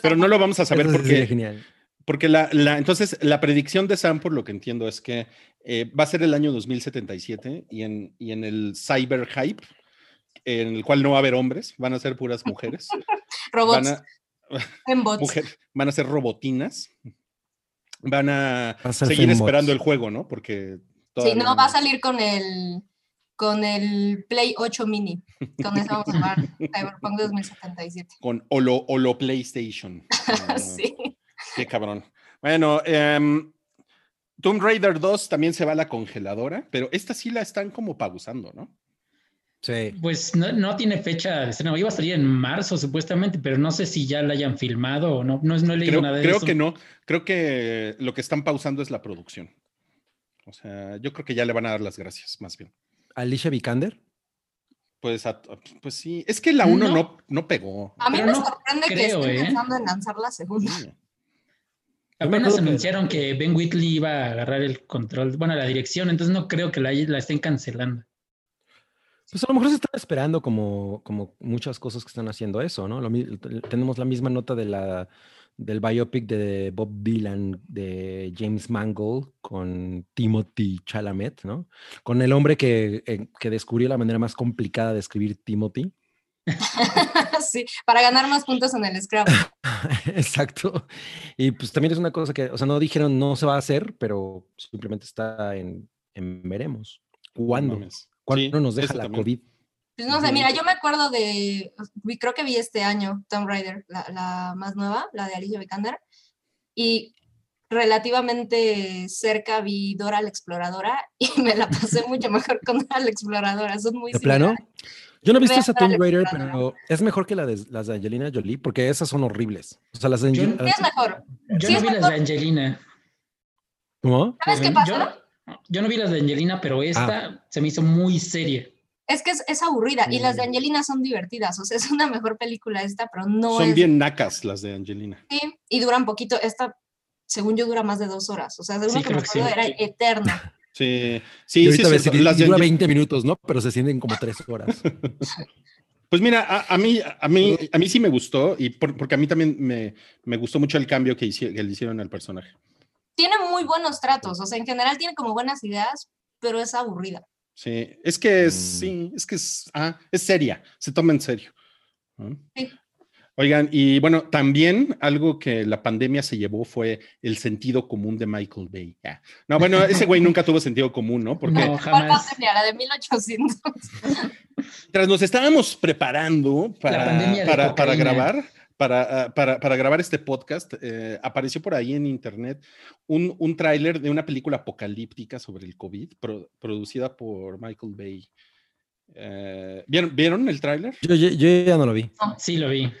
pero no lo vamos a saber porque. genial. Porque la, la, entonces la predicción de Sam, por lo que entiendo, es que eh, va a ser el año 2077 y en, y en el cyber hype, en el cual no va a haber hombres, van a ser puras mujeres. Robots. Van a, en van a ser robotinas. Van a, seguir esperando el juego, ¿no? Porque. Sí, no, va a salir con el con el Play 8 Mini. Con eso vamos a jugar Cyberpunk 2077. Con Holo, Holo PlayStation. sí. Qué cabrón. Bueno, eh, Tomb Raider 2 también se va a la congeladora, pero esta sí la están como pausando, ¿no? Sí. Pues no, no tiene fecha de estreno. Iba a salir en marzo supuestamente, pero no sé si ya la hayan filmado o no. No, no he leído Creo, nada de creo eso. que no. Creo que lo que están pausando es la producción. O sea, yo creo que ya le van a dar las gracias, más bien. Alicia Vikander. Pues, a- pues sí. Es que la 1 No. no. No, pegó. A mí Pero me no sorprende que creo, estén ¿eh? pensando en lanzar la segunda. Sí. Apenas acuerdo que- anunciaron que Ben Whitley iba a agarrar el control, bueno, la dirección, entonces no creo que la, la estén cancelando. Pues a lo mejor se están esperando como, como muchas cosas que están haciendo eso, ¿no? Lo tenemos la misma nota de la, del biopic de Bob Dylan de James Mangold con Timothy Chalamet, ¿no? Con el hombre que, eh, que descubrió la manera más complicada de escribir Timothy. sí, para ganar más puntos en el Scrabble. Exacto. Y pues también es una cosa que, o sea, no dijeron no se va a hacer, pero simplemente está en, en veremos. ¿Cuándo? mames. ¿Cuándo Sí, nos deja la también. COVID? Pues no sé, mira, yo me acuerdo de, vi- creo que vi este año Tomb Raider, la, la más nueva, la de Alicia Vikander, y relativamente cerca vi Dora la Exploradora y me la pasé mucho mejor con Dora la Exploradora, son muy ¿De plano? Yo no he visto esa Tomb Raider, pero es mejor que la de, las de Angelina Jolie, porque esas son horribles. O sea, las de Yo- Angel- ¿Qué es mejor? Yo Sí, no es vi las mejor. de Angelina. ¿Cómo? ¿Sabes qué Yo- pasa? Yo, no vi las de Angelina, pero esta se me hizo muy seria. Es que es, es aburrida y las de Mm. Angelina son divertidas, o sea, es una mejor película esta, pero no Son es... bien nacas las de Angelina. Sí, y duran poquito, esta, según yo, dura más de dos horas, o sea, según Sí, lo que me sí. acuerdo, era eterna. Sí, sí, sí. ves las de dura Angel- 20 minutos, ¿no? Pero se sienten como 3 horas. Pues mira, a, a mí, a, mí, a mí sí me gustó, y por- porque a mí también me, me gustó mucho el cambio que, hici- que le hicieron al personaje. Tiene muy buenos tratos, o sea, en general tiene como buenas ideas, pero es aburrida. Sí, es que es, Mm. sí, es que es, ah, es seria, se toma en serio. ¿no? Sí. Oigan, y bueno, también algo que la pandemia se llevó fue el sentido común de Michael Bay. Ah, No, bueno, ese güey nunca tuvo sentido común, ¿no? Porque No, ¿Cuál jamás. pandemia? La de 1800. Mientras nos estábamos preparando para, para, grabar, para, ah, para, para grabar este podcast, eh, apareció por ahí en internet un, un tráiler de una película apocalíptica sobre el COVID, pro- producida por Michael Bay. Eh, ¿vieron, ¿Vieron el tráiler? Yo, yo- yo ya no lo vi. Sí, lo vi.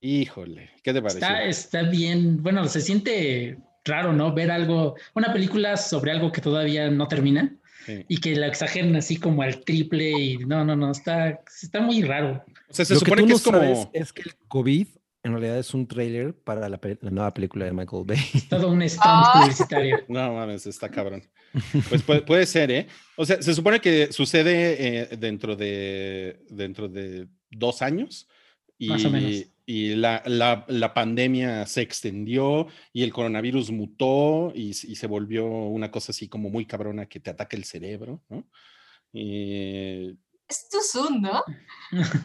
Híjole, ¿qué te pareció? Está, está bien. Bueno, se siente raro, ¿no? Ver algo, una película sobre algo que todavía no termina Sí. y que la exageren así como al triple y no, no, no, está, está muy raro. O sea, se lo supone que, que, tú es no como... sabes es que el COVID en realidad es un trailer para la, la nueva película de Michael Bay. Todo un stunt Ah. publicitario. No mames, está cabrón. Pues puede, puede ser, ¿eh? O sea, se supone que sucede eh, dentro, de, dentro de dos años y, Más o menos. y la, la- la pandemia se extendió y el coronavirus mutó y, y se volvió una cosa así como muy cabrona que te ataca el cerebro, ¿no? Y- Es too soon, ¿no?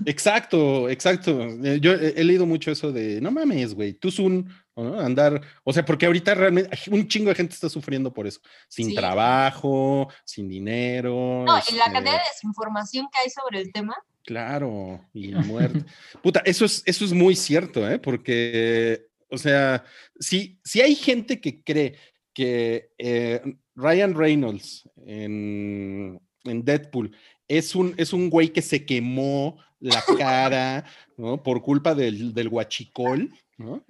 Exacto, exacto. Eh, Yo he, leído mucho eso de, no mames, güey, tú soon, ¿no? andar, o sea, porque ahorita realmente un chingo de gente está sufriendo por eso, sin Sí. trabajo, sin dinero. No, y la este, cantidad de desinformación que hay sobre el tema. Claro, y muerte. Puta, eso es, eso es muy cierto, ¿eh? Porque, o sea, si, si hay gente que cree que eh, Ryan Reynolds en, en Deadpool es un, es un güey que se quemó la cara, ¿no? Por culpa del, del guachicol, ¿no?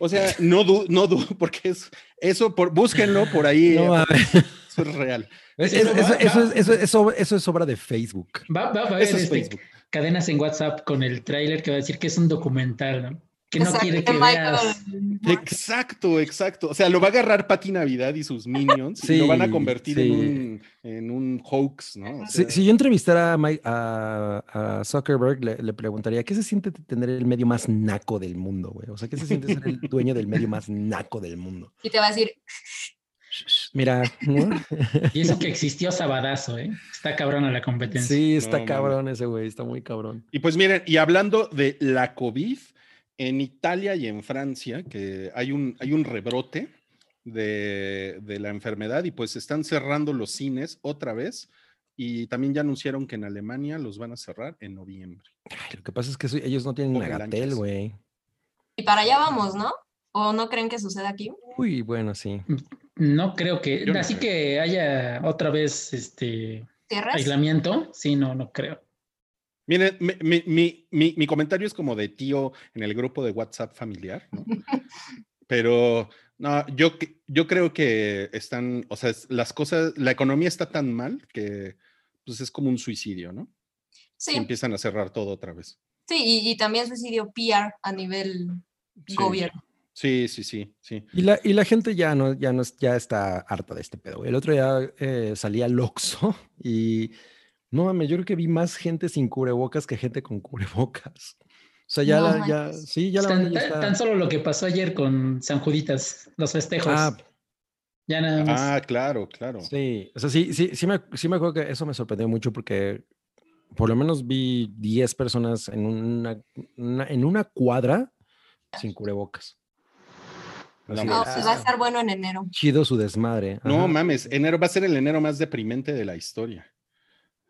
O sea, no dudo, no dudo, porque es, eso, por, búsquenlo por ahí, No eh, eso es real. Es- eso, va- eso va. es, eso, obra, eso es obra de Facebook. Va, va, va a haber Eso es este, Facebook. cadenas en WhatsApp con el tráiler que va a decir que es un documental, ¿no? Que no Exacto, quiere que Michael veas. Exacto, exacto. O sea, lo va a agarrar Pati Navidad y sus minions y lo van a Sí, convertir sí. en, un, en un hoax, ¿no? O Si, sea, si yo entrevistara a, Mike- a, a Zuckerberg, le, le preguntaría, ¿qué se siente tener el medio más naco del mundo, güey? O sea, ¿qué se siente ser el dueño del medio más naco del mundo? Y te va a decir, Mira, ¿no? Y eso que existió Sabadazo, ¿eh? Está cabrona la competencia. sí, está No, cabrón ese güey, está muy cabrón. Y pues miren, y hablando de la COVID, en Italia y en Francia, que hay un, hay un rebrote de, de la enfermedad y pues están cerrando los cines otra vez. Y también ya anunciaron que en Alemania los van a cerrar en noviembre. Ay, lo que pasa es que ellos no tienen lanchas. güey. y para allá vamos, ¿no? ¿O no creen que suceda aquí? Uy, bueno, sí. No creo que, Yo no así creo. que haya otra vez este aislamiento, sí, no, no creo. Miren, mi, mi- mi- mi- mi comentario es como de tío en el grupo de WhatsApp familiar, ¿no? Pero no, yo, que- yo creo que están, o sea, es- las cosas, la economía está tan mal que pues es como un suicidio, ¿no? Sí, empiezan a cerrar todo otra vez. sí, y, y también suicidio PR a nivel Sí. gobierno. Sí, sí, sí, sí. Y la, y la gente ya no, ya no ya está harta de este pedo. El otro día eh, salía al Oxxo y no mames, yo creo que vi más gente sin cubrebocas que gente con cubrebocas. O sea, ya, No la, ya, sí, ya la tan, ya tan- está. tan solo lo que pasó ayer con San Juditas, los festejos. Ah, ya nada más. Ah, claro, claro. sí, o sea, sí, sí, sí me, sí me acuerdo que eso me sorprendió mucho porque por lo menos vi 10 personas en una, una- en una cuadra sin cubrebocas. No, Así de, No, pues, pues va a "Ah, estar bueno en enero. chido su desmadre. No mames, enero va a ser el enero más deprimente de la historia.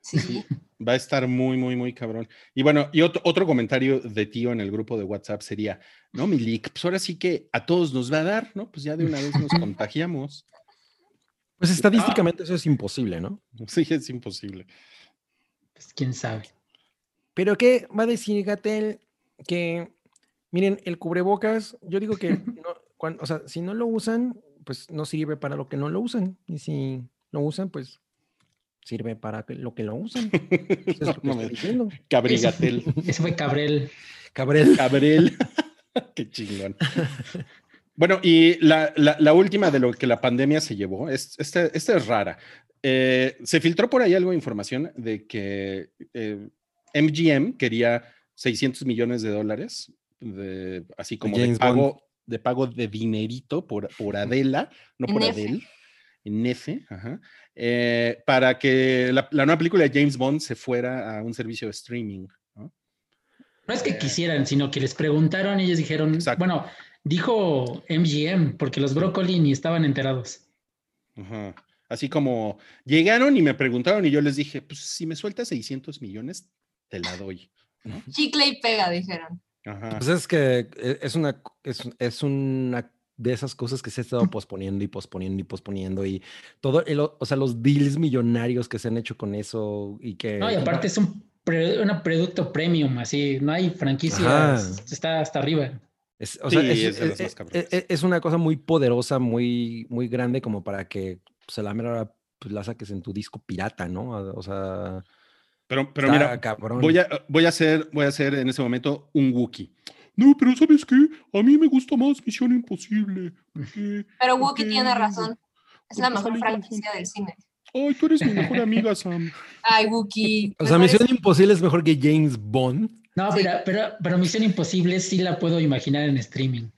Sí. Va a estar muy, muy, muy cabrón. Y bueno, y otro, otro comentario de tío en el grupo de WhatsApp sería, no, Milik, pues ahora sí que a todos nos va a dar, ¿no? Pues ya de una vez nos contagiamos. Pues estadísticamente eso es imposible, ¿no? Sí, es imposible. Pues quién sabe. Pero ¿qué va a decir Gatel? Que, miren, el cubrebocas, yo digo que, no, o sea, si no lo usan, pues no sirve para lo que no lo usan. Y si lo usan, pues sirve para que- lo que lo usan. Eso es lo que No estoy mames. diciendo. Cabrigatel. Ese fue Cabrel. Cabrel. Cabrel. Qué chingón. Bueno, y la, la- la última de lo que la pandemia se llevó, es, esta, esta es rara. Eh, se filtró por ahí algo de información de que eh, MGM quería 600 millones de dólares, de- así como de pago, de pago de dinerito por, por Adela, no por. Adele, en F, ajá, eh, para que la, la nueva película de James Bond se fuera a un servicio de streaming. ¿no? No es que Eh. quisieran, sino que les preguntaron y ellos dijeron, Exacto. bueno, dijo MGM, porque los Brócoli ni estaban enterados. Ajá. Así como llegaron y me preguntaron y yo les dije, pues si me sueltas 600 millones, te la doy. Chicle y pega, dijeron. Ajá. Pues es que e- es una, es, es una de esas cosas que se ha estado posponiendo y posponiendo y posponiendo y todo, el o sea, los deals millonarios que se han hecho con eso y que... No, y aparte es un, pre- un producto premium, así, no hay franquicias, Ajá. está hasta arriba. Es, o sea, Sí, es, es es- más cabronas. es- es una cosa muy poderosa, muy, muy grande como para que pues, a la mera pues, la saques en tu disco pirata, ¿no? O sea, Pero, pero mira, cabrón. voy a, voy, a hacer, voy a hacer en ese momento un Wookiee. No, pero ¿sabes qué? A mí me gusta más Misión Imposible. porque- Pero Wookie porque- tiene razón. Es la mejor franquicia del cine. Ay, tú eres mi mejor amiga, Sam. Ay, Wookie. O me sea, parece- Misión Imposible es mejor que James Bond. No, Sí. pero, pero, pero Misión Imposible sí la puedo imaginar en streaming.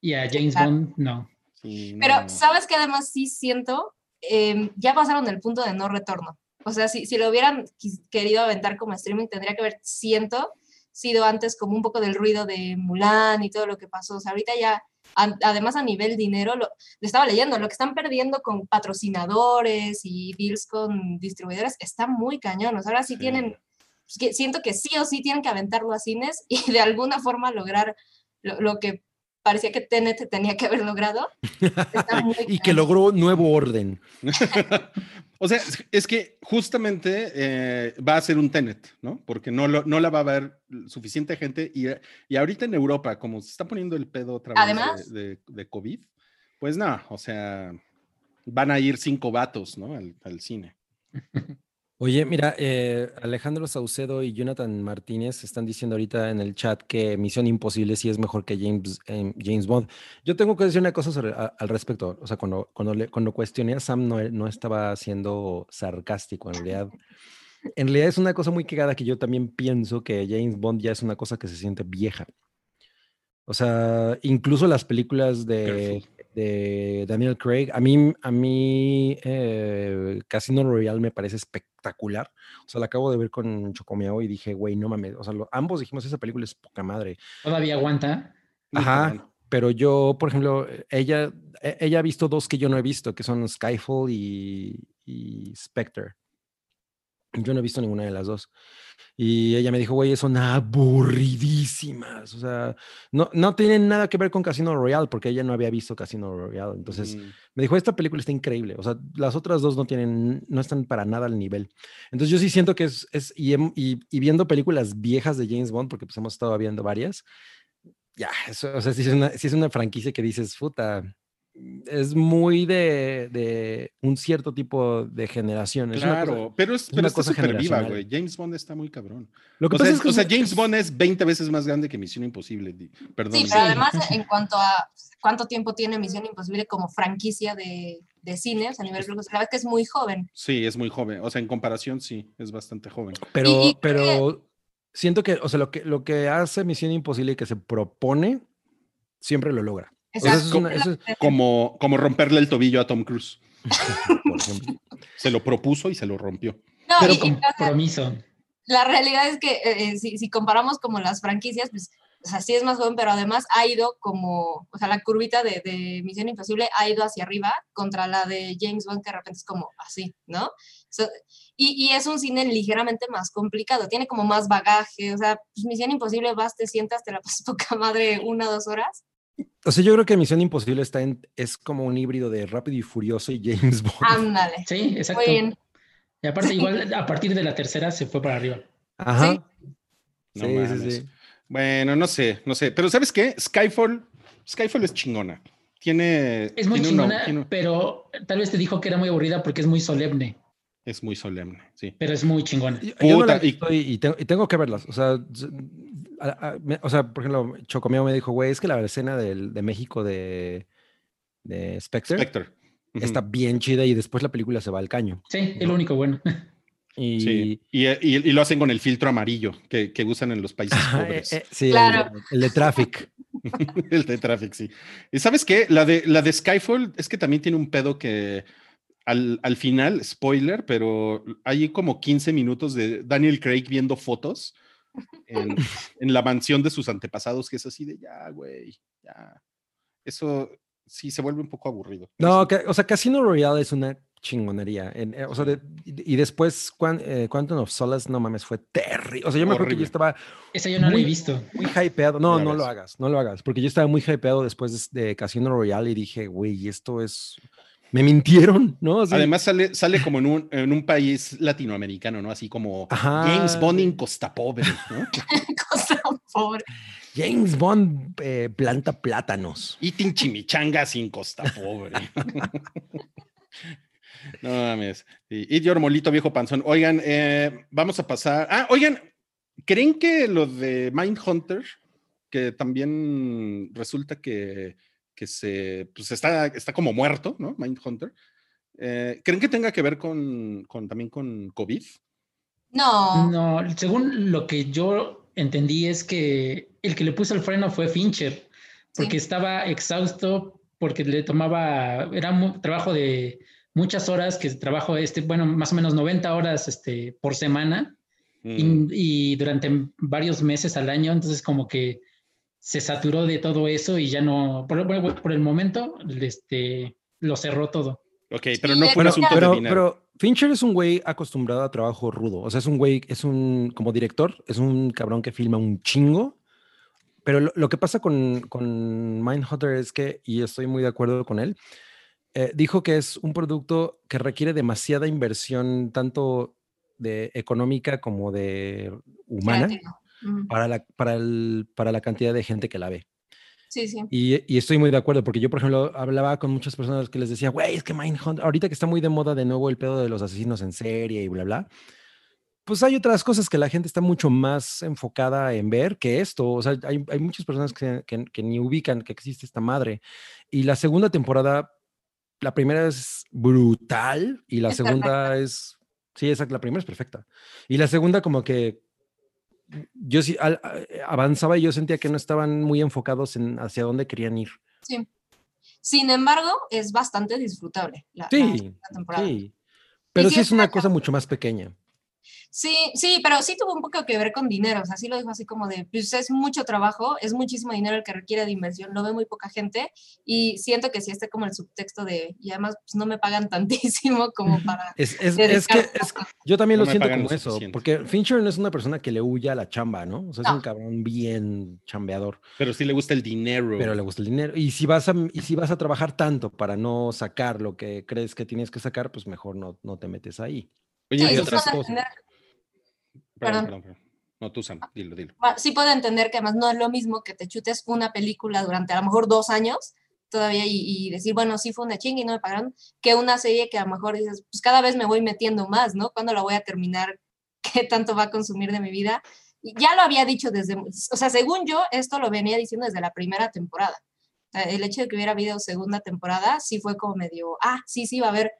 Y a James. Bond, no. Sí, no, Pero. ¿sabes qué además sí siento? Em, ya pasaron el punto de no retorno. O sea, si, si lo hubieran querido aventar como streaming, tendría que haber, siento, sido antes como un poco del ruido de Mulan y todo lo que pasó. O sea, ahorita ya, además a nivel dinero, lo, lo estaba leyendo, lo que están perdiendo con patrocinadores y deals con distribuidores está muy cañón. O sea, ahora sí, Sí. tienen, pues, que siento que sí o sí tienen que aventarlo a cines y de alguna forma lograr lo, lo que parecía que TNT tenía que haber logrado. Está muy y que logró nuevo orden. O sea, es- es que justamente eh, va a ser un Tenet, ¿no? Porque no, lo- no la va a ver suficiente gente y, y ahorita en Europa, como se está poniendo el pedo otra vez Además. de, de- de COVID, pues no, o sea, van a ir cinco vatos, ¿no? Al, al cine. Oye, mira, eh, Alejandro Saucedo y Jonathan Martínez están diciendo ahorita en el chat que Misión Imposible sí es mejor que James, James Bond. Yo tengo que decir una cosa al respecto. O sea, cuando, cuando, cuestioné a Sam no, no estaba siendo sarcástico. En realidad, en realidad es una cosa muy cagada que yo también pienso que James Bond ya es una cosa que se siente vieja. O sea, incluso las películas de, de Daniel Craig, a mí, a mí eh, Casino Royale me parece espectacular. O sea, la acabo de ver con Chocomiao y dije, güey, no mames. O sea, lo- ambos dijimos, esa película es poca madre. Todavía aguanta. Ajá. Pero yo, por ejemplo, ella, e- ella ha visto dos que yo no he visto, que son Skyfall y, y Spectre. Yo no he visto ninguna de las dos. Y ella me dijo, güey, son aburridísimas. O sea, no, no tienen nada que ver con Casino Royale, porque ella no había visto Casino Royale. Entonces Mm. me dijo, esta película está increíble. O sea, las otras dos no tienen, no están para nada al nivel. Entonces yo sí siento que es, es y, y- y viendo películas viejas de James Bond, porque pues hemos estado viendo varias, ya, eso, o sea, sí es una, sí es una franquicia que dices, puta, es muy de, de un cierto tipo de generación. Es una cosa- Claro, pero, es, es pero una está cosa súper viva, güey. James Bond está muy cabrón. lo que O pasa sea, es que o sea, es- James es- Bond es 20 veces más grande que Misión Imposible. di- Perdón. Sí, pero además en cuanto a cuánto tiempo tiene Misión Imposible como franquicia de, de cine, o sea, a nivel global, la verdad que es muy joven. Sí, es muy joven. O sea, en comparación, sí, es bastante joven. Pero, y pero siento que, o sea, lo que, lo que hace Misión Imposible y que se propone, siempre lo logra. O sea, eso es Exacto. una- eso es- Como, como romperle el tobillo a Tom Cruise. por ejemplo. Se lo propuso y se lo rompió. No, Pero y- y compromiso. la realidad es que eh, eh, si, si comparamos como las franquicias, pues, o sea, sí es más joven, pero además ha ido como, o sea, la curvita de, de Misión Imposible ha ido hacia arriba contra la de James Bond, que de repente es como así, ¿no? So- y, y es un cine ligeramente más complicado, tiene como más bagaje, o sea, pues Misión Imposible vas, te sientas, te la pasas poca madre una o dos horas. O sea, yo creo que Misión Imposible está en, es como un híbrido de Rápido y Furioso y James Bond. Ándale. Sí, exacto. Muy bien. Y aparte, igual a partir de la tercera se fue para arriba. Ajá. Sí. No Sí, sí, mames. sí. Bueno, no sé, no sé. Pero ¿sabes qué? Skyfall, Skyfall es chingona. Tiene. Es muy tiene chingona, tiene- pero tal vez te dijo que era muy aburrida porque es muy solemne, es muy solemne, sí. pero es muy chingona. Yo, yo no la he Puta, y- visto y, y tengo, y tengo que verlas. O sea, a- a- me- o sea, por ejemplo, Chocomeo me dijo, güey, es que la escena del- de México de, de Spectre, Spectre. Ujú. está bien chida y después la película se va al caño. Sí, es lo único bueno. Y, Sí. Y, y- y lo hacen con el filtro amarillo que, que usan en los países pobres. eh, eh, sí, el- Claro. el, de Traffic. el de Traffic, sí. ¿Y sabes qué? La de, la de Skyfall es que también tiene un pedo que al, al final, spoiler, pero hay como 15 minutos de Daniel Craig viendo fotos en, en la mansión de sus antepasados, que es así de ya, güey, ya. Eso sí se vuelve un poco aburrido. No, ca- o sea, Casino Royale es una chingonería. en- eh, o sea, de- y y después Quan- eh, Quantum of Solace, no mames, fue terrible. O sea, yo me acuerdo que yo estaba Esa yo no la Muy- he visto. muy hypeado. No, No la no lo hagas. hagas, no lo hagas, porque yo estaba muy hypeado después de, de Casino Royale y dije, güey, esto es... Me mintieron, ¿no? Así- Además sale, sale como en un, en un país latinoamericano, ¿no? Así como Ajá, James Bond en Costa Pobre, ¿no? Cosa pobre. James Bond eh, planta plátanos. Eating chimichangas sin Costa Pobre. no mames. Y Eat your molito viejo panzón. Oigan, eh, vamos a pasar. Ah, oigan, ¿creen que lo de Mindhunter, que también resulta que, que se pues está, está como muerto, ¿no? Mindhunter. Eh, ¿Creen que tenga que ver con, con también con COVID? No, No, según lo que yo entendí es que el que le puso el freno fue Fincher, porque Sí. estaba exhausto, porque le tomaba, era un trabajo de muchas horas, que trabajo este, bueno, más o menos 90 horas este, por semana Mm, y, y durante varios meses al año, entonces como que se saturó de todo eso y ya no, por, por- por el momento, este, lo cerró todo. ok, pero no fue un asunto de pero, dinero. pero Fincher es un güey acostumbrado a trabajo rudo. O sea, es un güey, es un, como director, es un cabrón que filma un chingo. Pero lo, lo que pasa con, con Mindhunter es que, y estoy muy de acuerdo con él, eh, dijo que es un producto que requiere demasiada inversión, tanto de económica como de humana, para la, para, el- para la cantidad de gente que la ve. Sí, sí. Y, y estoy muy de acuerdo, porque yo, por ejemplo, hablaba con muchas personas que les decía, güey, es que Mindhunter, ahorita que está muy de moda de nuevo el pedo de los asesinos en serie y bla, bla, pues hay otras cosas que la gente está mucho más enfocada en ver que esto. O sea, hay, hay muchas personas que, que- que ni ubican que existe esta madre. Y la segunda temporada, la primera es brutal y la segunda es, sí, exacto, la primera es perfecta. Y la segunda como que yo sí al- a- avanzaba y yo sentía que no estaban muy enfocados en hacia dónde querían ir. sí. Sin embargo, es bastante disfrutable la, la Sí, segunda temporada. sí. Pero sí es una cosa mucho más pequeña. Sí, sí, pero sí tuvo un poco que ver con dinero, o sea, sí lo dijo así como de, pues es mucho trabajo, es muchísimo dinero el que requiere de inversión, lo ve muy poca gente y siento que sí está como el subtexto de, y además pues no me pagan tantísimo como para... Es, es, es que es, yo también lo siento como eso, porque Fincher no es una persona que le huya a la chamba, ¿no? O sea, es un cabrón bien chambeador. Pero sí le gusta el dinero. Pero le gusta el dinero. Y si vas a, y si vas a trabajar tanto para no sacar lo que crees que tienes que sacar, pues mejor no, no te metes ahí. Oye, sí, otras cosas. Perdón, perdón, perdón, No, tú, Sam, dilo, dilo. Sí puedo entender que además no es lo mismo que te chutes una película durante a lo mejor dos años todavía y, decir, bueno, sí fue una chinga y no me pagaron, que una serie que a lo mejor dices, pues cada vez me voy metiendo más, ¿no? ¿Cuándo la voy a terminar? ¿Qué tanto va a consumir de mi vida? Y ya lo había dicho desde, o sea, según yo, esto lo venía diciendo desde la primera temporada. El hecho de que hubiera habido segunda temporada sí fue como medio, ah, sí, sí, va a haber,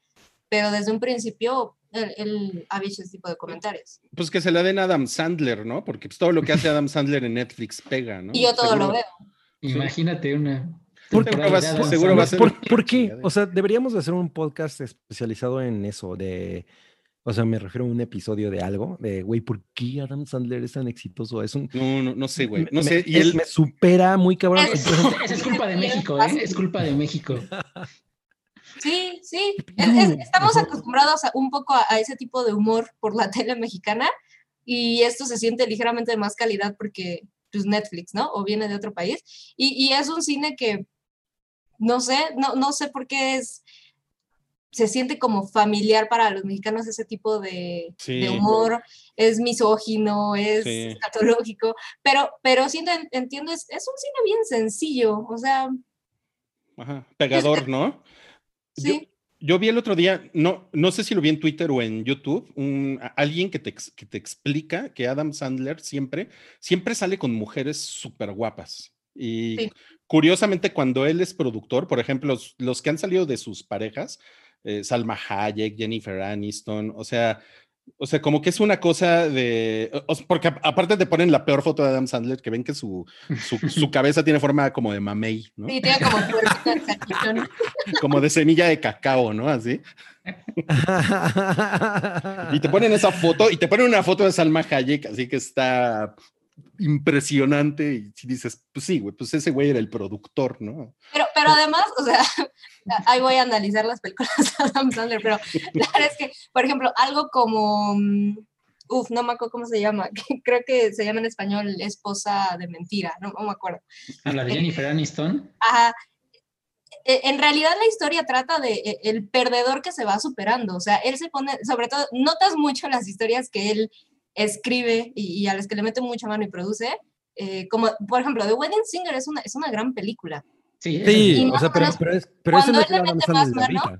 pero desde un principio él, había hecho ese tipo de comentarios. Pues que se la den a Adam Sandler, ¿no? Porque pues, todo lo que hace Adam Sandler en Netflix pega, ¿no? Y yo todo lo veo. Imagínate una. ¿Por qué? seguro va a ser. ¿Por, qué? O sea, deberíamos de hacer un podcast especializado en eso, de. O sea, me refiero a un episodio de algo, de, güey, ¿por qué Adam Sandler es tan exitoso? Es un, no, no, no sé, güey. No me, sé. Y él me supera muy cabrón. Es, es culpa de México, ¿eh? Es culpa de México. Sí, sí. estamos acostumbrados un poco a, ese tipo de humor por la tele mexicana y esto se siente ligeramente de más calidad porque pues Netflix, ¿no? O viene de otro país. Y, es un cine que, no sé, no, no sé por qué es, se siente como familiar para los mexicanos ese tipo de, humor, es misógino, es escatológico, pero, pero sí entiendo, es, es, un cine bien sencillo, o sea... Ajá, pegador, ¿no? Yo, vi el otro día, no, no sé si lo vi en Twitter o en YouTube, un, alguien que te, que te explica que Adam Sandler siempre, siempre sale con mujeres súper guapas. Y curiosamente, cuando él es productor, por ejemplo, los, que han salido de sus parejas, eh, Salma Hayek, Jennifer Aniston, o sea, o sea, como que es una cosa de. porque aparte te ponen la peor foto de Adam Sandler, que ven que su, su, cabeza tiene forma como de mamey, ¿no? Sí, tiene como Como de semilla de cacao, ¿no? Así. y te ponen esa foto y te ponen una foto de Salma Hayek, así que está impresionante y si dices, pues sí, güey, pues ese güey era el productor, ¿no? Pero, pero además, o sea, ahí voy a analizar las películas de Adam Sandler, pero la verdad es que, por ejemplo, algo como, mm, uf, no me acuerdo cómo se llama, creo que se llama en español Esposa de Mentira, no, me acuerdo. ¿A la de Jennifer Aniston? Ajá. E, en realidad la historia trata de e, el perdedor que se va superando, o sea, él se pone, sobre todo, notas mucho las historias que él escribe y, a las que le mete mucha mano y produce, eh, como por ejemplo, The Wedding Singer es una, es una gran película. Sí, sí o sea, pero, pero, es, pero eso no es más mano,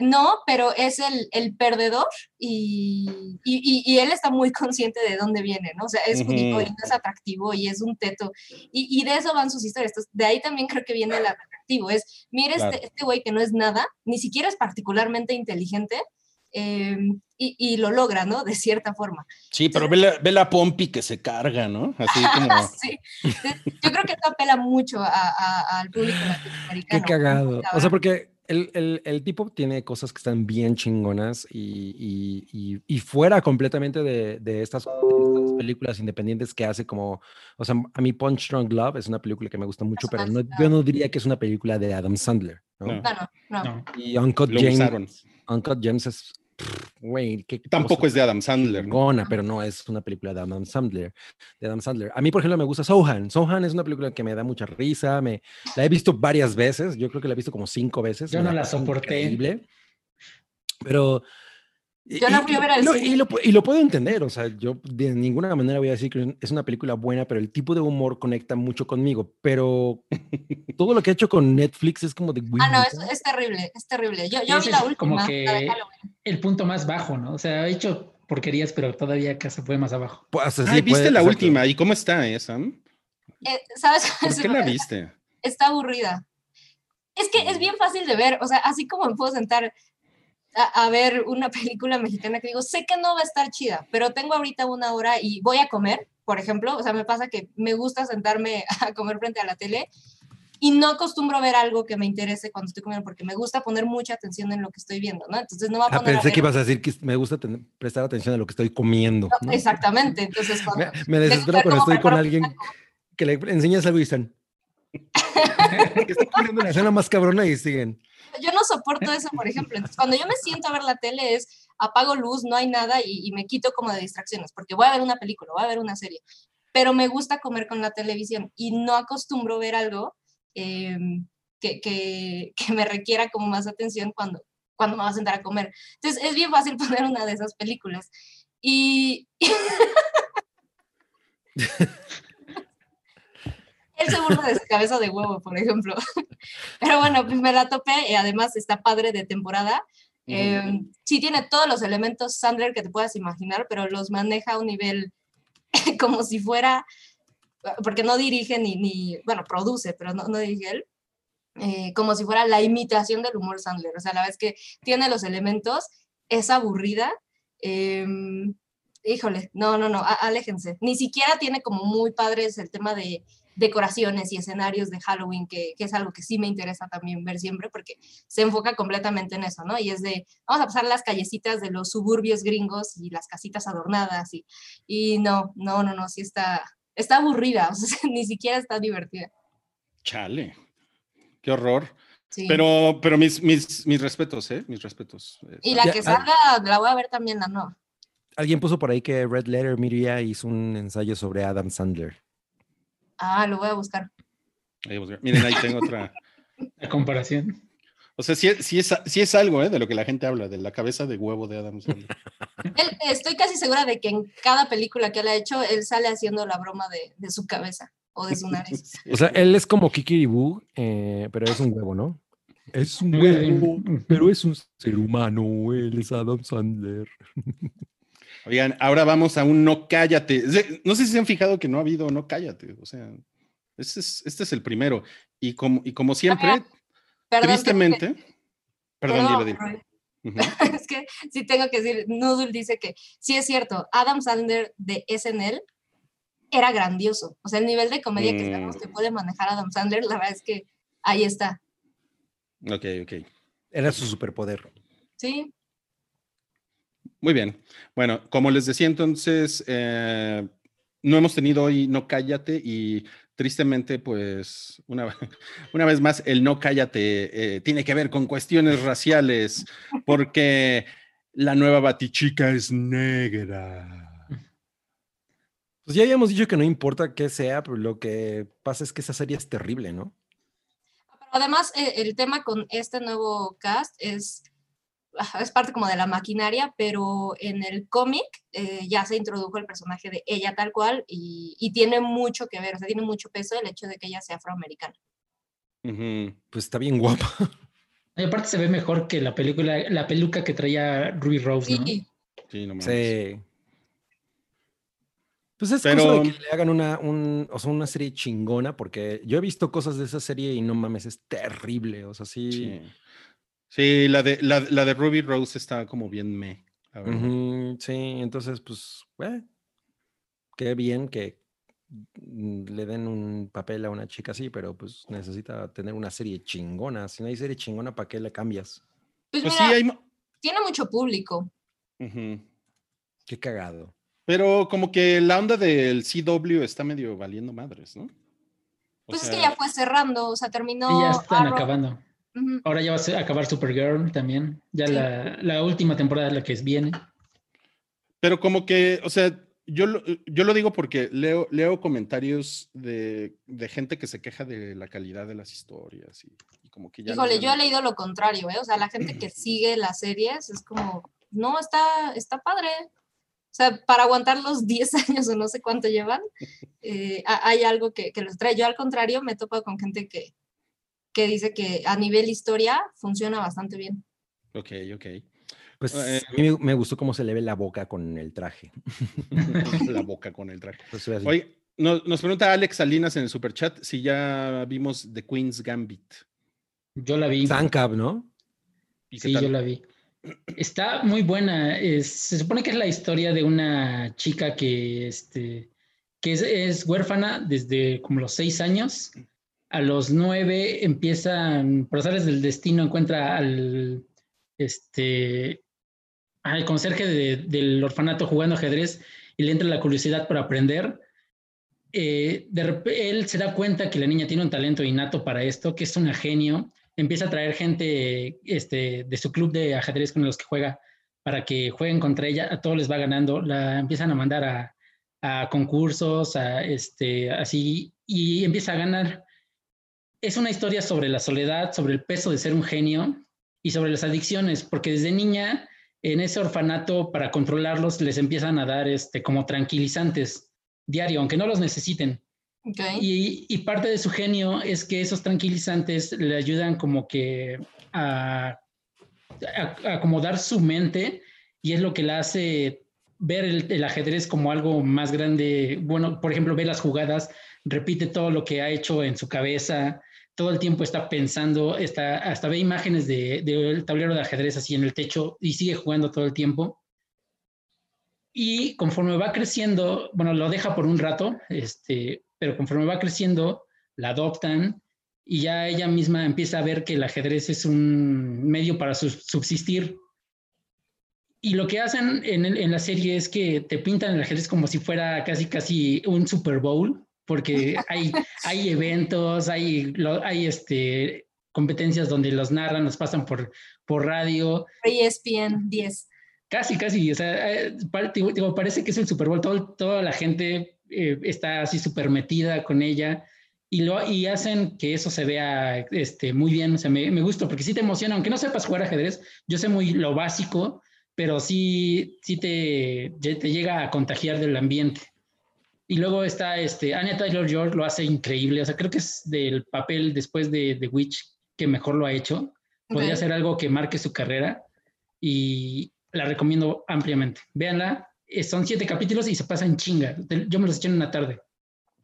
no, pero es el, el perdedor y, y, y, él está muy consciente de dónde viene, ¿no? O sea, es uh es atractivo y es un teto. Y, de eso van sus historias. Entonces, de ahí también creo que viene el atractivo. Es, mire este, este güey que no es nada, ni siquiera es particularmente inteligente, Em, y, lo logra, ¿no? De cierta forma. Sí, pero ve la, ve la Pompi que se carga, ¿no? Así como... sí. Yo creo que esto apela mucho al público latinoamericano. Qué cagado. O sea, porque el, el, el, tipo tiene cosas que están bien chingonas y, y, y fuera completamente de, de, estas, películas independientes que hace como, o sea, a mí Punch Drunk Love es una película que me gusta mucho, pero no, yo no diría que es una película de Adam Sandler. No, no, no. no. Y Uncut James, Uncut James es Güey, Tampoco es de Adam Sandler. Gona, pero no es una película de Adam Sandler. De Adam Sandler. A mí, por ejemplo, me gusta Sohan. Sohan es una película que me da mucha risa. Me, la he visto varias veces. Yo creo que la he visto como cinco veces. Yo no la soporté. Increíble. Pero yo la fui a ver al no, y, lo, y, lo, puedo entender, o sea, yo de ninguna manera voy a decir que es una película buena, pero el tipo de humor conecta mucho conmigo. Pero todo lo que ha hecho con Netflix es como de. Ah, no, es, es terrible, es terrible. Yo, yo vi la última. Como que el punto más bajo, ¿no? O sea, ha hecho porquerías, pero todavía se fue más abajo. Pues, sí, ¿viste la última? ¿Y cómo está, eh, Sam? Eh, ¿Sabes? ¿Por qué la viste? Está aburrida. Es que es bien fácil de ver, o sea, así como me puedo sentar a, ver una película mexicana que digo, sé que no va a estar chida, pero tengo ahorita una hora y voy a comer, por ejemplo, o sea, me pasa que me gusta sentarme a comer frente a la tele y no acostumbro ver algo que me interese cuando estoy comiendo porque me gusta poner mucha atención en lo que estoy viendo, ¿no? Entonces no va a Ah, poner... a pensé ver- que ibas a decir que me gusta tener- prestar atención a lo que estoy comiendo. No, ¿no? Exactamente, entonces cuando... Me, me desespero cuando estoy con alguien que le enseñas algo y están. que está poniendo la escena más cabrona y siguen. Yo no soporto eso, por ejemplo. Entonces, cuando yo me siento a ver la tele es apago luz, no hay nada y, y me quito como de distracciones, porque voy a ver una película, voy a ver una serie. Pero me gusta comer con la televisión y no acostumbro ver algo eh, que, que, que me requiera como más atención cuando, cuando me voy a sentar a comer. Entonces es bien fácil poner una de esas películas. Y... Él se burla de su cabeza de huevo, por ejemplo. Pero bueno, pues me la topé y además está padre de temporada. Eh, sí tiene todos los elementos Sandler que te puedas imaginar, pero los maneja a un nivel como si fuera, porque no dirige ni, ni bueno, produce, pero no, no dirige él, eh, como si fuera la imitación del humor Sandler. O sea, la vez que tiene los elementos, es aburrida. eh, híjole, no, no, no, aléjense. Ni siquiera tiene como muy padres el tema de decoraciones y escenarios de Halloween, que, que es algo que sí me interesa también ver siempre, porque se enfoca completamente en eso, ¿no? Y es de, vamos a pasar las callecitas de los suburbios gringos y las casitas adornadas, y, y no, no, no, no, sí está, está aburrida, o sea, ni siquiera está divertida. Chale. Qué horror. Sí. Pero, pero mis, mis, mis respetos, ¿eh? Mis respetos. y la Ya, que ah. salga, la voy a ver también la no. Alguien puso por ahí que Red Letter Media hizo un ensayo sobre Adam Sandler. Ah, lo voy a buscar. Ahí. Miren, ahí tengo otra. La comparación. O sea, sí, es- sí es, sí es algo, ¿eh? De lo que la gente habla, de la cabeza de huevo de Adam Sandler. Él- estoy casi segura de que en cada película que él ha hecho, él sale haciendo la broma de, de su cabeza o de su nariz. O sea, él es como Kikiribú, eh, pero es un huevo, ¿no? Es un huevo, pero es un ser humano. Él es Adam Sandler. Oigan, ahora vamos a un no cállate. No sé si se han fijado que no ha habido no cállate. O sea, este es, este es el primero. Y como, y como siempre, Perdón, que- tristemente. Perdón, dilo, dilo. Roy. Ujú. es que sí tengo que decir, Noodle dice que sí es cierto, Adam Sandler de SNL era grandioso. O sea, el nivel de comedia que sabemos Mm. que puede manejar Adam Sandler, la verdad es que ahí está. Ok, ok. Era su superpoder. Sí, Muy bien. Bueno, como les decía entonces, eh, no hemos tenido hoy no cállate y tristemente, pues, una, una vez más, el no cállate eh, tiene que ver con cuestiones raciales, porque la nueva batichica es negra. Pues ya habíamos dicho que no importa qué sea, pero lo que pasa es que esa serie es terrible, ¿no? Pero además, eh, el tema con este nuevo cast es, es parte como de la maquinaria, pero en el cómic eh, ya se introdujo el personaje de ella tal cual y, y tiene mucho que ver, o sea, tiene mucho peso el hecho de que ella sea afroamericana. Ujú. Pues está bien guapa. Y aparte se ve mejor que la película, la peluca que traía Ruby Rose, ¿no? Sí, Sí, no mames. Sí. Pues es Pero- cosa de que le hagan una, un- o sea, una serie chingona, porque yo he visto cosas de esa serie y no mames, es terrible. O sea, sí. Sí, Sí, la, de, la, la de Ruby Rose está como bien me. la verdad. Sí, entonces, pues, eh, qué bien que mm, le den un papel a una chica así, pero pues necesita tener una serie chingona. Si no hay serie chingona, ¿para qué le cambias? pues, Pues sí, mira, hay. mo- tiene mucho público. Qué cagado. Pero como que la onda del CW está medio valiendo madres, ¿no? O Pues es que ya fue cerrando, o sea, terminó. Y ya están Arrow. acabando. Ahora ya va a acabar Supergirl también. Ya Sí. la, la última temporada es la que viene. Pero como que, o sea, yo lo, yo lo digo porque leo, leo comentarios de, de gente que se queja de la calidad de las historias y, y como que ya... Híjole, yo he leído lo contrario, ¿eh? O sea, la gente que sigue las series es como, no, está, está padre. O sea, para aguantar los 10 años o no sé cuánto llevan, eh, ha- hay algo que, que los trae. Yo al contrario me he topado con gente que, que dice que a nivel historia funciona bastante bien. Ok, ok. Pues Eh, a mí me, gustó cómo se le ve la boca con el traje. la boca con el traje. Pues. Oye, nos, nos pregunta Alex Salinas en el superchat si ya vimos The Queen's Gambit. Yo la vi. Zancab, ¿no? ¿Y qué Sí, tal? yo la vi. Está muy buena. Es- se supone que es la historia de una chica que, este, que es, es huérfana desde como los seis años a los nueve empiezan, por azares del destino, encuentra al, este, al conserje del orfanato jugando ajedrez y le entra la curiosidad por aprender. Eh, de él se da cuenta que la niña tiene un talento innato para esto, que es una genio. Empieza a traer gente este, de su club de ajedrez con los que juega para que jueguen contra ella. A todos les va ganando. La empiezan a mandar a, a concursos, a este, así, y empieza a ganar. Es una historia sobre la soledad, sobre el peso de ser un genio y sobre las adicciones, porque desde niña en ese orfanato para controlarlos les empiezan a dar este, como tranquilizantes diario, aunque no los necesiten. Y, y, parte de su genio es que esos tranquilizantes le ayudan como que a, a, acomodar su mente y es lo que le hace ver el, ajedrez como algo más grande. Bueno, por ejemplo, ve las jugadas, repite todo lo que ha hecho en su cabeza, todo el tiempo está pensando, está, hasta ve imágenes del de, tablero de ajedrez así en el techo y sigue jugando todo el tiempo. Y conforme va creciendo, bueno, lo deja por un rato, este, pero conforme va creciendo, la adoptan y ya ella misma empieza a ver que el ajedrez es un medio para subsistir. Y lo que hacen en, en, la serie es que te pintan el ajedrez como si fuera casi, casi un Super Bowl, porque hay, hay eventos, hay, hay este, competencias donde los narran, los pasan por, por radio. ESPN 10. Casi, casi, o sea, eh, parece que es el Super Bowl, toda la gente eh, está así súper metida con ella y, lo, y hacen que eso se vea este, muy bien, o sea, me, me gusta, porque sí te emociona, aunque no sepas jugar ajedrez, yo sé muy lo básico, pero sí, sí te, te llega a contagiar del ambiente. Y luego está este, Anya Taylor George lo hace increíble. O sea, creo que es del papel después de The Witch que mejor lo ha hecho. Podría ser algo que marque su carrera y la recomiendo ampliamente. Véanla, eh, son siete capítulos y se pasa en chinga. Yo me los eché en una tarde.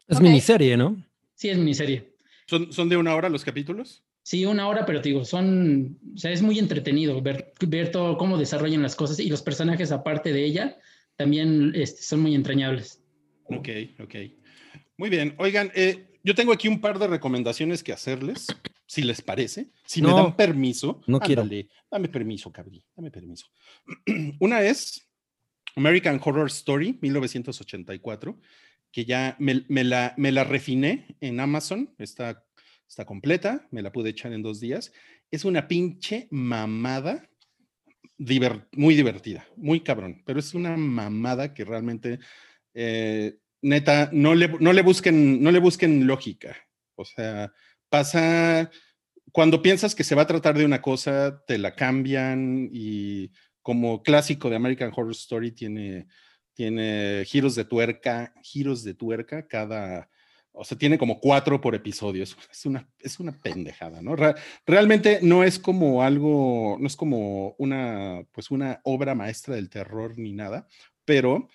Es miniserie, ¿no? Sí, es miniserie. ¿Son, ¿Son de una hora los capítulos? Sí, una hora, pero te digo, son, o sea, es muy entretenido ver, ver todo cómo desarrollan las cosas y los personajes aparte de ella también este, son muy entrañables. Ok, ok. Muy bien. Oigan, eh, yo tengo aquí un par de recomendaciones que hacerles, si les parece, si me dan permiso. No quiero. Dame permiso, cabrón, dame permiso. Una es American Horror Story, 1984, que ya me, la, me la refiné en Amazon, está Está completa, me la pude echar en dos días. Es una pinche mamada, muy divertida, muy cabrón, pero es una mamada que realmente, eh, neta, no le, no, le busquen, no le busquen lógica. O sea, pasa, cuando piensas que se va a tratar de una cosa, te la cambian y como clásico de American Horror Story tiene, tiene giros de tuerca, giros de tuerca cada o sea, tiene como cuatro por episodio. Es, una, es una pendejada, ¿no? realmente no es como algo, no es como una, pues una obra maestra del terror ni nada, pero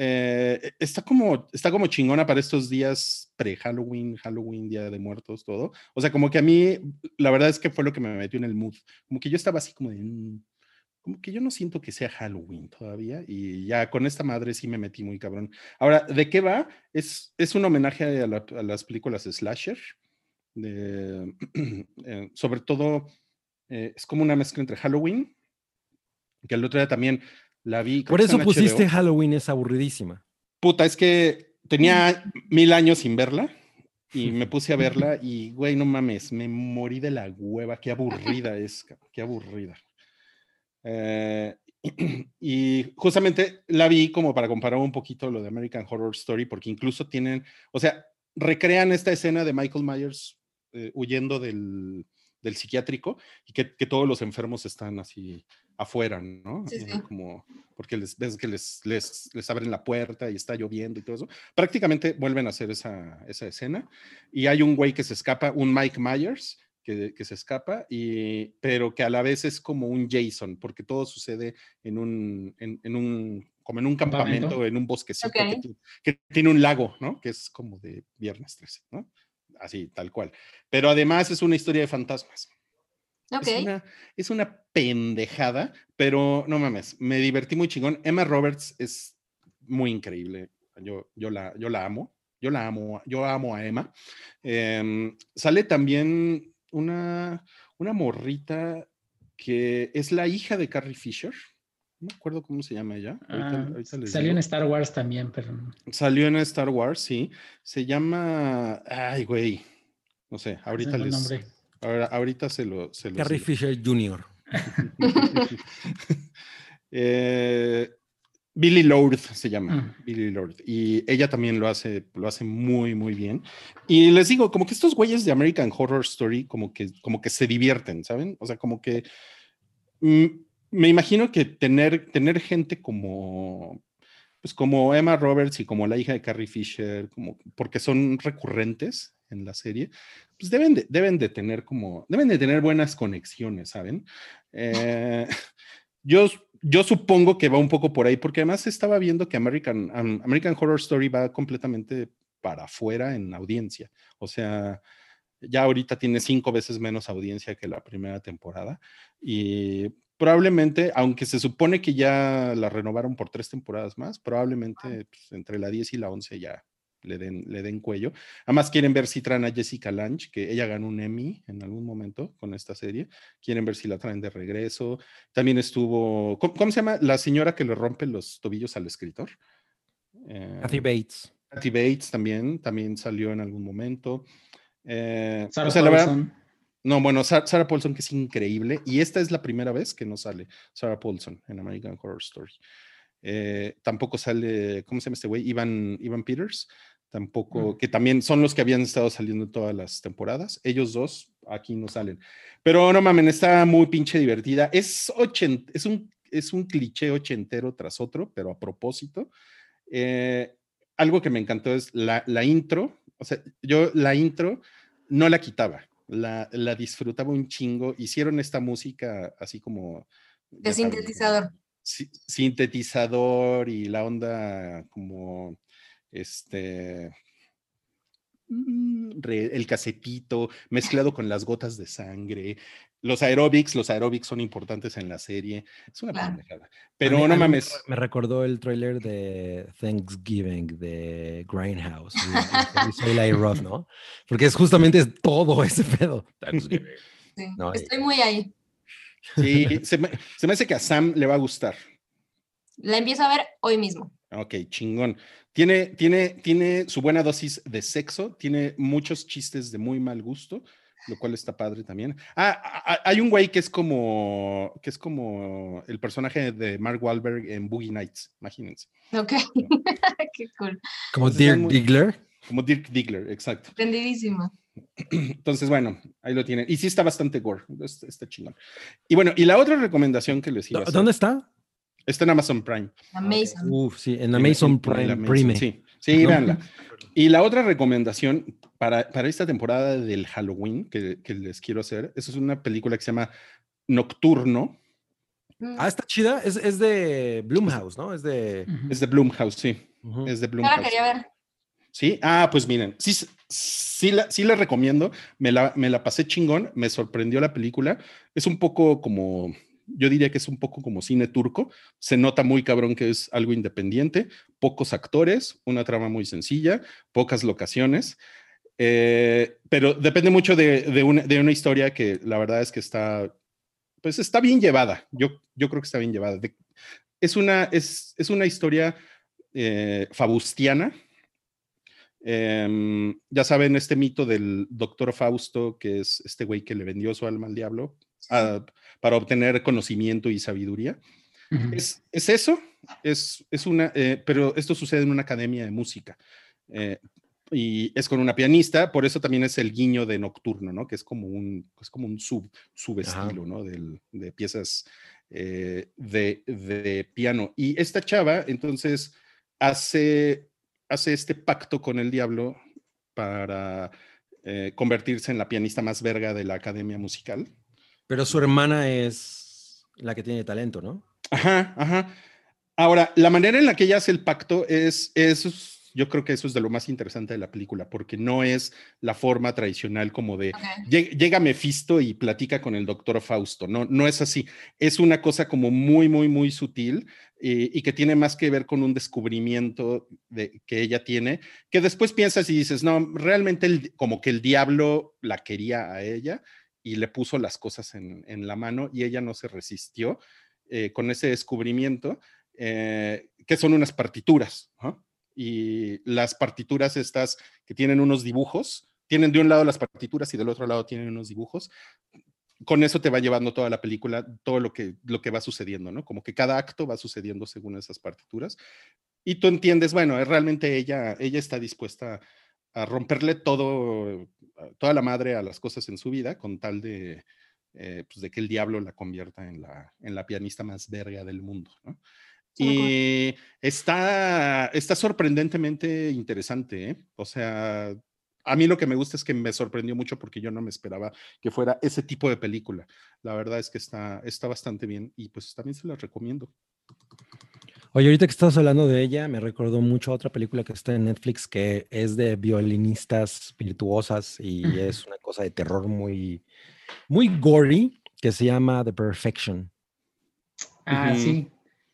eh, está, como, está como chingona para estos días pre-Halloween, Halloween, Día de Muertos, todo. O sea, como que a mí, la verdad es que fue lo que me metió en el mood. Como que yo estaba así como de, mm, como que yo no siento que sea Halloween todavía y ya con esta madre sí me metí muy cabrón. Ahora, ¿de qué va? Es, es un homenaje a, las películas slasher, de, eh, sobre todo eh, es como una mezcla entre Halloween, que el otro día también la vi. Por eso pusiste Halloween, es aburridísima. Puta, es que tenía mil años sin verla y me puse a verla y, güey, no mames, me morí de la hueva, qué aburrida es, qué aburrida. Eh, y justamente la vi como para comparar un poquito lo de American Horror Story, porque incluso tienen, o sea, recrean esta escena de Michael Myers eh, huyendo del, del, psiquiátrico y que, que, todos los enfermos están así afuera, ¿no? Como, porque les, ves que les, les, les, abren la puerta y está lloviendo y todo eso. Prácticamente vuelven a hacer esa, esa escena y hay un güey que se escapa, un Mike Myers, que, se escapa, y, pero que a la vez es como un Jason, porque todo sucede en un, en, un como en un campamento, en un bosquecito que, tiene un lago, ¿no? Que es como de Viernes 13, ¿no? Así, tal cual. Pero además es una historia de fantasmas. Es, una, es una pendejada, pero no mames, me divertí muy chingón. Emma Roberts es muy increíble. Yo, yo, la, yo la amo. yo la amo, yo amo a Emma. Em, sale también una, una morrita que es la hija de Carrie Fisher. No me acuerdo cómo se llama ella. Ah, salió en Star Wars también, pero. Salió en Star Wars, sí. Se llama. Ay, güey. No sé, ahorita les. ahorita se lo. Se Carrie Fisher Jr. eh, Billy Lord se llama, mm. Billy Lord. Y ella también lo hace, lo hace muy, muy bien. Y les digo, como que estos güeyes de American Horror Story, como que, como que se divierten, ¿saben? O sea, como que mm, me imagino que tener, tener gente como, pues como Emma Roberts y como la hija de Carrie Fisher, como, porque son recurrentes en la serie, pues deben de, deben de tener como, deben de tener buenas conexiones, ¿saben? Eh, yo yo supongo que va un poco por ahí, porque además estaba viendo que American, American Horror Story va completamente para afuera en audiencia. O sea, ya ahorita tiene cinco veces menos audiencia que la primera temporada. Y probablemente, aunque se supone que ya la renovaron por tres temporadas más, probablemente pues, entre la 10 y la 11 ya le den, le den cuello. Además, quieren ver si traen a Jessica Lange, que ella ganó un Emmy en algún momento con esta serie. Quieren ver si la traen de regreso. También estuvo, ¿cómo, se llama? La señora que le rompe los tobillos al escritor. Eh, Kathy Bates. Kathy Bates también, también salió en algún momento. Eh, Sarah Paulson. No, bueno, Sarah, Paulson, que es increíble. Y esta es la primera vez que no sale Sarah Paulson en American Horror Story. Eh, tampoco sale, ¿cómo se llama este güey? Ivan, Ivan Peters tampoco, que también son los que habían estado saliendo todas las temporadas. Ellos dos aquí no salen. Pero no mamen, está muy pinche divertida. Es, es, un, es un cliché ochentero tras otro, pero a propósito. Eh, algo que me encantó es la, la, intro. O sea, yo la intro no la quitaba, la, la disfrutaba un chingo. Hicieron esta música así como... De sintetizador. Sintetizador y la onda como este, mm, el casetito mezclado con las gotas de sangre. Los aeróbics, los aeróbics son importantes en la serie. Es una pendejada. Pero no mames. Me recordó el tráiler de Thanksgiving de Grindhouse. Soy Roth, ¿no? Porque es justamente todo ese pedo. estoy muy ahí. Sí, se me, se me hace que a Sam le va a gustar. La empiezo a ver hoy mismo. Ok, chingón. Tiene, tiene, tiene su buena dosis de sexo, tiene muchos chistes de muy mal gusto, lo cual está padre también. Ah, hay un güey que es como, que es como el personaje de Mark Wahlberg en Boogie Nights, imagínense. Ok, qué cool. Como Dirk Diggler. Como Dirk Diggler, exacto. Entendidísimo. Entonces, bueno, ahí lo tienen. Y sí está bastante gore, está, chingón. Y bueno, y la otra recomendación que les iba a ¿Dónde está? Está en Amazon Prime. Amazon. Uf, sí, en Amazon Prime. Sí, sí véanla. Y la otra recomendación para, para esta temporada del Halloween que, que, les quiero hacer, eso es una película que se llama Nocturno. Mm. Ah, está chida. Es, es de Bloomhouse, ¿no? Es de... Es de Bloomhouse, sí. Es de Bloomhouse. la quería ver. Sí, ah, pues miren, sí, sí, la, sí la recomiendo. Me la, me la pasé chingón, me sorprendió la película. Es un poco como yo diría que es un poco como cine turco. Se nota muy cabrón que es algo independiente, pocos actores, una trama muy sencilla, pocas locaciones. Eh, pero depende mucho de, una, historia que la verdad es que está, pues está bien llevada. Yo, yo creo que está bien llevada. es, una, es, una historia eh, fabustiana. Em, ya saben, este mito del doctor Fausto, que es este güey que le vendió su alma al diablo, para obtener conocimiento y sabiduría. es, es, eso, es, es una, eh, pero esto sucede en una academia de música. Eh, y es con una pianista, por eso también es el guiño de Nocturno, ¿no? Que es como un, es como un sub, subestilo, ¿no? Del, de piezas eh, de, de, piano. Y esta chava, entonces, hace, hace este pacto con el diablo para convertirse en la pianista más verga de la academia musical. Pero su hermana es la que tiene talento, ¿no? Ajá, ajá. Ahora, la manera en la que ella hace el pacto es, es yo creo que eso es de lo más interesante de la película, porque no es la forma tradicional como de llega Mephisto y platica con el doctor Fausto, no, no es así, es una cosa como muy, muy, muy sutil eh, y que tiene más que ver con un descubrimiento de, que ella tiene, que después piensas y dices, no, realmente como que el diablo la quería a ella y le puso las cosas en, la mano y ella no se resistió eh, con ese descubrimiento, eh, que son unas partituras. Y las partituras estas que tienen unos dibujos, tienen de un lado las partituras y del otro lado tienen unos dibujos. Con eso te va llevando toda la película, todo lo que, lo que va sucediendo, ¿no? Como que cada acto va sucediendo según esas partituras. Y tú entiendes, bueno, realmente ella, ella está dispuesta a romperle todo, toda la madre a las cosas en su vida con tal de, eh, pues de que el diablo la convierta en la, en la pianista más verga del mundo. ¿no? Y está, está sorprendentemente interesante, ¿eh? O sea, a mí lo que me gusta es que me sorprendió mucho porque yo no me esperaba que fuera ese tipo de película. La verdad es que está, está bastante bien y pues también se la recomiendo. Oye, ahorita que estás hablando de ella, me recordó mucho a otra película que está en Netflix que es de violinistas virtuosas y es una cosa de terror muy, muy gory que se llama The Perfection. Ah, sí.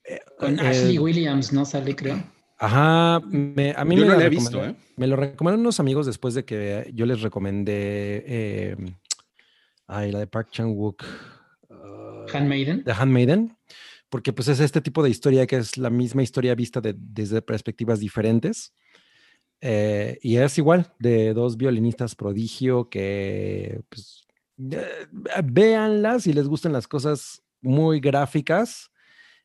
Eh, Con Ashley Williams, ¿no? Sale, creo. Ajá, me, a mí me, lo he visto, ¿eh? me lo recomendaron unos amigos después de que yo les recomendé eh, ay, la de Park Chan-wook. Uh, Handmaiden. De Handmaiden, porque pues es este tipo de historia que es la misma historia vista desde perspectivas diferentes. Eh, y es igual, de dos violinistas prodigio que pues, véanlas si les gustan las cosas muy gráficas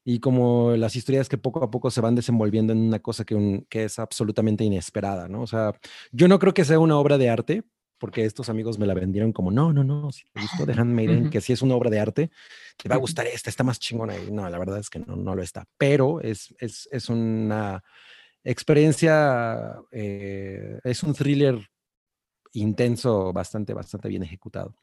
y como las historias que poco a poco se van desenvolviendo en una cosa que, que es absolutamente inesperada, ¿no? O sea, yo no creo que sea una obra de arte, porque estos amigos me la vendieron como, no, no, no, si te gustó de Handmaiden, que si es una obra de arte, te va a gustar esta, está más chingona. Y no, la verdad es que no, no lo está, pero es, es, es una experiencia, eh, es un thriller intenso, bastante, bastante bien ejecutado.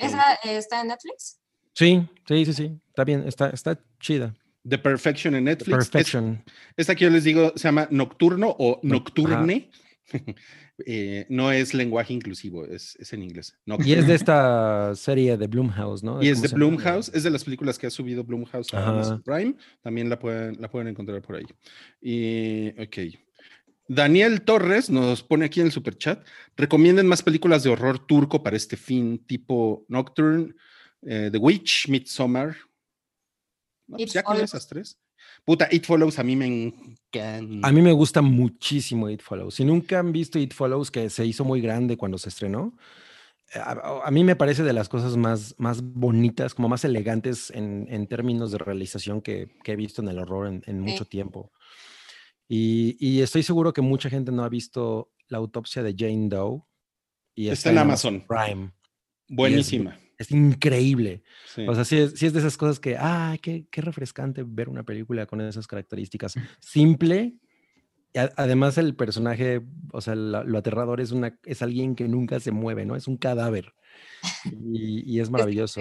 ¿Esa está en Netflix? Sí, sí, sí, sí. Está bien, está, está chida. The Perfection en Netflix. Perfection. esta que yo les digo se llama Nocturno o Nocturne. Eh, no es lenguaje inclusivo, es, es en inglés. Y es de esta serie de Bloomhouse, ¿no? Y es de Bloomhouse, es de las películas que ha subido Bloomhouse a Amazon Prime. También la pueden, la pueden encontrar por ahí. Y, ok. Daniel Torres nos pone aquí en el super chat. Recomienden más películas de horror turco para este fin, tipo Nocturne, eh, The Witch, Midsommar. Pues ya con esas tres. Puta, It Follows a mí me encanta. A mí me gusta muchísimo It Follows. Si nunca han visto It Follows, que se hizo muy grande cuando se estrenó, eh, a, mí me parece de las cosas más, más bonitas, como más elegantes en, en términos de realización que, que, he visto en el horror en, mucho tiempo. Y, y, estoy seguro que mucha gente no ha visto la autopsia de Jane Doe. Y está, en Amazon. Prime. Buenísima es increíble. O sea, sí es, de esas cosas que, ah, qué, qué, refrescante ver una película con esas características. Simple. además, el personaje, o sea, lo, aterrador es, una, es alguien que nunca se mueve, ¿no? Es un cadáver. Y, y es maravilloso.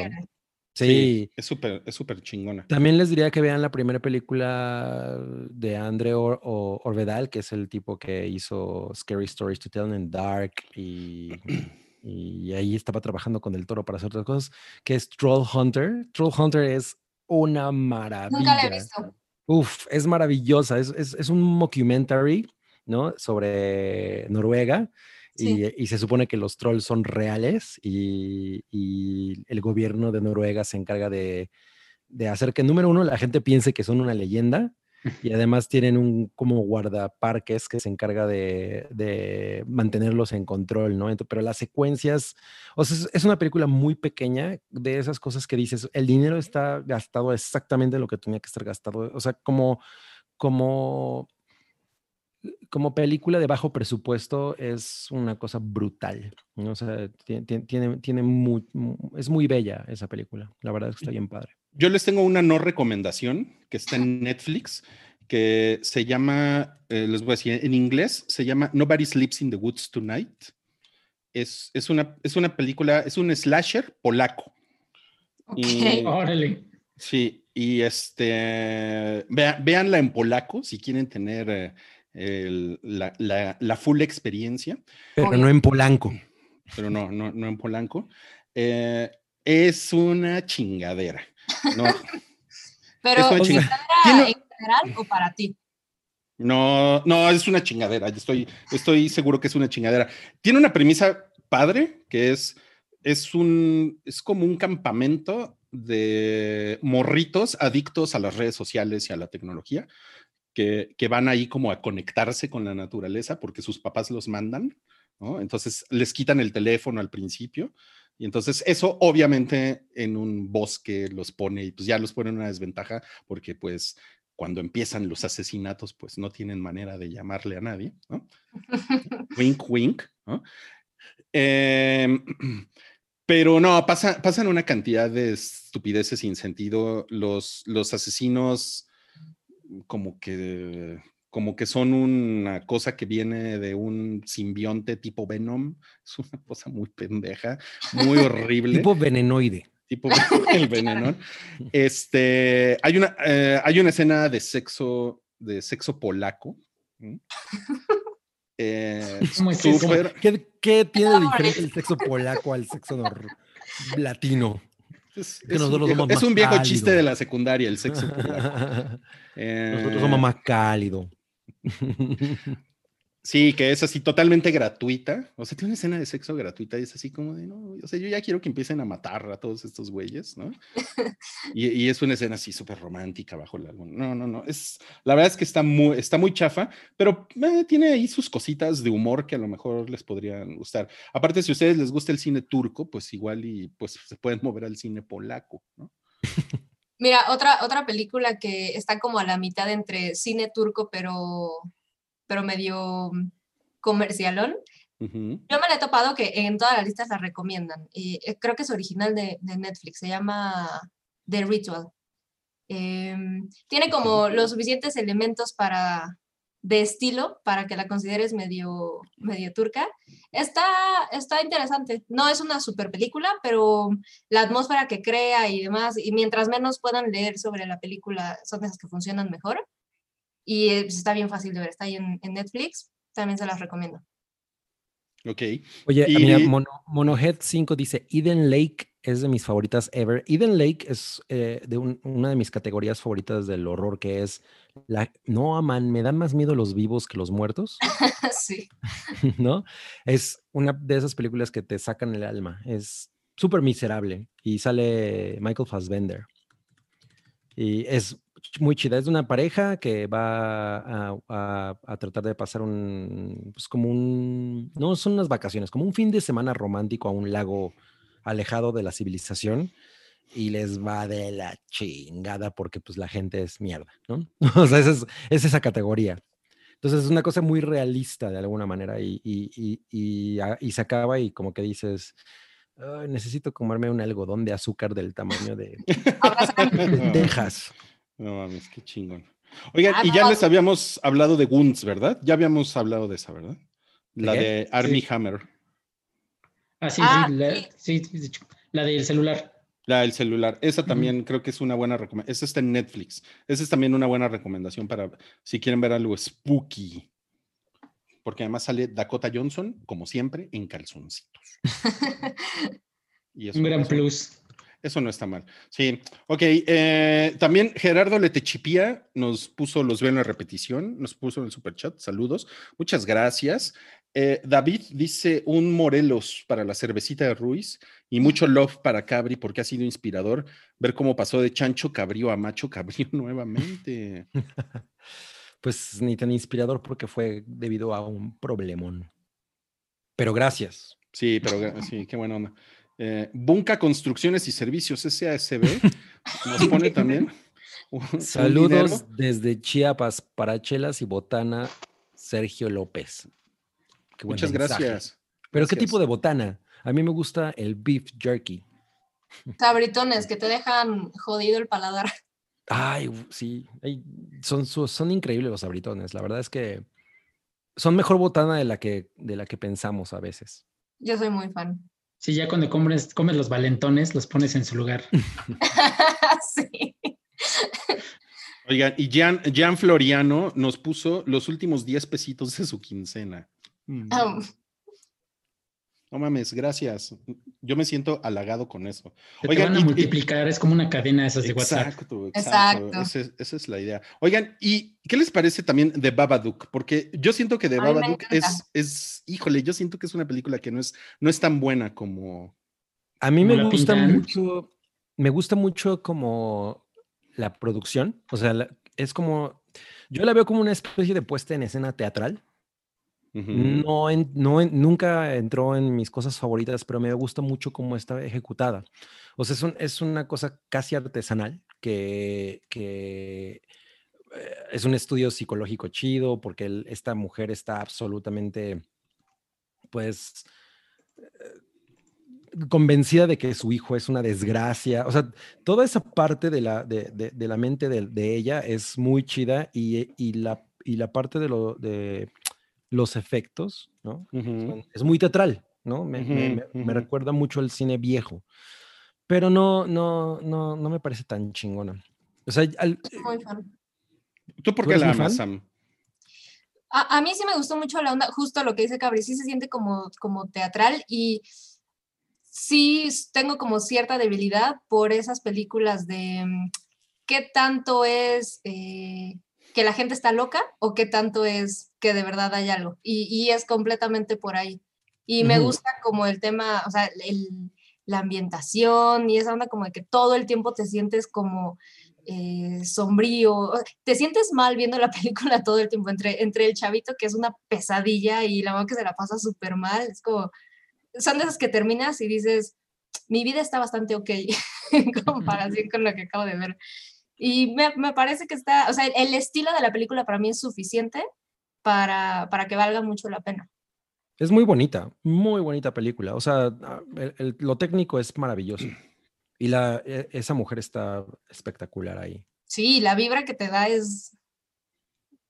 Sí. es súper es súper chingona. También les diría que vean la primera película de Andre Orvedal, que es el tipo que hizo Scary Stories to Tell en Dark y y ahí estaba trabajando con el toro para hacer otras cosas, que es Troll Hunter. Troll Hunter es una maravilla. Nunca la he visto. Uf, es maravillosa. Es, es, es un mockumentary, ¿no? Sobre Noruega. Y, y, se supone que los trolls son reales y, y, el gobierno de Noruega se encarga de, de hacer que, número uno, la gente piense que son una leyenda y además tienen un como guardaparques que se encarga de, mantenerlos en control, ¿no? pero las secuencias, o sea, es, una película muy pequeña de esas cosas que dices, el dinero está gastado exactamente lo que tenía que estar gastado, o sea, como, como, como película de bajo presupuesto es una cosa brutal, ¿no? o sea, tiene, tiene, tiene muy, es muy bella esa película, la verdad es que está bien padre. Yo les tengo una no recomendación que está en Netflix, que se llama, eh, les voy a decir en inglés, se llama Nobody Sleeps in the Woods Tonight. Es, es, una, es una película, es un slasher polaco. Y, Órale. Sí, y este, véanla en polaco si quieren tener eh, la, full experiencia. Pero no en Polanco. Pero no, no, no en Polanco. Eh, es una chingadera. pero es una chingadera en general o para ti. No, no, es una chingadera. Estoy, estoy seguro que es una chingadera. Tiene una premisa padre, que es, es un, es como un campamento de morritos adictos a las redes sociales y a la tecnología, que, que van ahí como a conectarse con la naturaleza porque sus papás los mandan, ¿no? Entonces les quitan el teléfono al principio y entonces eso obviamente en un bosque los pone y pues ya los pone en una desventaja porque pues cuando empiezan los asesinatos, pues no tienen manera de llamarle a nadie, ¿no? wink, wink, ¿no? Em, pero no, pasa, pasan una cantidad de estupideces sin sentido. Los, los asesinos como que, como que son una cosa que viene de un simbionte tipo Venom. Es una cosa muy pendeja, muy horrible. tipo venenoide tipo el veneno. Este, hay una, eh, hay una escena de sexo, de sexo polaco. Eh, ¿Qué, tiene de diferente el sexo polaco al sexo latino? Es, un viejo, chiste de la secundaria, el sexo polaco. Nosotros somos eh, más cálidos. Sí, que es así totalmente gratuita. O sea, tiene una escena de sexo gratuita y es así como de, no, o sea, yo ya quiero que empiecen a matar a todos estos güeyes, ¿no? y, es una escena así súper romántica bajo el álbum. No, no, no. Es, la verdad es que está muy, está muy chafa, pero eh, tiene ahí sus cositas de humor que a lo mejor les podrían gustar. Aparte, si a ustedes les gusta el cine turco, pues igual y pues se pueden mover al cine polaco, ¿no? Mira, otra, otra película que está como a la mitad entre cine turco, pero pero medio comercialón. Yo me la he topado que en todas las listas la recomiendan. Y eh, creo que es original de, Netflix, se llama The Ritual. Em, tiene como los suficientes elementos para de estilo para que la consideres medio, medio turca. Está, está interesante. No es una super película, pero la atmósfera que crea y demás, y mientras menos puedan leer sobre la película, son esas que funcionan mejor. Y eh, pues, está bien fácil de ver, está ahí en, Netflix, también se las recomiendo. Ok. Oye, y... Monohead 5 dice, Eden Lake es de mis favoritas ever. Eden Lake es eh, de una de mis categorías favoritas del horror, que es la... No, aman, me dan más miedo los vivos que los muertos. sí. ¿No? Es una de esas películas que te sacan el alma. Es súper miserable. Y sale Michael Fassbender. Y es muy chida. Es una pareja que va a, tratar de pasar un, pues como un, no son unas vacaciones, como un fin de semana romántico a un lago alejado de la civilización y les va de la chingada porque pues la gente es mierda, ¿no? O sea, es, esa categoría. Entonces es una cosa muy realista de alguna manera y, y, y, se acaba y como que dices, necesito comerme un algodón de azúcar del tamaño de, de Texas. No mames, qué chingón. Oigan, ah, y ya les habíamos hablado de Guns, ¿verdad? Ya habíamos hablado de esa, ¿verdad? La de Army Hammer. Ah, sí, ah, sí, sí, la del celular. La del celular. Esa también creo que es una buena recomendación. Esa está en Netflix. Esa es también una buena recomendación para si quieren ver algo spooky. Porque además sale Dakota Johnson, como siempre, en calzoncitos. y Un gran plus. Eso no está mal. Sí, ok. Eh, también Gerardo Letechipía nos puso los veo en la repetición, nos puso en el superchat. Saludos. Muchas gracias. Eh, David dice un Morelos para la cervecita de Ruiz y mucho love para Cabri porque ha sido inspirador ver cómo pasó de Chancho Cabrío a Macho Cabrío nuevamente. pues ni tan inspirador porque fue debido a un problemón. Pero gracias. Sí, pero sí, qué buena onda. Eh, Bunca Construcciones y Servicios SASB nos pone también. Saludos desde Chiapas para Chelas y Botana, Sergio López. Muchas gracias. Pero ¿qué tipo de botana? A mí me gusta el beef jerky. Sabritones que te dejan jodido el paladar. Ay, sí. son, son increíbles los sabritones. La verdad es que son mejor botana de la que, de la que pensamos a veces. Yo soy muy fan. Sí, ya cuando comes, comes los valentones, los pones en su lugar. sí. Oigan, y Jan, Jan Floriano nos puso los últimos 10 pesitos de su quincena. Mm. Um, No mames, gracias. Yo me siento halagado con eso. Se te Oigan, van a y- y- multiplicar, es como una cadena esas de WhatsApp. Exacto, exacto. Esa es la idea. Oigan, ¿y qué les parece también de Babadook? Porque yo siento que de Babadook es, es, híjole, yo siento que es una película que no es, no es tan buena como... A mí ¿Cómo me gusta pintan? mucho, me gusta mucho como la producción, o sea, la- es como, yo la veo como una especie de puesta en escena teatral. No, en- no nunca entró en mis cosas favoritas, pero me gusta mucho cómo está ejecutada. O sea, es, es una cosa casi artesanal que, que eh, es un estudio psicológico chido porque esta mujer está absolutamente, pues, eh, convencida de que su hijo es una desgracia. O sea, toda esa parte de la, de, de- la mente de, de ella es muy chida y, y la, y la parte de, lo, de los efectos, ¿no? Son- Es muy teatral, ¿no? Me, recuerda mucho al cine viejo, pero no, no, no, no me parece tan chingona. O sea, al- muy fan. ¿Tú por ¿Tú qué la amas? Sam? A, a mí sí me gustó mucho la onda, justo lo que dice Cabri, sí se siente como, como teatral y sí tengo como cierta debilidad por esas películas de mm, qué tanto es eh, que la gente está loca o qué tanto es que de verdad hay algo. Y, y es completamente por ahí. Y me gusta como el tema, o sea, el- la ambientación y esa onda como de que todo el tiempo te sientes como eh, sombrío, te sientes mal viendo la película todo el tiempo, entre, entre el chavito que es una pesadilla y la mamá que se la pasa súper mal, es como, son de esas que terminas y dices, mi vida está bastante ok en comparación con lo que acabo de ver. Y me, me parece que está, o sea, el estilo de la película para mí es suficiente para, para que valga mucho la pena. es muy bonita, muy bonita película. O sea, el- el- lo técnico es maravilloso. Y la, e- esa mujer está espectacular ahí. Sí, la vibra que te da es,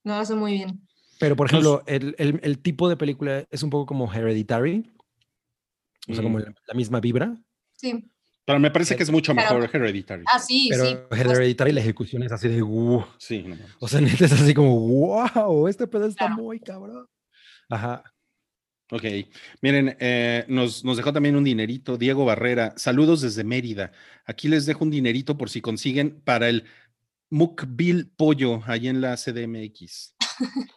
no lo hace muy bien. Pero, por Nos- ejemplo, el, el- el tipo de película es un poco como Hereditary. O sea, como Mm. la, la misma vibra. Sí, Pero me parece que es mucho Pero- mejor Hereditary. ah, sí, Pero sí. Hereditary, la ejecución es así de "Wow". Sí, no. O sea, neta es así como, wow, este pedo está Claro. muy cabrón. Ajá. Ok, miren, eh, nos, nos dejó también un dinerito Diego Barrera. Saludos desde Mérida. Aquí les dejo un dinerito por si consiguen para el Mukbil Pollo ahí en la CDMX.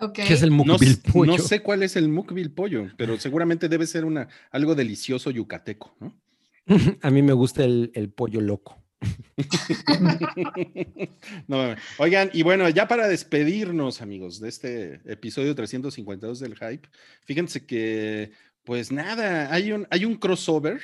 Ok. ¿Qué es el No, mukbil s- pollo? no sé cuál es el Mukbil Pollo, pero seguramente debe ser una, algo delicioso yucateco, ¿no? A mí me gusta el, el pollo loco. No, oigan, y bueno, ya para despedirnos, amigos, de este episodio 352 del Hype, fíjense que, pues nada, hay un, hay un crossover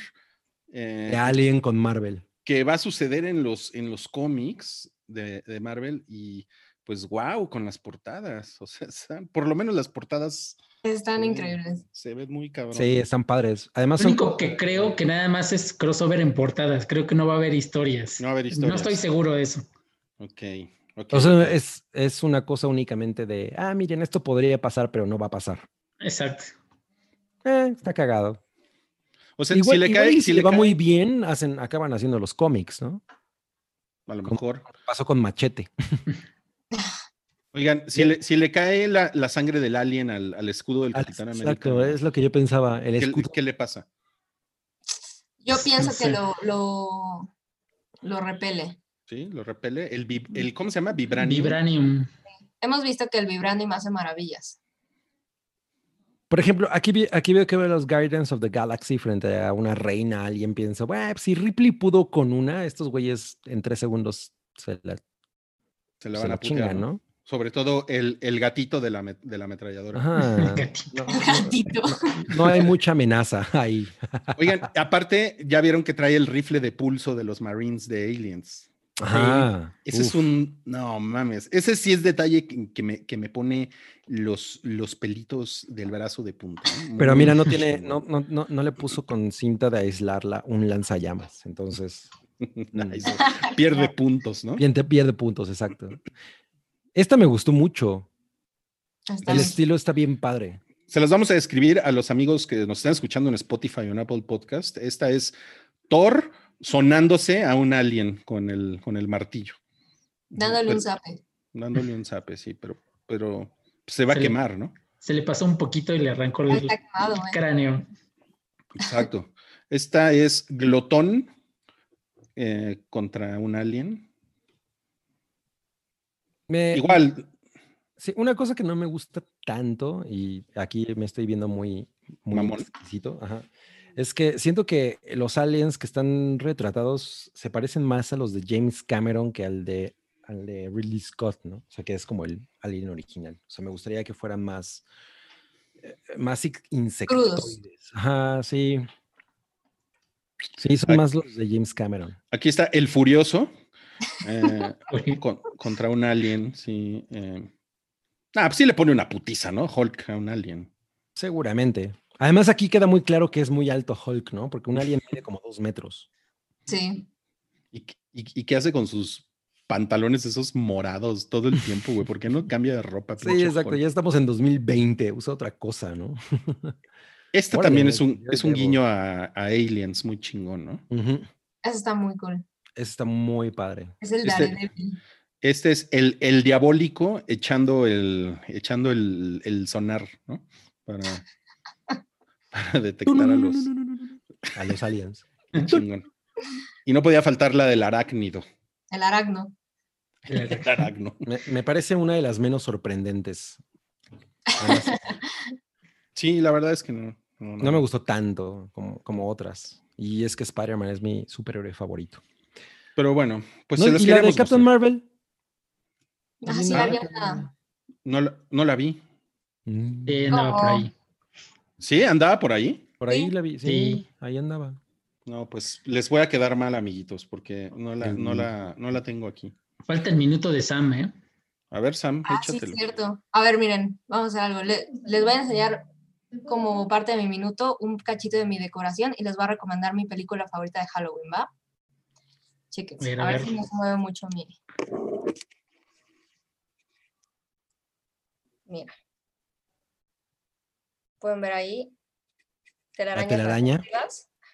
eh, De Alien con Marvel. que va a suceder en los, en los cómics de, de Marvel y pues wow, con las portadas, o sea, por lo menos las portadas Están increíbles. Se ven muy cabrón. Sí, están padres. Además Lo son único que creo que nada más es crossover en portadas. Creo que no va a haber historias. No va a haber No historias. estoy seguro de eso. Ok, ok, O sea, es, es una cosa únicamente de, ah, miren, esto podría pasar, pero no va a pasar. Exacto. Eh, está cagado. O sea, igual si le cae, y si si le le va cae- muy bien, hacen, acaban haciendo los cómics, ¿no? a lo como- mejor. Pasó con Machete. Oigan, si le, si le cae la, la sangre del alien al, al escudo del Ah, Capitán América, Exacto, es lo que yo pensaba. El ¿qué, escudo. qué le pasa? Yo pienso sé. que lo, lo, lo repele. ¿Sí? ¿Lo repele? El, ¿Cómo se llama? Vibranium. Vibranium. Hemos visto que el vibranium hace maravillas. Por ejemplo, aquí, vi- aquí veo que veo los Guardians of the Galaxy frente a una reina. Alguien piensa, bueno, pues, si Ripley pudo con una, estos güeyes en tres segundos se la, Se la se van la a putear, chingan, ¿no? Sobre todo el, el gatito de la, de la ametralladora. Ajá. Gatito. No, no- Gatito. no hay mucha amenaza ahí. Oigan, aparte, ya vieron que trae el rifle de pulso de los Marines de Aliens. Ajá. Ese es un. No mames. Ese sí es detalle que, que me, que me pone los, los pelitos del brazo de punta. ¿eh? Pero mira, no tiene, no, no, no, no le puso con cinta de aislarla un lanzallamas. Entonces, Nice. Pierde puntos, ¿no? pierde, pierde puntos, exacto. Esta me gustó mucho. Está El bien. estilo está bien padre. Se las vamos a describir a los amigos que nos están escuchando en Spotify o en Apple Podcast. Esta es Thor sonándose a un alien con el, con el martillo. Dándole un zape. Dándole un zape, sí, pero, pero se va a quemar, ¿no? Se le pasó un poquito y le arrancó el ¿eh? cráneo. Exacto. Esta es Glotón eh, contra un alien. Igual. Sí, una cosa que no me gusta tanto, y aquí me estoy viendo muy, muy exquisito, es que siento que los aliens que están retratados se parecen más a los de James Cameron que al de, al de Ridley Scott, ¿no? O sea, que es como el alien original. O sea, me gustaría que fueran más, eh, más insectoides. Ajá, sí. Sí, son más los de James Cameron. Aquí está El Furioso eh, contra un alien, sí. Eh. Ah, pues sí le pone una putiza, ¿no? Hulk a un alien. Seguramente. Además, aquí queda muy claro que es muy alto Hulk, ¿no? Porque un alien mide como dos metros. Sí. ¿Y, qué hace con sus pantalones esos morados todo el tiempo, güey? ¿Por qué no cambia de ropa? Sí, exacto. Ya estamos en 2020. Usa otra cosa, ¿no? Este también es un, es un guiño a, Aliens muy chingón, ¿no? Eso está muy cool. Está muy padre. Es el este, este es el, el, diabólico echando el, echando el, sonar, ¿no? Para, detectar a los, a los aliens. Chingón. Y no podía faltar la del arácnido. El aracno. El aracno. Me, me, parece una de las menos sorprendentes. Sí, la verdad es que no. No, me gustó tanto como, como otras. Y es que Spider-Man es mi superhéroe favorito. Pero bueno, pues se los ¿y la de Captain Marvel? Ah, sí, la no, la, no la vi. Mm. Eh, andaba por ahí. ¿Sí? ¿Andaba por ahí? Por ahí la vi, sí, ahí andaba. No, pues les voy a quedar mal, amiguitos, porque no la, no la, no la tengo aquí. Falta el minuto de Sam, ¿eh? A ver, Sam, ah, échatelo. Sí, cierto. A ver, miren, vamos a hacer algo. les voy a enseñar como parte de mi minuto un cachito de mi decoración y les voy a recomendar mi película favorita de Halloween, ¿va? Chequen, a, ver, si no se mueve mucho mi... Mira. Pueden ver ahí telarañas La telaraña.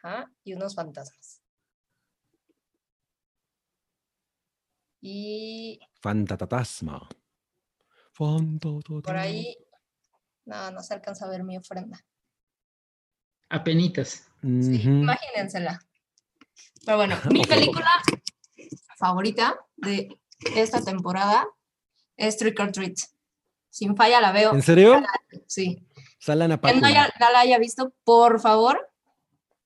Ajá, y unos fantasmas. Y... Fantatasma. Por ahí no, no se alcanza a ver mi ofrenda. Apenitas. Sí, imagínensela. Pero bueno, mi película favorita de esta temporada es Trick or Treat. Sin falla la veo. ¿En serio? Sí. Salana Quien no la haya visto, por favor,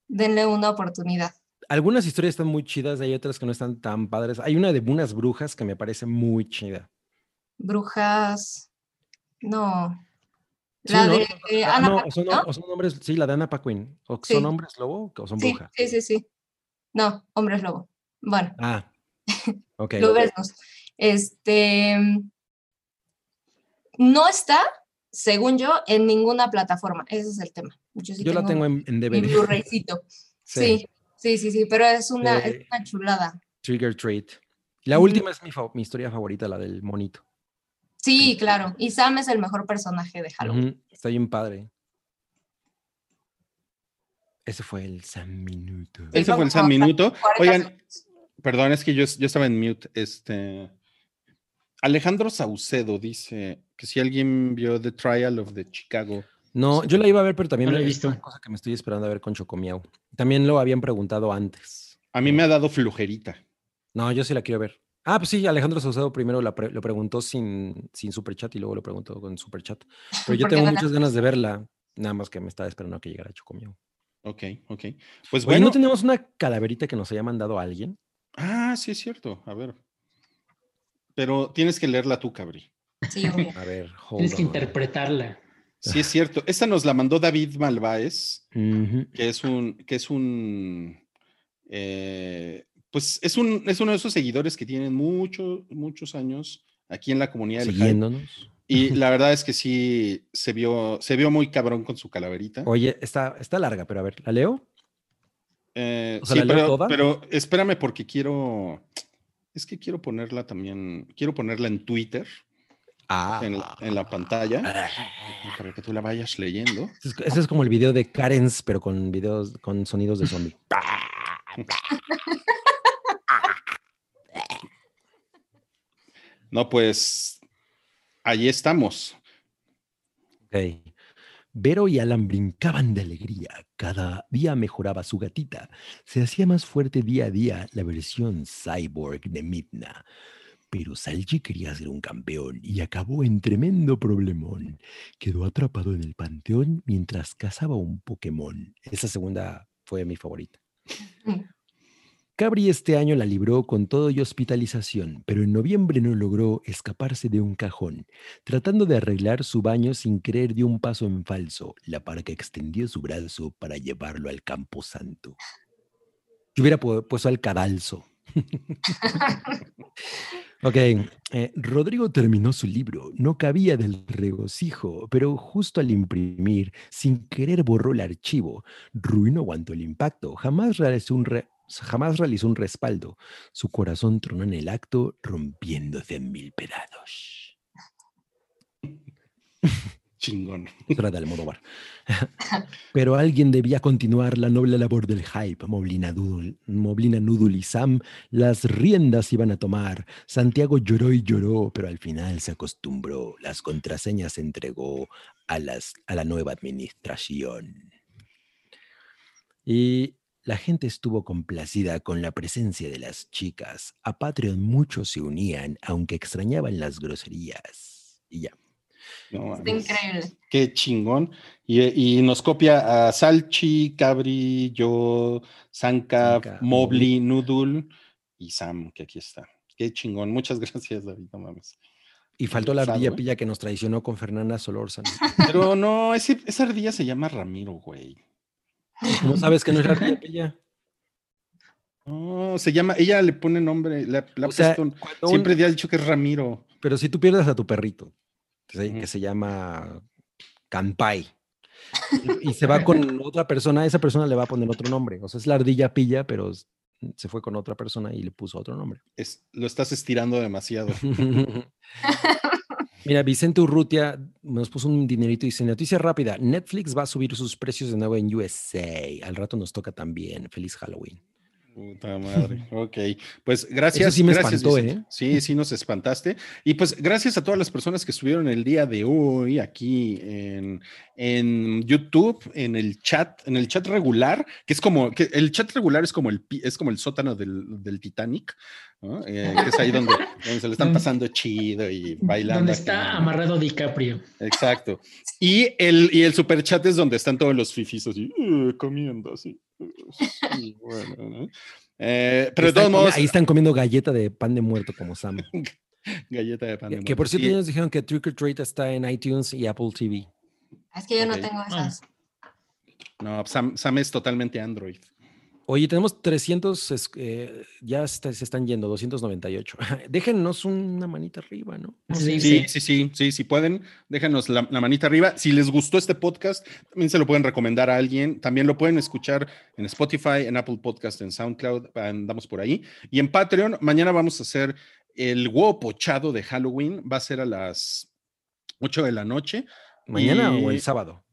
denle una oportunidad. Algunas historias están muy chidas, hay otras que no están tan padres. Hay una de unas brujas que me parece muy chida. Brujas. No. La de Ana no, son, hombres, sí, la de Ana Paquin. ¿O son hombres lobo o son brujas? Sí, sí, sí. No, hombres lobo. Bueno. Ah. Ok. Este. No está, según yo, en ninguna plataforma. Ese es el tema. Yo, la tengo en, en DVD. sí. sí. sí, sí, pero es una, es una chulada. Trigger Treat. La última es mi, mi historia favorita, la del monito. Sí, claro. Y Sam es el mejor personaje de Halloween. Está bien padre. Ese fue el Sam Minuto. Ese fue el Sam Minuto. Oigan, perdón, es que yo, yo estaba en mute. Este. Alejandro Saucedo dice que si alguien vio The Trial of the Chicago. No, yo la iba a ver, pero también no he visto. Una cosa que me estoy esperando a ver con Chocomiao. También lo habían preguntado antes. A mí me ha dado flujerita. No, yo sí la quiero ver. Ah, pues sí, Alejandro Saucedo primero lo preguntó sin, sin superchat y luego lo preguntó con superchat. Pero yo tengo muchas ganas de verla, nada más que me estaba esperando a que llegara Chocomio. Ok, ok. Pues bueno. ¿no tenemos una calaverita que nos haya mandado alguien? Ah, sí es cierto. A ver. Pero tienes que leerla tú, Cabri. Sí, A ver, Tienes que interpretarla. Sí, es cierto. Esta nos la mandó David Malváez, que es un, que es un eh, pues es, un, es uno de esos seguidores que tienen muchos, muchos años aquí en la comunidad. Siguiéndonos. Y la verdad es que sí se vio, se vio muy cabrón con su calaverita. Oye, está, está larga, pero a ver, ¿la leo? Eh, sí, pero, pero espérame porque quiero, es que quiero ponerla también, quiero ponerla en Twitter. Ah. En, la, pantalla para que tú la vayas leyendo. Ese es como el video de Karens, pero con videos, con sonidos de zombie. No, pues ahí estamos. Ok. Vero y Alan brincaban de alegría. Cada día mejoraba su gatita. Se hacía más fuerte día a día la versión cyborg de Midna. Pero Salchi quería ser un campeón y acabó en tremendo problemón. Quedó atrapado en el panteón mientras cazaba un Pokémon. Esa segunda fue mi favorita. Cabri este año la libró con todo y hospitalización, pero en noviembre no logró escaparse de un cajón. Tratando de arreglar su baño sin querer dio un paso en falso. La parca extendió su brazo para llevarlo al campo santo. Yo hubiera puesto al cadalso. ok, eh, Rodrigo terminó su libro, no cabía del regocijo, pero justo al imprimir, sin querer borró el archivo. Rui no aguantó el impacto, jamás realizó un, jamás realizó un respaldo. Su corazón tronó en el acto, rompiéndose en mil pedazos. Chingón. Era de Almodóvar. Pero alguien debía continuar la noble labor del hype. Moblina, Dudul, Moblina Nudul y Sam las riendas iban a tomar. Santiago lloró y lloró, pero al final se acostumbró. Las contraseñas entregó a, las, a la nueva administración. Y la gente estuvo complacida con la presencia de las chicas. A Patreon muchos se unían, aunque extrañaban las groserías. Y ya. increíble. Qué chingón. Y, nos copia a Salchi, Cabri, yo, Sanka, Mobli, Nudul y Sam, que aquí está. Qué chingón. Muchas gracias, David. No mames. Y faltó la ardilla pilla que nos traicionó con Fernanda Solórzano. Pero no, esa ardilla se llama Ramiro, güey. ¿Cómo sabes que no es la ella? No, se llama, ella le pone nombre, le, siempre ha dicho que es Ramiro. Pero si tú pierdes a tu perrito, que se llama Campai, y, se va con otra persona, esa persona le va a poner otro nombre. O sea, es la ardilla pilla, pero se fue con otra persona y le puso otro nombre. Es, lo estás estirando demasiado. Mira, Vicente Urrutia nos puso un dinerito y dice, noticia rápida, Netflix va a subir sus precios de nuevo en USA. Al rato nos toca también. Feliz Halloween. Puta madre. Ok. Pues gracias. sí me espantó, ¿eh? Sí, sí nos espantaste. Y pues gracias a todas las personas que estuvieron el día de hoy aquí en, YouTube, en el chat, en el chat regular, que es como, que el chat regular es como el, es como el sótano del, Titanic, eh, que es ahí donde, se le están pasando chido y bailando. Donde está amarrado DiCaprio. Exacto. Y el, y el super chat es donde están todos los fifis así, uh, comiendo así. Eh, pero de todos modos. Ahí están comiendo galleta de pan de muerto como Sam. galleta de pan de muerto. Que por cierto, ellos dijeron que Trick or Treat está en iTunes y Apple TV. Es que yo no tengo esas. No, Sam, Sam es totalmente Android. Oye, tenemos 300, eh, ya se están yendo, 298. Déjenos una manita arriba, ¿no? Sí, sí, sí, sí, si pueden, déjenos la, manita arriba. Si les gustó este podcast, también se lo pueden recomendar a alguien. También lo pueden escuchar en Spotify, en Apple Podcast, en SoundCloud, andamos por ahí. Y en Patreon, mañana vamos a hacer el huevo pochado de Halloween. Va a ser a las 8 de la noche. ¿Mañana o el sábado?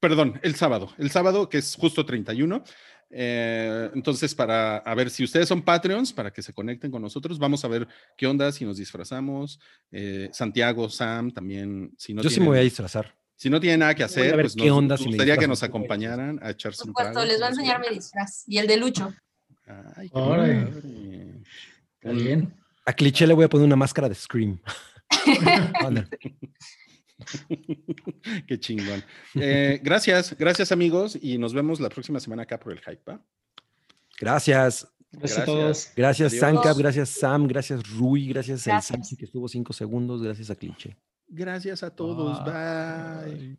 Perdón, el sábado. El sábado, que es justo 31. Eh, entonces, para a ver si ustedes son Patreons, para que se conecten con nosotros, vamos a ver qué onda si nos disfrazamos. Eh, Santiago, Sam, también. Si no Yo sí me voy a disfrazar. Si no tiene nada que hacer, pues nos, onda gustaría que nos acompañaran a echarse un trago. les voy a enseñar mi disfraz y el de Lucho. Ay, qué bien. A Cliché le voy a poner una máscara de Scream. Qué chingón. Eh, gracias, gracias amigos y nos vemos la próxima semana acá por el Hype. Gracias. Gracias, a todos. Gracias Sankap, gracias Sam, gracias Rui, gracias, a Sanchi que estuvo cinco segundos, gracias a Cliché. Gracias a todos, bye.